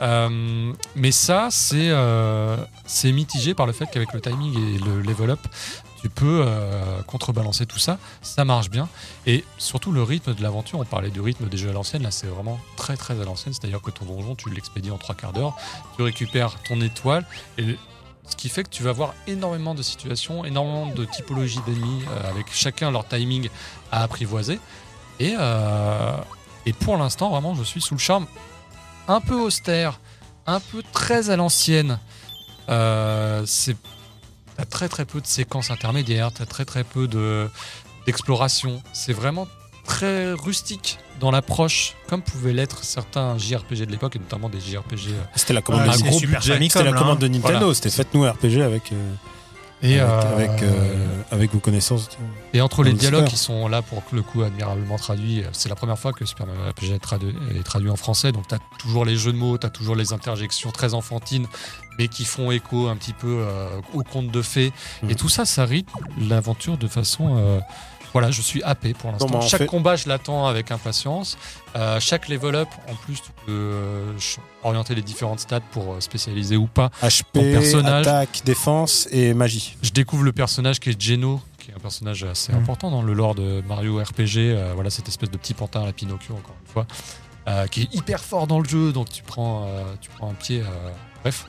Euh, mais ça, c'est euh, c'est mitigé par le fait qu'avec le timing et le level up, tu peux euh, contrebalancer tout ça. Ça marche bien. Et surtout le rythme de l'aventure, on parlait du rythme des jeux à l'ancienne, là c'est vraiment très très à l'ancienne. C'est-à-dire que ton donjon, tu l'expédies en trois quarts d'heure, tu récupères ton étoile et ce qui fait que tu vas voir énormément de situations, énormément de typologies d'ennemis, avec chacun leur timing à apprivoiser. Et pour l'instant, vraiment, je suis sous le charme un peu austère, un peu très à l'ancienne. Euh, c'est T'as très très peu de séquences intermédiaires, t'as très très peu de d'exploration. C'est vraiment très rustique dans l'approche, comme pouvaient l'être certains JRPG de l'époque, et notamment des JRPG euh, C'était la commande, un de, gros Super budget, Famicom, la commande de Nintendo. Voilà. C'était faites-nous RPG avec, euh, et, avec, euh, avec, euh, avec vos connaissances. Et entre les dialogues qui sont là pour le coup admirablement traduits, c'est la première fois que Super Mario RPG est traduit, est traduit en français, donc tu as toujours les jeux de mots, tu as toujours les interjections très enfantines, mais qui font écho un petit peu euh, au conte de fées. Et tout ça, ça rythme l'aventure de façon... voilà, je suis happé pour l'instant. En chaque fait- combat, je l'attends avec impatience. Euh, chaque level up, en plus, tu peux euh, orienter les différentes stats pour euh, spécialiser ou pas. Ton HP, personnage. attaque, défense et magie. Je découvre le personnage qui est Geno, qui est un personnage assez Mm. important dans le lore de Mario RPG. euh, voilà, cette espèce de petit pantin à la Pinocchio, encore une fois, euh, qui est hyper fort dans le jeu. Donc tu prends, euh, tu prends un pied. euh, bref,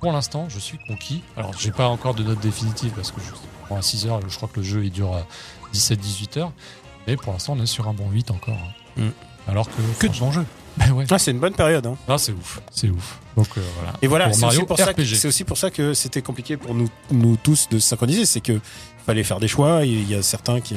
pour l'instant, je suis conquis. Alors, j'ai pas encore de note définitive parce que je prends à 6 heures. Je crois que le jeu il dure 17-18 heures. Mais pour l'instant, on est sur un bon 8 encore. hein. Mm. Alors que. Que de bons jeux. Ben ouais. Ah, c'est une bonne période. hein. Ah, c'est ouf. C'est ouf. Donc euh, voilà. Et voilà, c'est aussi, pour ça que- RPG. c'est aussi pour ça que c'était compliqué pour nous, nous tous de se synchroniser. C'est que fallait faire des choix. Il y a certains qui,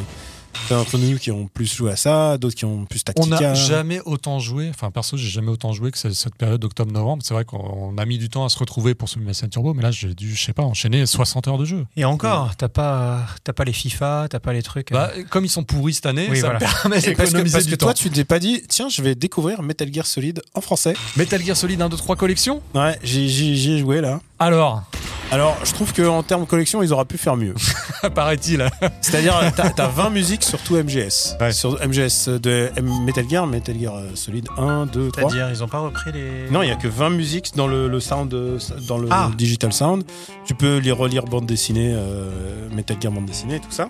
d'entre nous qui ont plus joué à ça, d'autres qui ont plus On n'a jamais autant joué, enfin perso, j'ai jamais autant joué que cette- période d'octobre-novembre. C'est vrai qu'on a mis du temps à se retrouver pour Sumimasen Turbo, mais là j'ai dû, je sais pas, enchaîner 60 heures de jeu. Et encore, t'as pas, t'as pas les FIFA, t'as pas les trucs. Bah, euh, comme ils sont pourris cette année, Oui, ça voilà. me permet Et parce que, d'économiser parce du que temps. toi, tu t'es pas dit, tiens, je vais découvrir Metal Gear Solid en français. Metal Gear Solid 1, 2, 3 collection Ouais, j'y ai joué là. Alors, Alors, je trouve qu'en termes collection, ils auraient pu faire mieux. paraît-il. C'est-à-dire, t'as t'as 20 musiques sur tout MGS. Ouais. Sur MGS de M- Metal Gear, Metal Gear euh, Solid 1, 2, 3. C'est-à-dire, ils ont pas repris les. Non, il y a que 20 musiques dans le, le sound, euh, dans le Ah. digital sound. Tu peux les relire bande dessinée, euh, Metal Gear bande dessinée, tout ça.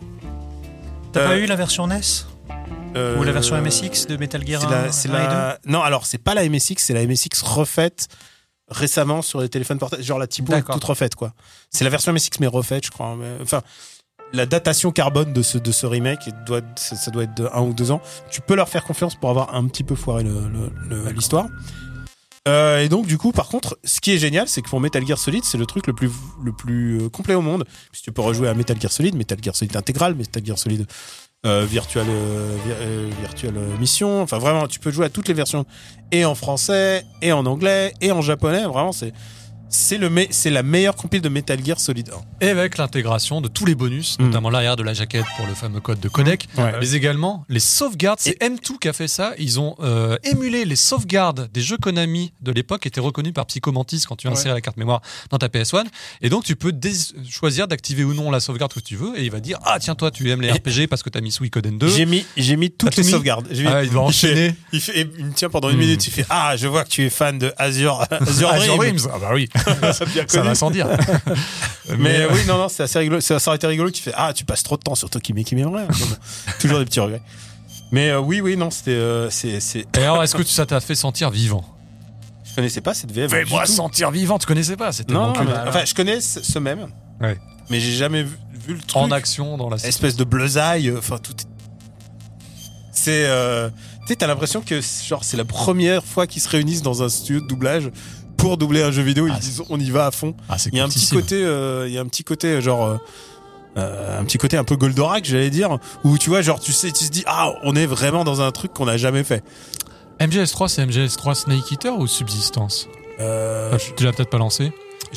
T'as Euh, pas eu la version NES Euh, Ou la version MSX de Metal Gear C'est 1, la, c'est 1 la- Non, alors c'est pas la MSX, c'est la MSX refaite récemment sur les téléphones portables. Genre la typo toute refaite, quoi. C'est la version MSX, mais refaite, je crois. Mais- Enfin, la datation carbone de ce, de ce remake, doit, ça, ça doit être de un ou deux ans. Tu peux leur faire confiance pour avoir un petit peu foiré le- le- le- l'histoire. Euh, et donc, du coup, par contre, ce qui est génial, c'est que pour Metal Gear Solid, c'est le truc le plus, le plus euh, complet au monde. Puis tu peux rejouer à Metal Gear Solid, Metal Gear Solid intégral, Metal Gear Solid euh, Virtual, euh, euh, Mission. Enfin, vraiment, tu peux jouer à toutes les versions, et en français, et en anglais, et en japonais. Vraiment, c'est. C'est le c'est la meilleure compile de Metal Gear Solid 1. Et avec l'intégration de tous les bonus, Mm. notamment l'arrière de la jaquette pour le fameux code de codec, Ouais. mais également les sauvegardes. C'est M2 qui a fait ça. Ils ont euh, émulé les sauvegardes des jeux Konami de l'époque qui étaient reconnus par Psychomantis quand tu insérais la carte mémoire dans ta PS1. Et donc tu peux choisir d'activer ou non la sauvegarde que tu veux. Et il va dire Ah, tiens, toi, tu aimes les RPG parce que tu as mis Suikoden 2. J'ai mis, j'ai mis toutes les mis sauvegardes. Mis- Ah, il doit enchaîner. Il, fait, et il me tient pendant une Hmm. minute. Il fait Ah, je vois que tu es fan de Azure, Azure. Dreams. Ah bah oui, Ça, va sans dire. Mais euh, oui, non, non, c'est assez rigolo. Ça, aurait été rigolo. Tu fais Ah, tu passes trop de temps sur Tokime qui m'aimerait. Toujours des petits regrets. Mais euh, oui, oui, non, c'était. euh, c'est, c'est... Et alors, est-ce que ça t'a fait sentir vivant? Je connaissais pas cette VF. Fais-moi sentir vivant, tu connaissais pas C'était Non, non, mais- enfin, je connais ce, même. Ouais. Mais j'ai jamais vu, vu le truc. en action dans la espèce de bleusaille. Enfin, tout. est- C'est. euh, Tu sais, t'as l'impression que genre c'est la première fois qu'ils se réunissent dans un studio de doublage pour doubler un jeu vidéo. Ils Ah, disent on y va à fond. Ah, c'est Il y a un petit côté, euh, il y a un petit côté euh, genre. euh, euh, un petit côté un peu Goldorak, j'allais dire, où tu vois, genre, tu sais, tu te dis, ah, on est vraiment dans un truc qu'on n'a jamais fait. MGS3, c'est MGS3 Snake Eater ou Subsistance? Euh, Ah, Tu l'as peut-être pas lancé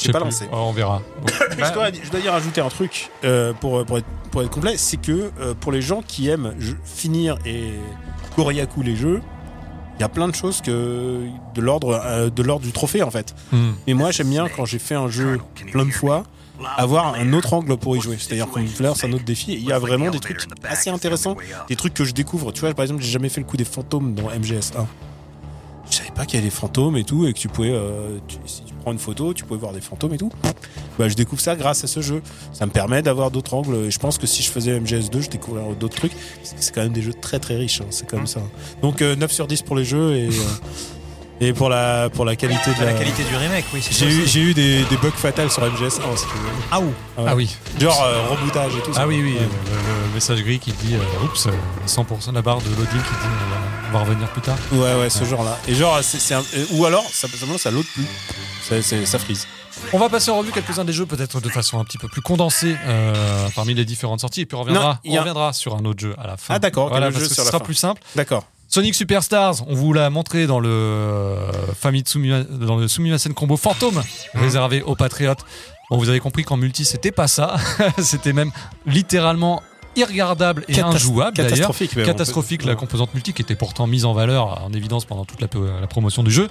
l'ai pas plus. lancé. Oh, on verra. Bon. je, dois, je dois y rajouter un truc euh, pour, pour, être, pour être complet, c'est que euh, pour les gens qui aiment finir et Koriaku les jeux, il y a plein de choses que de l'ordre euh, de l'ordre du trophée en fait. Hmm. Mais moi j'aime bien quand j'ai fait un jeu plein de fois avoir un autre angle pour y jouer. C'est-à-dire qu'on me lance un autre défi. Et il y a vraiment des trucs assez intéressants, des trucs que je découvre. Tu vois, par exemple, j'ai jamais fait le coup des fantômes dans MGS1. Je savais pas qu'il y avait des fantômes et tout, et que tu pouvais, euh, tu- si tu prends une photo, tu pouvais voir des fantômes et tout. Bah, je découvre ça grâce à ce jeu. Ça me permet d'avoir d'autres angles. Et je pense que si je faisais MGS2, je découvrirais d'autres trucs. Parce que C'est quand même des jeux très très riches. hein. C'est comme ça. Donc euh, 9 sur 10 pour les jeux et, euh, et pour la pour la qualité de La, la, qualité du remake, oui. J'ai eu, aussi. j'ai eu des, des bugs fatals sur MGS1 si tu veux. Ah ou Ah oui. Genre euh, rebootage et tout ça. Ah oui, oui. Ouais. Le, le message gris qui dit euh, Oups, euh, 100% de la barre de loading qui dit on va, revenir plus tard. Ouais, ouais, ce genre-là. Et genre, c'est, un- ou alors, ça, simplement, ça plus. Ça, ça frise. On va passer en revue quelques-uns des jeux, peut-être de façon un petit peu plus condensée euh, parmi les différentes sorties. Et puis on reviendra, Non, il y a- on reviendra sur un autre jeu à la fin. Ah, d'accord, Voilà, le parce jeu que sur ce la sera fin. plus simple. D'accord. Sonic Superstars, on vous l'a montré dans le euh, Famitsu dans le Sumimasen Combo Fantôme réservé aux patriotes. Bon, vous avez compris qu'en multi, c'était pas ça. c'était même littéralement irregardable et Catas- injouable d'ailleurs. Catastrophique, même, Catastrophique, la composante multi qui était pourtant mise en valeur, en évidence pendant toute la, la promotion du jeu.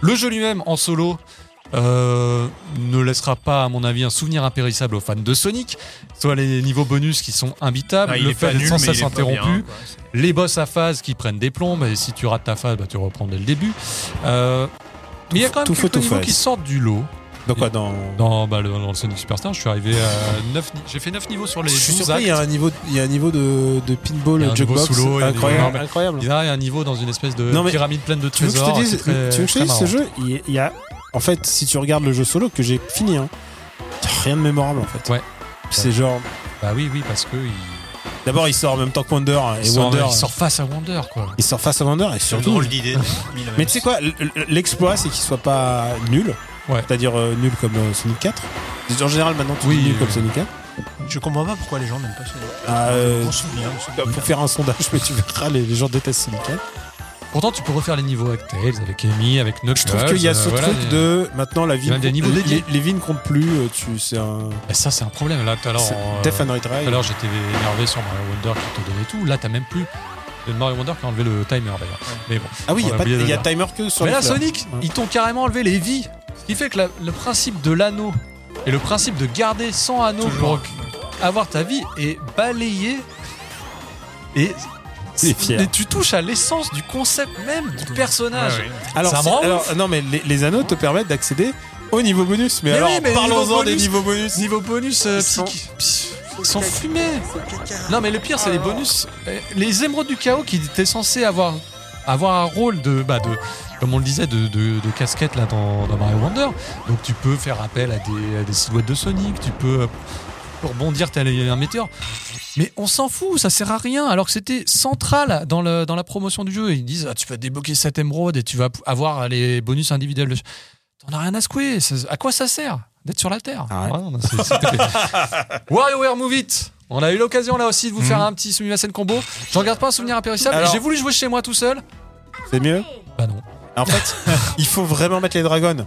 Le jeu lui-même en solo euh, ne laissera pas, à mon avis, un souvenir impérissable aux fans de Sonic. Soit les niveaux bonus qui sont imbitables, Ah, le fait d'être sans cesse interrompu, les boss à phase qui prennent des plombes, et si tu rates ta phase, bah, tu reprends dès le début. Euh, mais il y a quand même Tout quelques niveaux qui sortent du lot. Donc quoi, dans. Dans, bah, le, dans le Sonic Superstar, je suis arrivé à 9 J'ai fait 9 niveaux sur les Je 12 suis surpris, il y a un niveau, il y a un niveau de, de Il y a pinball un jukebox niveau sous l'eau, il y a des incroyable, incroyable. Il y a un niveau dans une espèce de Non, pyramide pleine de Tu veux que je te dise, c'est très- tu veux que je te dise, ce jeu, il y- a, en fait, si tu regardes le jeu solo que j'ai fini, hein, rien de mémorable en fait. Ouais. C'est genre, Bah oui, oui, parce que il, d'abord il sort en même temps que Wonder et il sort, Wonder, il sort face à Wonder, quoi. il sort face à Wonder et surtout. drôle d'idée. Mais tu sais quoi, l'exploit c'est qu'il soit pas nul, Ouais. c'est-à-dire euh, nul comme euh, Sonic 4. En général maintenant tu Oui, dis nul euh, comme Sonic 4. Je comprends pas pourquoi les gens n'aiment pas Sonic. Ah, euh, On se souvient. on se souvient. faut faire un sondage, mais tu verras, les, les gens détestent Sonic 4. Pourtant, tu peux refaire les niveaux avec Tails, avec Amy, avec Knuckles. Je trouve qu'il y a euh, ce voilà, truc les- de maintenant la vie. Des niveaux les, dédiés. les vies ne comptent plus. euh, Tu, c'est un. Et ça, c'est un problème. Là, tout à l'heure, c'est on- Death and tout Retry. à l'heure, j'étais énervé sur Mario Wonder qui te donnait tout. Là, t'as même plus. de Mario Wonder qui a enlevé le timer d'ailleurs. Mais bon. Ah oui, il y a pas de- oublié de il y a le timer que sur Mais les là, fleurs. Sonic, Ouais. ils t'ont carrément enlevé les vies. Ce qui fait que la- le principe de l'anneau et le principe de garder sans anneau Toujours. pour avoir ta vie est balayé. Et, Il est fier. et tu touches à l'essence du concept même du personnage. Ouais, ouais. Alors, Ça me c'est- rend alors, non, mais les, les anneaux te permettent d'accéder au niveau bonus. Mais, Mais alors, oui, mais les parlons-en des bonus- niveaux bonus. Niveau bonus, euh, Ils sont- psych- psy- Ils sont fumés. Non, mais le pire, c'est les bonus. Euh, Les émeraudes du chaos qui étaient censés avoir, avoir un rôle de, bah, de, comme on le disait, de, de, de casquette là dans, dans Mario Wonder. Donc tu peux faire appel à des, à des silhouettes de Sonic, tu peux euh, rebondir tel un météore. Mais on s'en fout, ça sert à rien. Alors que c'était central dans, le, dans la promotion du jeu. Ils disent ah, tu vas débloquer cette émeraude et tu vas avoir les bonus individuels. de- T'en as rien à secouer. Ça- À quoi ça sert d'être sur la Terre? Ah ouais. Ouais, WarioWare Move It On a eu l'occasion là aussi de vous faire un petit Sumimasen combo. Je regarde pas un souvenir impérissable. J'ai voulu jouer chez moi tout seul. C'est mieux? Bah non. En fait, il faut vraiment mettre les dragons.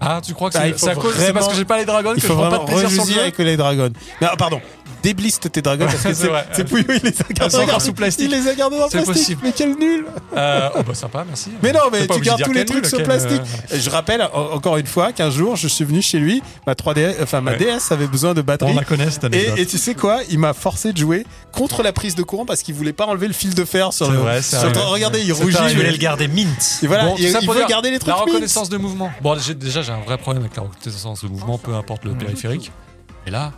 Ah, tu crois que Bah, c'est faut à cause- c'est vraiment- parce que j'ai pas les dragons que Il je faut prends pas vraiment de plaisir sur le rejuger jeu avec les dragons. Non, pardon. Débliste tes dragons parce que c'est c'est vrai. c'est Pouillou, il les a gardés encore dans- sous plastique. Il les a gardés C'est plastique. possible. Mais quel nul Euh, oh bah sympa, merci. Mais non, mais tu gardes tous les trucs nul, sur plastique. euh, Je rappelle en- encore une fois qu'un jour, je suis venu chez lui, ma 3DS, enfin ma Ouais. DS avait besoin de batterie. On la connaît cette anecdote. Et, et tu sais quoi? Il m'a forcé de jouer contre la prise de courant parce qu'il voulait pas enlever le fil de fer sur le. vrai, c'est sur vrai. Regardez, il rougit. Je voulais le garder mint. Et voilà, Bon, il, ça il veut garder les trucs. La reconnaissance de mouvement. Bon, déjà, j'ai un vrai problème avec la reconnaissance de mouvement, peu importe le périphérique. Et là,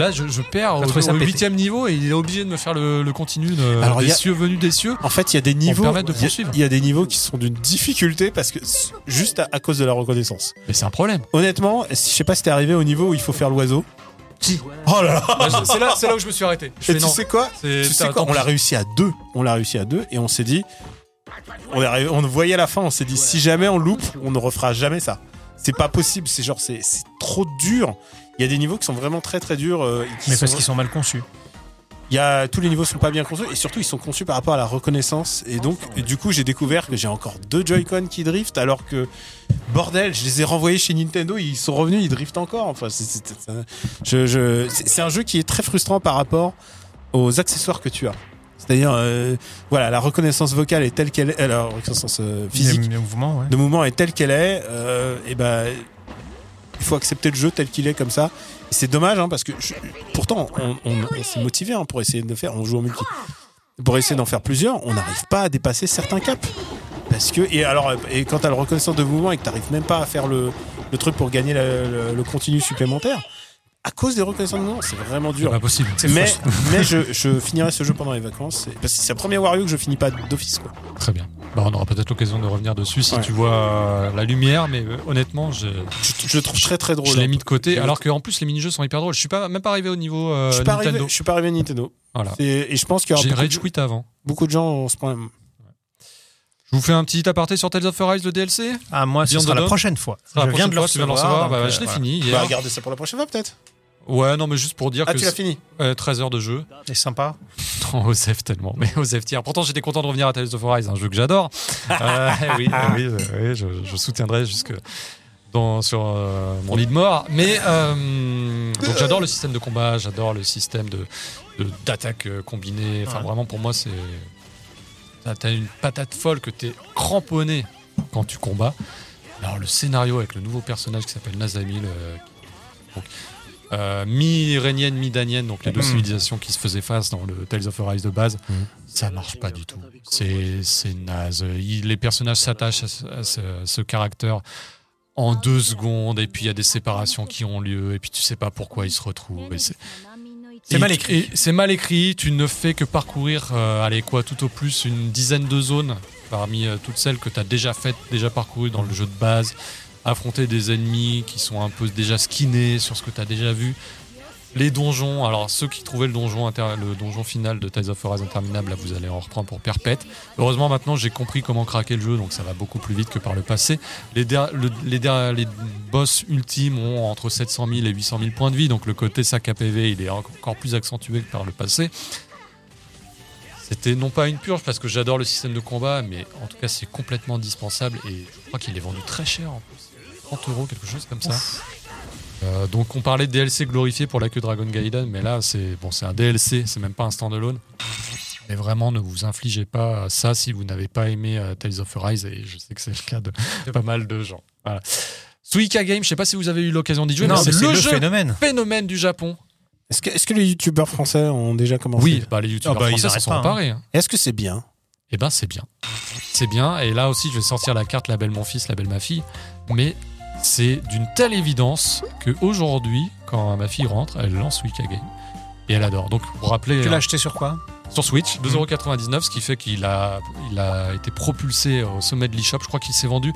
là, je, je perds au, au huitième niveau et il est obligé de me faire le, le continu de, Alors, des a- cieux venus des cieux. En fait, il y a des niveaux. permettre de il y a- poursuivre. Il y, a des niveaux qui sont d'une difficulté parce que juste à, à cause de la reconnaissance. Mais c'est un problème. Honnêtement, je sais pas si t'es arrivé au niveau où il faut faire l'oiseau. Si. Oh là là. Bah, c'est là, c'est là où je me suis arrêté. Je Et fais tu non. sais quoi? C'est- Tu sais tant quoi? On l'a réussi à deux. On l'a réussi à deux et on s'est dit. On, arrivé- on voyait la fin. On s'est dit si jamais on loupe, on ne refera jamais ça. C'est pas possible. C'est genre c'est trop dur. Il y a des niveaux qui sont vraiment très très durs. euh, Mais parce qu'ils sont mal conçus. Il y a tous les niveaux sont pas bien conçus et surtout ils sont conçus par rapport à la reconnaissance et donc et du coup j'ai découvert que j'ai encore deux Joy-Con qui driftent alors que bordel je les ai renvoyés chez Nintendo ils sont revenus ils driftent encore enfin c'est un- je, je- c'est- c'est un jeu qui est très frustrant par rapport aux accessoires que tu as c'est-à-dire euh, voilà la reconnaissance vocale est telle qu'elle est la reconnaissance euh, physique ouais. de mouvement est telle qu'elle est, euh, et ben il faut accepter le jeu tel qu'il est comme ça. C'est dommage hein, parce que pourtant on, s'est motivé hein, pour essayer de faire. On joue en multi pour essayer d'en faire plusieurs. On n'arrive pas à dépasser certains caps parce que et alors et quand t'as le reconnaissance de mouvement et que t'arrives même pas à faire le, truc pour gagner le continu supplémentaire. À cause des reconnaissances de mouvement, c'est vraiment C'est dur. pas possible. Mais, mais je, je finirai ce jeu pendant les vacances. C'est- Parce que c'est le premier Wario que je finis pas d'office. quoi. Très bien. Bah, on aura peut-être l'occasion de revenir dessus si Ouais. tu vois euh, la lumière, mais euh, honnêtement, je, Je, je le trouve très très drôle. je l'ai mis de côté. Alors qu'en plus, les mini-jeux sont hyper drôles. Je suis pas, même pas arrivé au niveau euh, je suis pas Nintendo. arrivé, je suis pas arrivé à Nintendo. Voilà. Et, et je pense qu'il y aura J'ai rage quit avant. beaucoup de gens ont ce problème. Je vous fais un petit aparté sur Tales of Arise, le DLC. Ah, moi, ce Beyond sera la prochaine fois. La je viens de le de recevoir. Bah, je l'ai euh, fini Bah, hier. regardez ça pour la prochaine fois peut-être. Ouais, non, mais juste pour dire Ah, que tu l'as fini. euh, 13 heures de jeu. C'est sympa. Non, Osef tellement, mais Osef tiers. Pourtant, j'étais content de revenir à Tales of Arise, un jeu que j'adore. Euh, oui, euh, oui, euh, oui, je, je soutiendrai jusque dans, sur euh, mon lit de mort. Mais euh, donc j'adore le système de combat, j'adore le système de de- d'attaque euh, combinée. Enfin, Ouais. vraiment, pour moi, c'est t'as- t'as une patate folle que t'es cramponné quand tu combats. Alors le scénario avec le nouveau personnage qui s'appelle Nazamil, euh, euh, mi-iranienne, mi-danienne, donc les deux Mhm. civilisations qui se faisaient face dans le Tales of Arise de base, Mhm. ça marche pas du tout. C'est naze. Il- les personnages s'attachent à, ce- à ce, à ce caractère en deux secondes, et puis il y a des séparations qui ont lieu, et puis tu sais pas pourquoi ils se retrouvent. et c'est- mal écrit. C'est mal écrit. Tu ne fais que parcourir, euh, allez quoi, tout au plus une dizaine de zones parmi euh, toutes celles que tu as déjà faites, déjà parcourues dans le jeu de base. Affronter des ennemis qui sont un peu déjà skinés sur ce que tu as déjà vu. Les donjons, alors ceux qui trouvaient le donjon, le donjon final de Tales of Arise interminable, là vous allez en reprendre pour perpète. Heureusement maintenant j'ai compris comment craquer le jeu, donc ça va beaucoup plus vite que par le passé. Les, boss ultimes ont entre 700 000 et 800 000 points de vie, donc le côté sac à PV il est en- encore plus accentué que par le passé. C'était non pas une purge parce que j'adore le système de combat, mais en tout cas c'est complètement indispensable et je crois qu'il est vendu très cher en plus. 30 euros, quelque chose comme ça. Euh, donc on parlait de DLC glorifié pour la queue Dragon Gaiden, mais là c'est bon, c'est un DLC, c'est même pas un standalone. Mais vraiment, ne vous infligez pas ça si vous n'avez pas aimé euh, Tales of Arise, et je sais que c'est le cas de pas mal de gens. Voilà. Suika Game, je sais pas si vous avez eu l'occasion d'y jouer, Non, mais mais c'est c'est le le jeu phénomène. phénomène du Japon. Est-ce que, est-ce que les youtubeurs français ont déjà commencé? Oui, bah, les youtubeurs Ah bah, ils français s'en arrêtent sont pas, hein. emparés. hein. Est-ce que c'est bien? Eh ben c'est bien. C'est bien. Et là aussi, je vais sortir la carte label mon fils, label ma fille. Mais c'est d'une telle évidence que aujourd'hui, quand ma fille rentre, elle lance Wika Game. Et elle adore. Donc, pour rappeler. Tu euh, l'as acheté sur quoi? sur Switch, 2,99€, ce qui fait qu'il a, il a été propulsé au sommet de l'eShop. Je crois qu'il s'est vendu.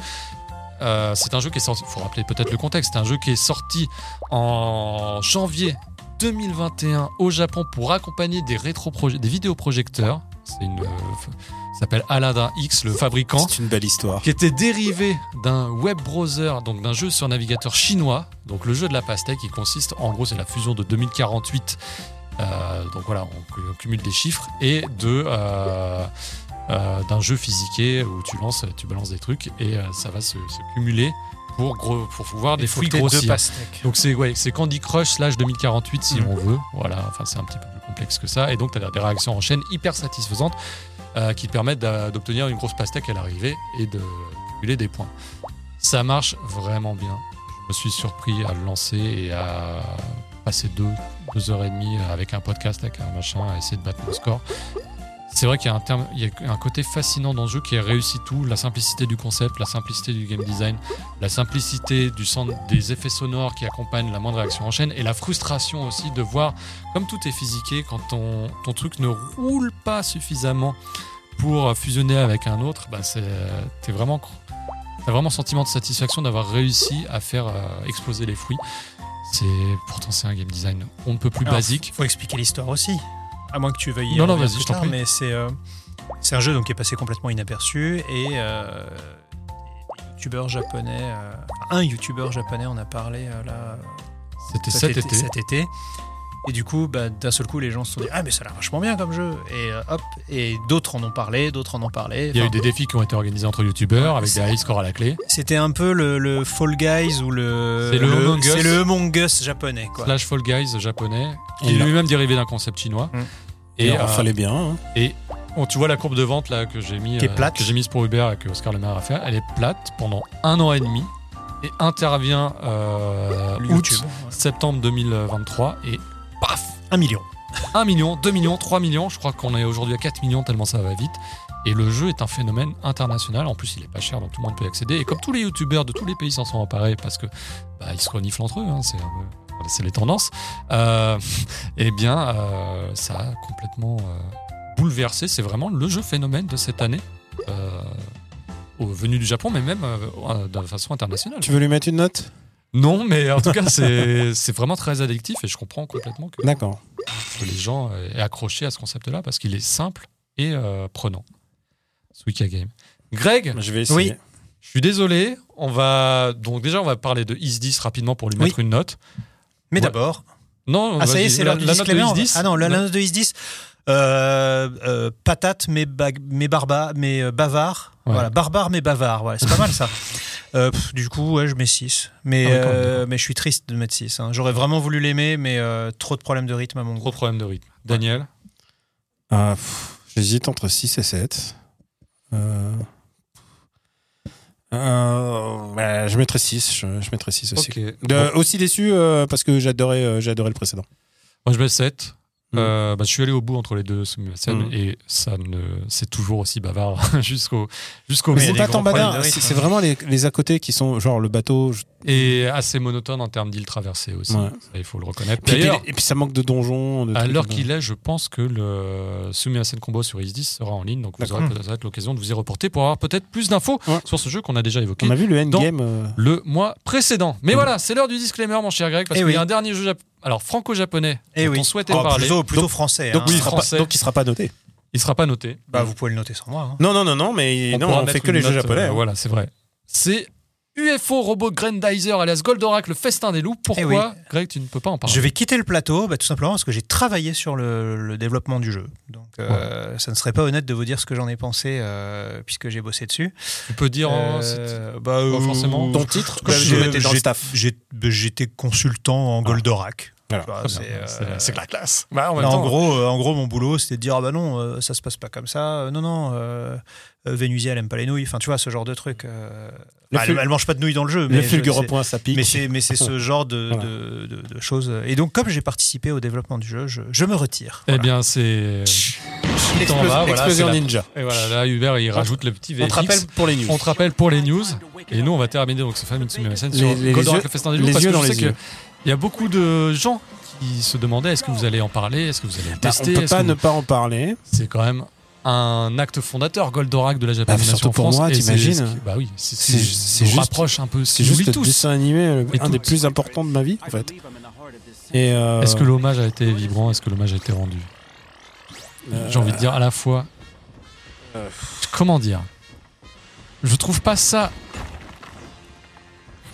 euh, c'est un jeu qui est sorti, il faut rappeler peut-être le contexte, c'est un jeu qui est sorti en janvier 2021 au Japon pour accompagner des rétro des vidéoprojecteurs. C'est une, euh, s'appelle Aladdin X, le fabricant C'est une belle histoire. qui était dérivé d'un web browser, donc d'un jeu sur navigateur chinois, donc le jeu de la pastèque, qui consiste, en gros, c'est la fusion de 2048, euh, donc voilà, on, on cumule des chiffres, et de euh, euh, d'un jeu physiqué où tu lances, tu balances des trucs, et ça va se, se cumuler pour, gros, pour pouvoir des fruits pastèques. Donc c'est ouais, c'est Candy Crush slash 2048 si Mm. on veut. Voilà, enfin c'est un petit peu plus complexe que ça. Et donc tu as des réactions en chaîne hyper satisfaisantes euh, qui te permettent d'obtenir une grosse pastèque à l'arrivée et de cumuler des points. Ça marche vraiment bien. Je me suis surpris à le lancer et à passer deux, deux heures et demie avec un podcast, avec un machin, à essayer de battre mon score. C'est vrai qu'il y, a un terme- il y a un côté fascinant dans le jeu qui réussit tout, la simplicité du concept, la simplicité du game design, la simplicité du son, des effets sonores qui accompagnent la moindre réaction en chaîne et la frustration aussi de voir, comme tout est physiqué, quand ton, ton truc ne roule pas suffisamment pour fusionner avec un autre, bah c'est, t'es vraiment, t'as vraiment sentiment de satisfaction d'avoir réussi à faire euh, exploser les fruits. C'est, pourtant c'est un game design on ne peut plus Alors, basique. Faut expliquer l'histoire aussi. À moins que tu veuilles y Non, non, vas-y, plus je t'en tard, prie. Mais c'est euh, un jeu donc, qui est passé complètement inaperçu et euh, japonais, euh, un youtubeur japonais en a parlé euh, là C'était cet été. cet été. Et du coup, bah, d'un seul coup, les gens se sont dit Ah, mais ça a l'air vachement bien comme jeu. Et euh, hop, et d'autres en ont parlé, d'autres en ont parlé. Il y a eu des défis qui ont été organisés entre youtubeurs avec des high scores à la clé. C'était un peu le, le Fall Guys ou le. C'est le Among Us. C'est le Among Us japonais, quoi. Slash Fall Guys japonais, qui Et est lui-même dérivé d'un concept chinois. Mm. Et Et il euh, fallait bien. hein. Bon, tu vois la courbe de vente là que j'ai mis, euh, plate. que j'ai mise pour Uber et que Oscar Le Maire a fait. Elle est plate pendant un an et demi et intervient euh, Le août, YouTube. ouais. septembre 2023 et paf, Un million. 1 million, 2 millions, 3 millions. Je crois qu'on est aujourd'hui à 4 millions tellement ça va vite. Et le jeu est un phénomène international. En plus, il est pas cher, donc tout le monde peut y accéder. Et comme tous les youtubeurs de tous les pays s'en sont emparés parce que bah, ils se reniflent entre eux, hein, c'est les tendances. Euh, eh bien, euh, ça a complètement euh, bouleversé. C'est vraiment le jeu phénomène de cette année. Euh, au, venu du Japon, mais même euh, de façon internationale. Tu veux lui mettre une note? Non, mais en tout cas, c'est vraiment très addictif et je comprends complètement que les gens euh, aient accroché à ce concept-là parce qu'il est simple et euh, prenant. Suika Game. Greg, Je vais essayer. Oui. je suis désolé. On va donc déjà on va parler de Is 10 rapidement pour lui Oui. mettre une note. Mais Ouais. d'abord. Non, Ah, ça y est, c'est la, note de. Is 10. Ah non, la Non. note de Is 10. Euh, euh, patate mais, barba, mais bavard. Ouais. Voilà, barbare mais bavard. Voilà, c'est pas mal ça. Euh, pff, du coup, ouais, je mets 6. Mais, Ah euh, mais je suis triste de mettre 6. hein. J'aurais vraiment voulu l'aimer, mais euh, trop de problèmes de rythme à mon Gros gros. problème de rythme. Daniel, Ah, pff, J'hésite entre 6 et 7. Euh... euh, bah, je mettrais 6. Je, je mettrais 6 aussi. ok. De- aussi déçu euh, parce que j'adorais euh, j'ai adoré le précédent. Moi je mets 7. Mm. Euh, bah, je suis allé au bout entre les deux Sumimasen Mm. et ça ne c'est toujours aussi bavard jusqu'au jusqu'au c'est pas tant badin, de c'est vraiment les, les à côté qui sont genre le bateau. je- et assez monotone en termes d'île traversée aussi. Ouais. Ça, il faut le reconnaître. Puis- et puis ça manque de donjons. de À l'heure qu'il est, je pense que le Sumimasen Combo sur Is10 sera en ligne, donc vous aurez peut-être l'occasion de vous y reporter pour avoir peut-être plus d'infos Ouais. sur ce jeu qu'on a déjà évoqué On a vu le endgame. euh, le mois précédent. Mais Mm. voilà, c'est l'heure du disclaimer, mon cher Greg, parce Eh qu'il oui. y a un dernier jeu alors franco-japonais Eh dont oui. on souhaitait Oh, parler. plutôt, plutôt Donc- français. donc, hein. oui, il sera pas, français. donc il sera pas noté. Il sera pas noté. Bah, vous pouvez le noter sans moi. hein. Non, non, non, non, mais On non, on fait que les une jeux note, japonais. euh, hein. voilà, c'est vrai. C'est UFO Robot Grandizer alias Goldorak, le festin des loups. Pourquoi, Eh oui. Greg, tu ne peux pas en parler Je vais quitter le plateau bah, tout simplement parce que j'ai travaillé sur le, le développement du jeu. Donc euh, ça ne serait pas honnête de vous dire ce que j'en ai pensé euh, puisque j'ai bossé dessus. Tu peux dire en- Euh, bah, forcément. Ton titre, Bah, J'étais consultant en Goldorak. Voilà. Très c'est, euh, la classe. Bah, en même Là, en temps, gros, euh, en gros, mon boulot, c'était de dire ah bah non, euh, ça se passe pas comme ça. Euh, non, non, euh, Vénusia, elle aime pas les nouilles. Enfin, tu vois, ce genre de truc. euh, Le bah, elle, elle mange pas de nouilles dans le jeu. Le mais je- fulgure c'est- point, ça pique. mais c'est ce genre de, Voilà. de, de- de choses. Et donc, comme j'ai participé au développement du jeu, je, je me retire. eh bien, c'est. Voilà, Explosion Ninja. Et voilà, là, Hubert, il rajoute le petit On te VFX. rappelle pour les news. On te rappelle pour les news. Et nous, on va terminer donc ce fameux sur Les- les yeux- le les parce yeux que dans je les sais que yeux. Il y a beaucoup de gens qui se demandaient est-ce que vous allez en parler, est-ce que vous allez le Bah, tester? on peut pas ne pas en parler. C'est quand même un acte fondateur, Goldorak de la Japanisation surtout en pour France. moi, t'imagines Bah oui, c'est juste- rapproche un peu. C'est juste le tous. dessin animé, Et un des plus importants de ma vie, en fait. Et euh, Est-ce que l'hommage a été vibrant? Est-ce que l'hommage a été rendu? Euh, J'ai envie de dire à la fois. Euh. Comment dire? Je trouve pas ça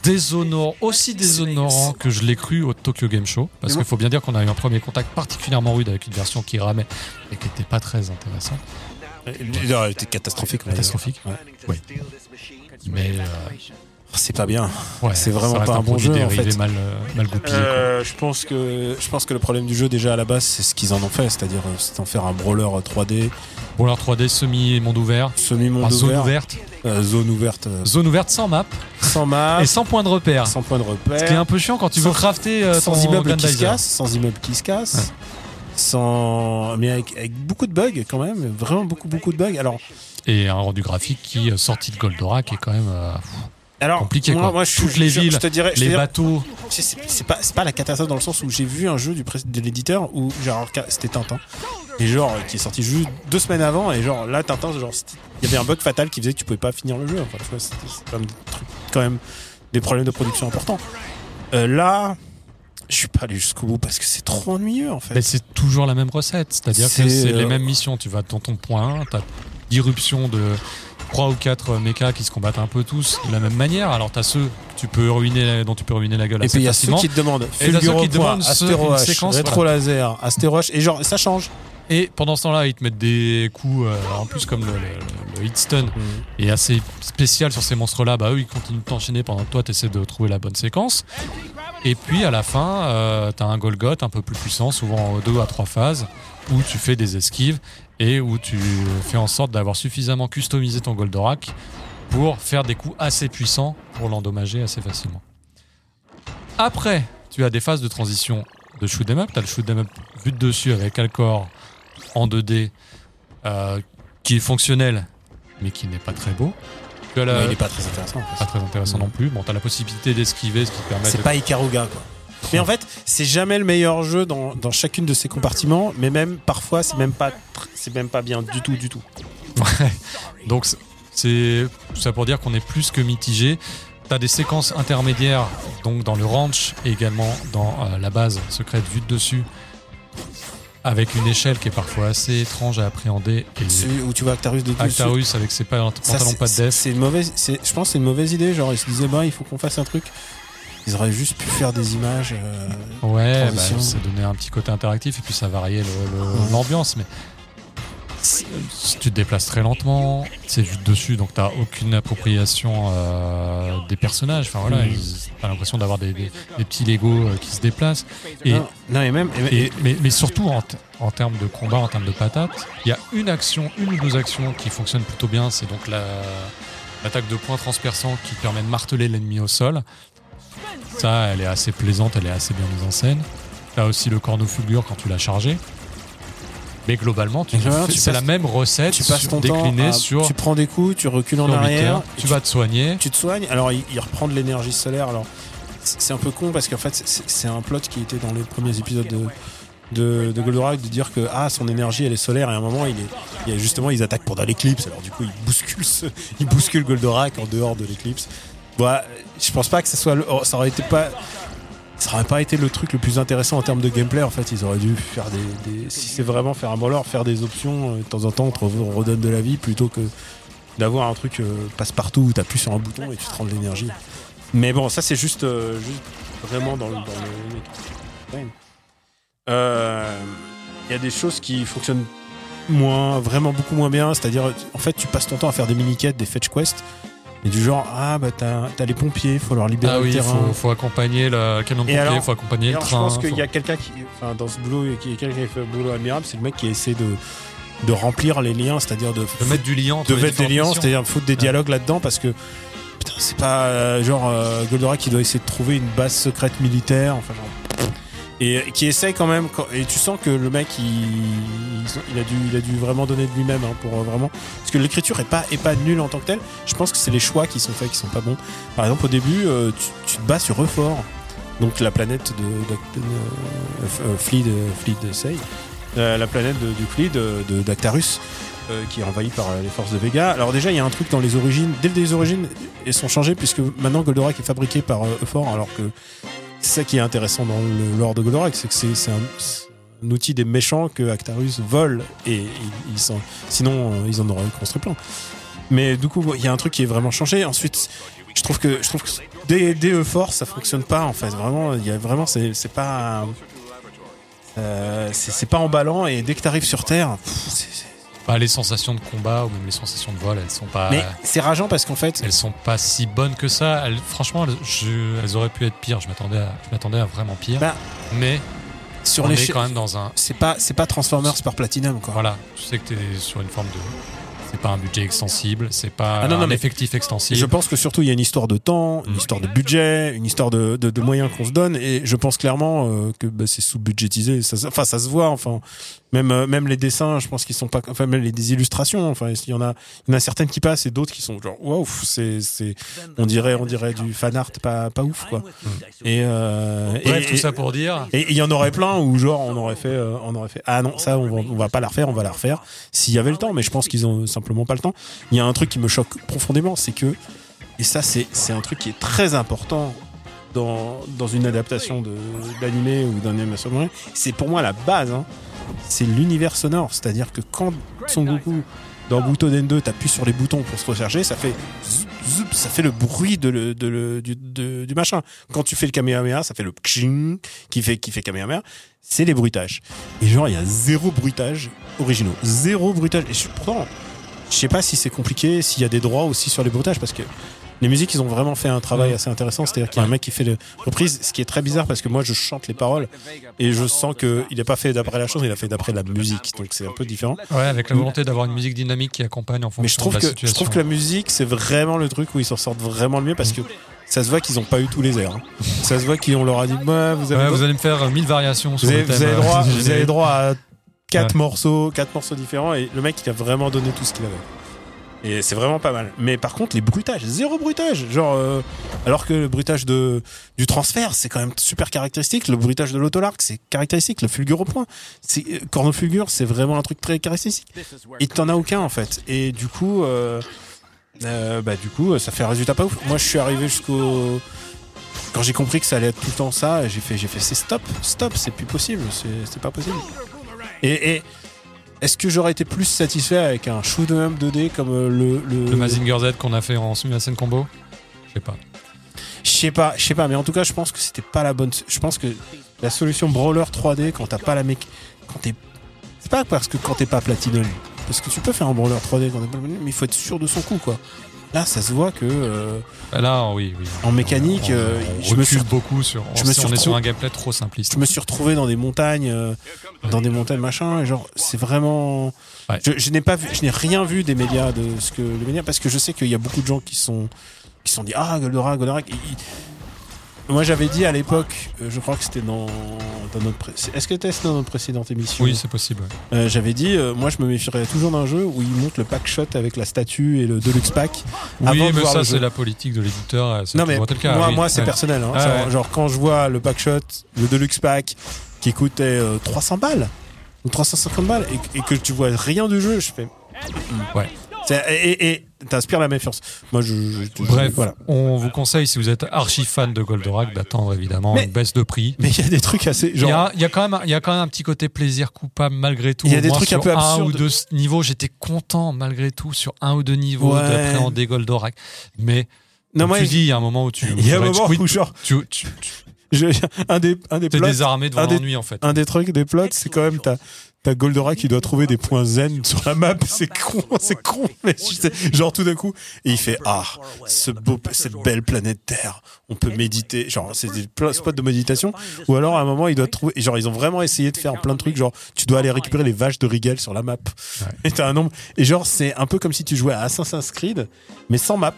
déshonorant, aussi déshonorant que je l'ai cru au Tokyo Game Show. Parce qu'il faut bien dire qu'on a eu un premier contact particulièrement rude avec une version qui ramait et qui n'était pas très intéressante. euh, elle était catastrophique. Catastrophique. Ouais. Oui. Mais euh, C'est pas bien. ouais, C'est vraiment pas un bon produit jeu, en dérivé fait. mal, euh, mal goupillé. Euh, je pense que je pense que le problème du jeu déjà à la base c'est ce qu'ils en ont fait, c'est-à-dire euh, c'est d'en faire un brawler 3D, Bon, alors 3D semi-monde ouvert. semi monde Enfin, zone ouvert, ouverte. euh, zone ouverte, euh, Zone ouverte sans map sans map, et sans point de repère. sans point de repère, Ce qui est un peu chiant quand tu veux Sans- crafter sans ton immeuble qui se casse, sans immeuble qui se casse, sans mais avec, avec beaucoup de bugs quand même, vraiment beaucoup beaucoup de bugs. Alors Et un rendu graphique qui, sorti de Goldorak, est quand même. Euh, alors Compliqué, moi, quoi. moi, je suis- Toutes les je- villes, je te dirais, je te les dirais- bateaux. C'est- pas, pas la catastrophe dans le sens où j'ai vu un jeu du de l'éditeur où genre c'était Tintin et genre qui est sorti juste deux semaines avant et genre là Tintin genre il y avait un bug fatal qui faisait que tu pouvais pas finir le jeu enfin tu vois c'était c'est quand même des trucs quand même des problèmes de production importants Euh, là je suis pas allé jusqu'au bout parce que c'est trop ennuyeux en fait Mais c'est toujours la même recette. C'est-à-dire que C'est, c'est les euh, mêmes missions. Tu vas dans ton point 1, t'as l'irruption de 3 ou 4 mechas qui se combattent un peu tous de la même manière. Alors t'as ceux que tu peux ruiner, dont tu peux ruiner la gueule et assez puis il y a ceux qui te demandent Fulguro qui te point, Astéro H, rétro laser Astéro H et genre ça change. Et pendant ce temps-là, ils te mettent des coups, euh, en plus comme le, le- le hit stun est assez spécial sur ces monstres-là, bah eux ils continuent de t'enchaîner pendant que toi tu essaies de trouver la bonne séquence. Et puis à la fin, euh, t'as un Golgoth un peu plus puissant, souvent en deux à trois phases, où tu fais des esquives et où tu fais en sorte d'avoir suffisamment customisé ton Goldorak pour faire des coups assez puissants pour l'endommager assez facilement. Après, tu as des phases de transition de shoot 'em up. Tu as le shoot 'em up de dessus avec Alcor en 2D euh, qui est fonctionnel mais qui n'est pas très beau. Tu as la- Mais il est pas très intéressant en fait. pas très intéressant non plus. Bon, tu as la possibilité d'esquiver, ce qui te permet C'est de... pas Ikaruga quoi. Mais en fait, c'est jamais le meilleur jeu dans, dans chacune de ces compartiments, mais même parfois c'est même pas c'est même pas bien du tout du tout. Ouais. Donc c'est- ça pour dire qu'on est plus que mitigé. T'as des séquences intermédiaires, donc dans le ranch et également dans euh, la base secrète vue de dessus, avec une échelle qui est parfois assez étrange à appréhender. Et Celui où tu vois Actarus de dessus. Actarus avec ses pantalons pas de def. C'est une mauvaise je pense que c'est une mauvaise idée, genre ils se disaient bah il faut qu'on fasse un truc. Ils auraient juste pu faire des images euh, Ouais, bah, ça donnait un petit côté interactif et puis ça variait Ouais. l'ambiance. Mais si tu te déplaces très lentement, c'est de dessus, donc t'as aucune appropriation euh, des personnages. Enfin voilà, ils- t'as l'impression d'avoir des, des- des petits Lego euh, qui se déplacent. Et, non, non, et même et- et- mais, mais surtout en, termes de combat, en termes de patates, il y a une action, une ou deux actions qui fonctionnent plutôt bien. C'est donc la l'attaque de poing transperçant qui permet de marteler l'ennemi au sol. Ça, elle est assez plaisante, elle est assez bien mise en scène. T'as aussi le corneau fulgure quand tu l'as chargé. Mais globalement, tu globalement, tu c'est la même recette tu passes ton temps déclinée à- sur, tu prends des coups, tu recules en arrière, Tu vas te soigner. tu te soignes. Alors, il, il reprend de l'énergie solaire. Alors, c'est un peu con parce qu'en fait, c'est- un plot qui était dans les premiers épisodes de, de, de Goldorak de dire que ah, son énergie elle est solaire et à un moment, il est, il justement, ils attaquent pendant l'éclipse. Alors, du coup, ils bousculent, ce- ils bousculent Goldorak en dehors de l'éclipse. Bah, je pense pas que ça soit. oh, ça aurait été pas. Ça aurait pas été le truc le plus intéressant en termes de gameplay. En fait, ils auraient dû faire des. si c'est vraiment faire un brawler, faire des options euh, de temps en temps, on redonne de la vie plutôt que d'avoir un truc euh, passe-partout où t'appuies sur un bouton et tu te rends de l'énergie. Mais bon, ça c'est juste, euh, vraiment dans le. Dans le... Y a des choses qui fonctionnent moins, vraiment beaucoup moins bien. C'est-à-dire, en fait, tu passes ton temps à faire des mini-quêtes, des fetch quests. Et du genre, ah bah t'as as les pompiers, faut leur libérer Ah le oui, terrain. faut, faut accompagner le camion de Et pompier, alors- il faut accompagner le alors, je train. pense qu'il y a quelqu'un qui, enfin, dans ce boulot, qui, quelqu'un qui fait un boulot admirable, c'est le mec qui essaie de, de remplir les liens, c'est-à-dire de, de mettre du lien de mettre des liens, c'est-à-dire foutre des dialogues là-dedans parce que putain, c'est pas euh, genre euh, Goldorak qui doit essayer de trouver une base secrète militaire, enfin genre et qui essaye quand même et tu sens que le mec il, il- a dû il a dû vraiment donner de lui-même hein, pour euh, vraiment parce que l'écriture est pas pas nulle en tant que telle. Je pense que c'est les choix qui sont faits qui sont pas bons. Par exemple au début euh, tu, te bats sur Euphor donc la planète de, de, de- euh, Fleet, Fleet Say, euh, la planète de- du Fleet de, de- d'Actarus, euh, qui est envahie par euh, les forces de Vega. Alors déjà, il y a un truc dans les origines, dès les origines, elles sont changées puisque maintenant Goldorak est fabriqué par euh, Euphor, alors que c'est ça qui est intéressant dans le lore de Goldorak, c'est que c'est, un, outil des méchants que Actarus vole et ils, sont, sinon euh, ils en auraient construit plein. Mais du coup, il y a un truc qui est vraiment changé. Ensuite, je trouve que je trouve que dès Euphor, ça fonctionne pas en fait. Vraiment, il y a vraiment c'est, pas euh, c'est, pas emballant et dès que t'arrives sur Terre, c'est- Bah, les sensations de combat ou même les sensations de vol, elles sont pas. mais c'est rageant parce qu'en fait, Elles sont pas si bonnes que ça. Elles- franchement, elles, je- elles auraient pu être pires. Je m'attendais à, je m'attendais à vraiment pire. Bah, mais sur on les est chi- quand même dans un. c'est pas c'est pas Transformers par Platinum quoi. Voilà, tu sais que tu es sur une forme de. C'est pas un budget extensible, c'est pas Ah non, non, un effectif extensible. Je pense que surtout il y a une histoire de temps, une histoire de budget, une histoire de, de, de moyens qu'on se donne, et je pense clairement euh, que bah, c'est sous-budgétisé. Ça, enfin, ça se voit. Enfin, même euh, même les dessins, je pense qu'ils sont pas. Enfin, même les illustrations. Enfin, il y en a, il y en a certaines qui passent et d'autres qui sont genre waouh, c'est c'est on dirait on dirait du fan art pas pas ouf quoi. Et euh, Bref, et- tout ça pour dire. et il y en aurait plein où genre on aurait fait on aurait fait ah non ça on va, on va pas la refaire on va la refaire s'il y avait le temps mais je pense qu'ils ont simplement pas le temps. Il y a un truc qui me choque profondément c'est que et ça c'est un truc qui est très important dans, dans une adaptation d'animé ou d'un animation c'est pour moi la base hein. c'est l'univers sonore. C'est à dire que quand Son Goku dans Butoden 2 t'appuies sur les boutons pour se recharger ça fait ça fait le bruit de le, de du, du machin. Quand tu fais le Kamehameha ça fait le kching qui fait qui fait Kamehameha. C'est les bruitages. Et genre il y a zéro bruitage originaux. Zéro bruitage. Et pourtant je sais pas si c'est compliqué s'il y a des droits aussi sur les bruitages parce que les musiques, ils ont vraiment fait un travail assez intéressant. C'est-à-dire qu'il y a un mec qui fait les reprises, ce qui est très bizarre parce que moi, je chante les paroles et je sens que il n'est pas fait d'après la chanson, il a fait d'après la musique. Donc c'est un peu différent. Ouais, avec la volonté d'avoir une musique dynamique qui accompagne en fonction Mais je trouve de la que je trouve que la musique, c'est vraiment le truc où ils s'en sortent vraiment le mieux parce que ça se voit qu'ils ont pas eu tous les airs. hein. Ça se voit qu'on leur a dit, ouais, vous avez, Ouais, vous allez me faire euh, 1000 variations sur vous avez, le thème. vous avez euh, droit, vous avez droit à quatre Ouais. morceaux, quatre morceaux différents et le mec, il a vraiment donné tout ce qu'il avait. Et c'est vraiment pas mal. Mais par contre, les bruitages, zéro bruitage. Genre, euh, alors que le bruitage de, du transfert, c'est quand même super caractéristique. Le bruitage de l'autolarc, c'est caractéristique. Le fulgure au point. C'est, euh, cornofulgure, c'est vraiment un truc très caractéristique. Et t'en as aucun, en fait. Et du coup, euh, euh, bah, du coup, ça fait un résultat pas ouf. Moi, je suis arrivé jusqu'au, quand j'ai compris que ça allait être tout le temps ça, j'ai fait, j'ai fait, c'est stop, stop, c'est plus possible, c'est, c'est pas possible. Et, et est-ce que j'aurais été plus satisfait avec un shoot 'em up 2D comme euh, le, le, Le Mazinger Z qu'on a fait en simulation combo? Je sais pas. Je sais pas, je sais pas, mais en tout cas, je pense que c'était pas la bonne. Je pense que la solution brawler 3D quand t'as pas la mec, quand t'es, c'est pas parce que quand t'es pas platinum, parce que tu peux faire un brawler 3D quand t'es pas platinum, mais il faut être sûr de son coup, quoi. Là, ça se voit que euh, Là, oui, oui. En mécanique, on, euh, on je me suis- beaucoup sur. je me suis on est sur un gameplay trop simpliste. je me suis retrouvé dans des montagnes, euh, dans des montagnes machin, et genre c'est vraiment. Ouais. Je, je n'ai pas vu, je n'ai rien vu des médias de ce que les médias parce que je sais qu'il y a beaucoup de gens qui sont qui sont dit ah Goldorak, Goldorak. Et Moi j'avais dit à l'époque, euh, je crois que c'était dans, dans notre pré- est-ce que c'était dans notre précédente émission Oui, c'est possible. ouais. Euh, J'avais dit, euh, moi je me méfierais toujours d'un jeu où ils montent le pack shot avec la statue et le deluxe pack. avant Oui, de mais voir ça, le jeu. c'est la politique de l'éditeur. euh, c'est Non mais toujours tel cas, moi, oui. moi c'est Ouais. personnel. Hein. Ah ouais. Genre quand je vois le pack shot, le deluxe pack qui coûtait euh, 300 balles ou 350 balles et, et que tu vois rien du jeu, je fais. hmm. Ouais. C'est- et- et t'inspires la méfiance. Moi je. je- je- Bref, voilà. on vous conseille, si vous êtes archi fan de Goldorak, d'attendre évidemment Mais- une baisse de prix. Mais il y a des trucs assez. Il y, Genre, a, il y a quand même, un- il y a quand même un petit côté plaisir coupable malgré tout. Il y a des moins trucs un sur peu un absurdes. ou deux niveaux, j'étais content malgré tout sur un ou deux niveaux Ouais. d'appréhender Goldorak. Mais non, moi, tu dis, il y a un moment où tu, il y a un moment où genre, tu, tu, tu je- un des un des t'es plots, désarmé devant un des- l'ennui en fait. un des trucs des plots, c'est quand même ta T'as Goldorak qui doit trouver des points zen sur la map, c'est con, c'est con, mais tu sais, genre tout d'un coup, et il fait ah, ce beau, cette belle planète Terre, on peut méditer, genre c'est des spots de méditation, ou alors à un moment il doit trouver, genre ils ont vraiment essayé de faire plein de trucs, genre tu dois aller récupérer les vaches de Rigel sur la map, et t'as un nombre, et genre c'est un peu comme si tu jouais à Assassin's Creed, mais sans map,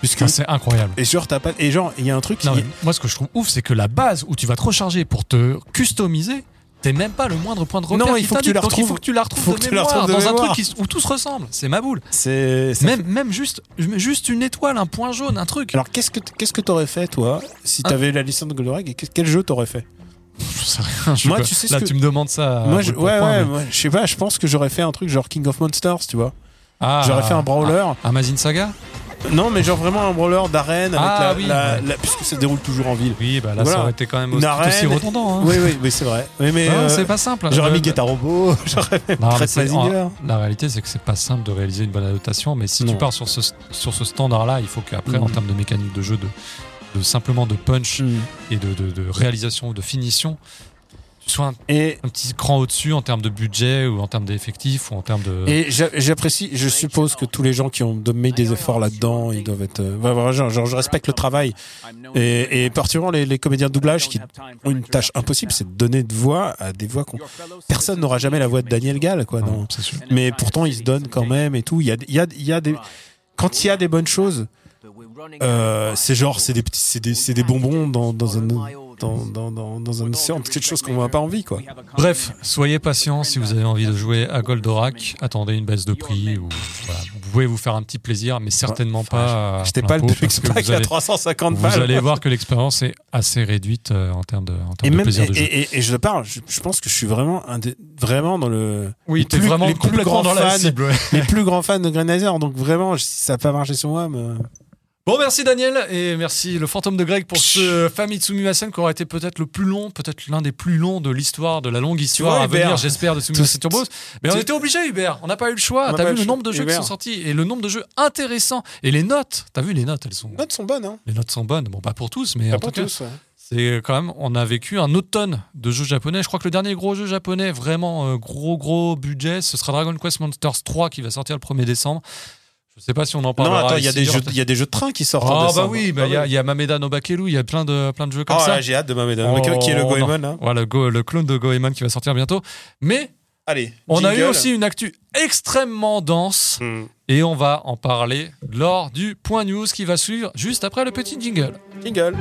puisque Ah, c'est incroyable. et genre t'as pas, et genre il y a un truc, Non, qui- moi, ce que je trouve ouf, c'est que la base où tu vas te recharger pour te customiser, T'es même pas le moindre point de repère. Non, il faut que tu la Il retrouves. faut que tu la retrouves Faut de que tu la mémoire, retrouves de dans un truc qui- où tout se ressemble. C'est ma boule. C'est Même, même juste, juste une étoile, un point jaune, un truc. Alors qu'est-ce que qu'est-ce que t'aurais fait toi si Ah. t'avais la licence de Goldorak et que- quel jeu t'aurais fait? Je sais rien. je Moi, pas- tu sais ce Là, que- tu me demandes ça. Moi je, ouais point, ouais, mais- moi, je sais pas, je pense que j'aurais fait un truc genre King of Monsters, tu vois. Ah, J'aurais fait un brawler. Un Amazing Saga? Non, mais genre vraiment un brawler d'arène avec Ah, la, oui, la- ouais. la- puisque ça se déroule toujours en ville. Oui, bah là, Voilà. ça aurait été quand même aussi, arène. aussi redondant. Hein. Oui oui, mais c'est vrai. Oui, mais euh, c'est pas simple. j'aurais Euh, mis Guetta Robot, j'aurais La réalité, c'est que c'est pas simple de réaliser une bonne adaptation, mais si Non. tu pars sur ce, sur ce standard-là, il faut qu'après, en Mhm. termes de mécanique de jeu, de, de simplement de punch Mm. et de, de- de réalisation, de finition, tu sois un, Et un petit cran au-dessus en termes de budget ou en termes d'effectifs ou en termes de. Et j'a- j'apprécie, je suppose que tous les gens qui ont mis des efforts là-dedans, ils doivent être. euh, genre, genre, je respecte le travail. Et, et particulièrement les, les comédiens de doublage qui ont une tâche impossible, c'est de donner de voix à des voix qu'on. Personne n'aura jamais la voix de Daniel Gall, quoi. Non, sûr. Mais pourtant, ils se donnent quand même et tout. Il y a, il y a, il y a des. Quand il y a des bonnes choses, euh, c'est genre, c'est des petits, c'est des, des bonbons dans, dans un, dans, dans, dans, dans un océan, quelque chose qu'on n'a pas envie, quoi. Bref, soyez patients si vous avez envie de jouer à Goldorak. Attendez une baisse de prix ou voilà, vous pouvez vous faire un petit plaisir, mais certainement pas. à J'étais pas le que Pack vous à allez, 350 vous balles. allez voir que l'expérience est assez réduite euh, en termes de, en termes Et de même plaisir et, de jeu. et- et- et je parle, je, je pense que je suis vraiment un des- vraiment dans le Oui, les t'es plus- vraiment les plus complètement grands dans la fans. cible. ouais. les plus grands fans de Granizer, donc vraiment si ça n'a pas marché sur moi. Mais... Bon, merci Daniel et merci le fantôme de Greg pour ce Famitsu Mimasen qui aura été peut-être le plus long, peut-être l'un des plus longs de l'histoire, de la longue histoire vois, à venir, Hubert, j'espère, de Sumimasen. Mais on était obligé, Hubert. On n'a pas eu le choix. T'as vu le nombre de jeux qui sont sortis et le nombre de jeux intéressants et les notes. T'as vu les notes, elles sont. Les notes sont bonnes, hein Les notes sont bonnes. Bon, pas pour tous, mais Pas en pour tout cas, tous. ouais. c'est quand même. On a vécu un automne de jeux japonais. Je crois que le dernier gros jeu japonais, vraiment euh, gros gros budget, ce sera Dragon Quest Monsters 3 qui va sortir le 1er décembre. Je sais pas si on en Non, parlera. attends, il y, a des jeux- il y a des jeux de train qui sortent. en Ah bah oui, bah, il y, a- y a Mameda no Bakelu, il y a plein de, plein de jeux comme Oh, ça. j'ai hâte de m'amener. Oh, qui est le non. Goemon, là Voilà, le, Go- le clone de Goemon qui va sortir bientôt. Mais Allez. on a eu aussi une actu extrêmement dense Hmm. et on va en parler lors du point news qui va suivre juste après le petit jingle. Jingle.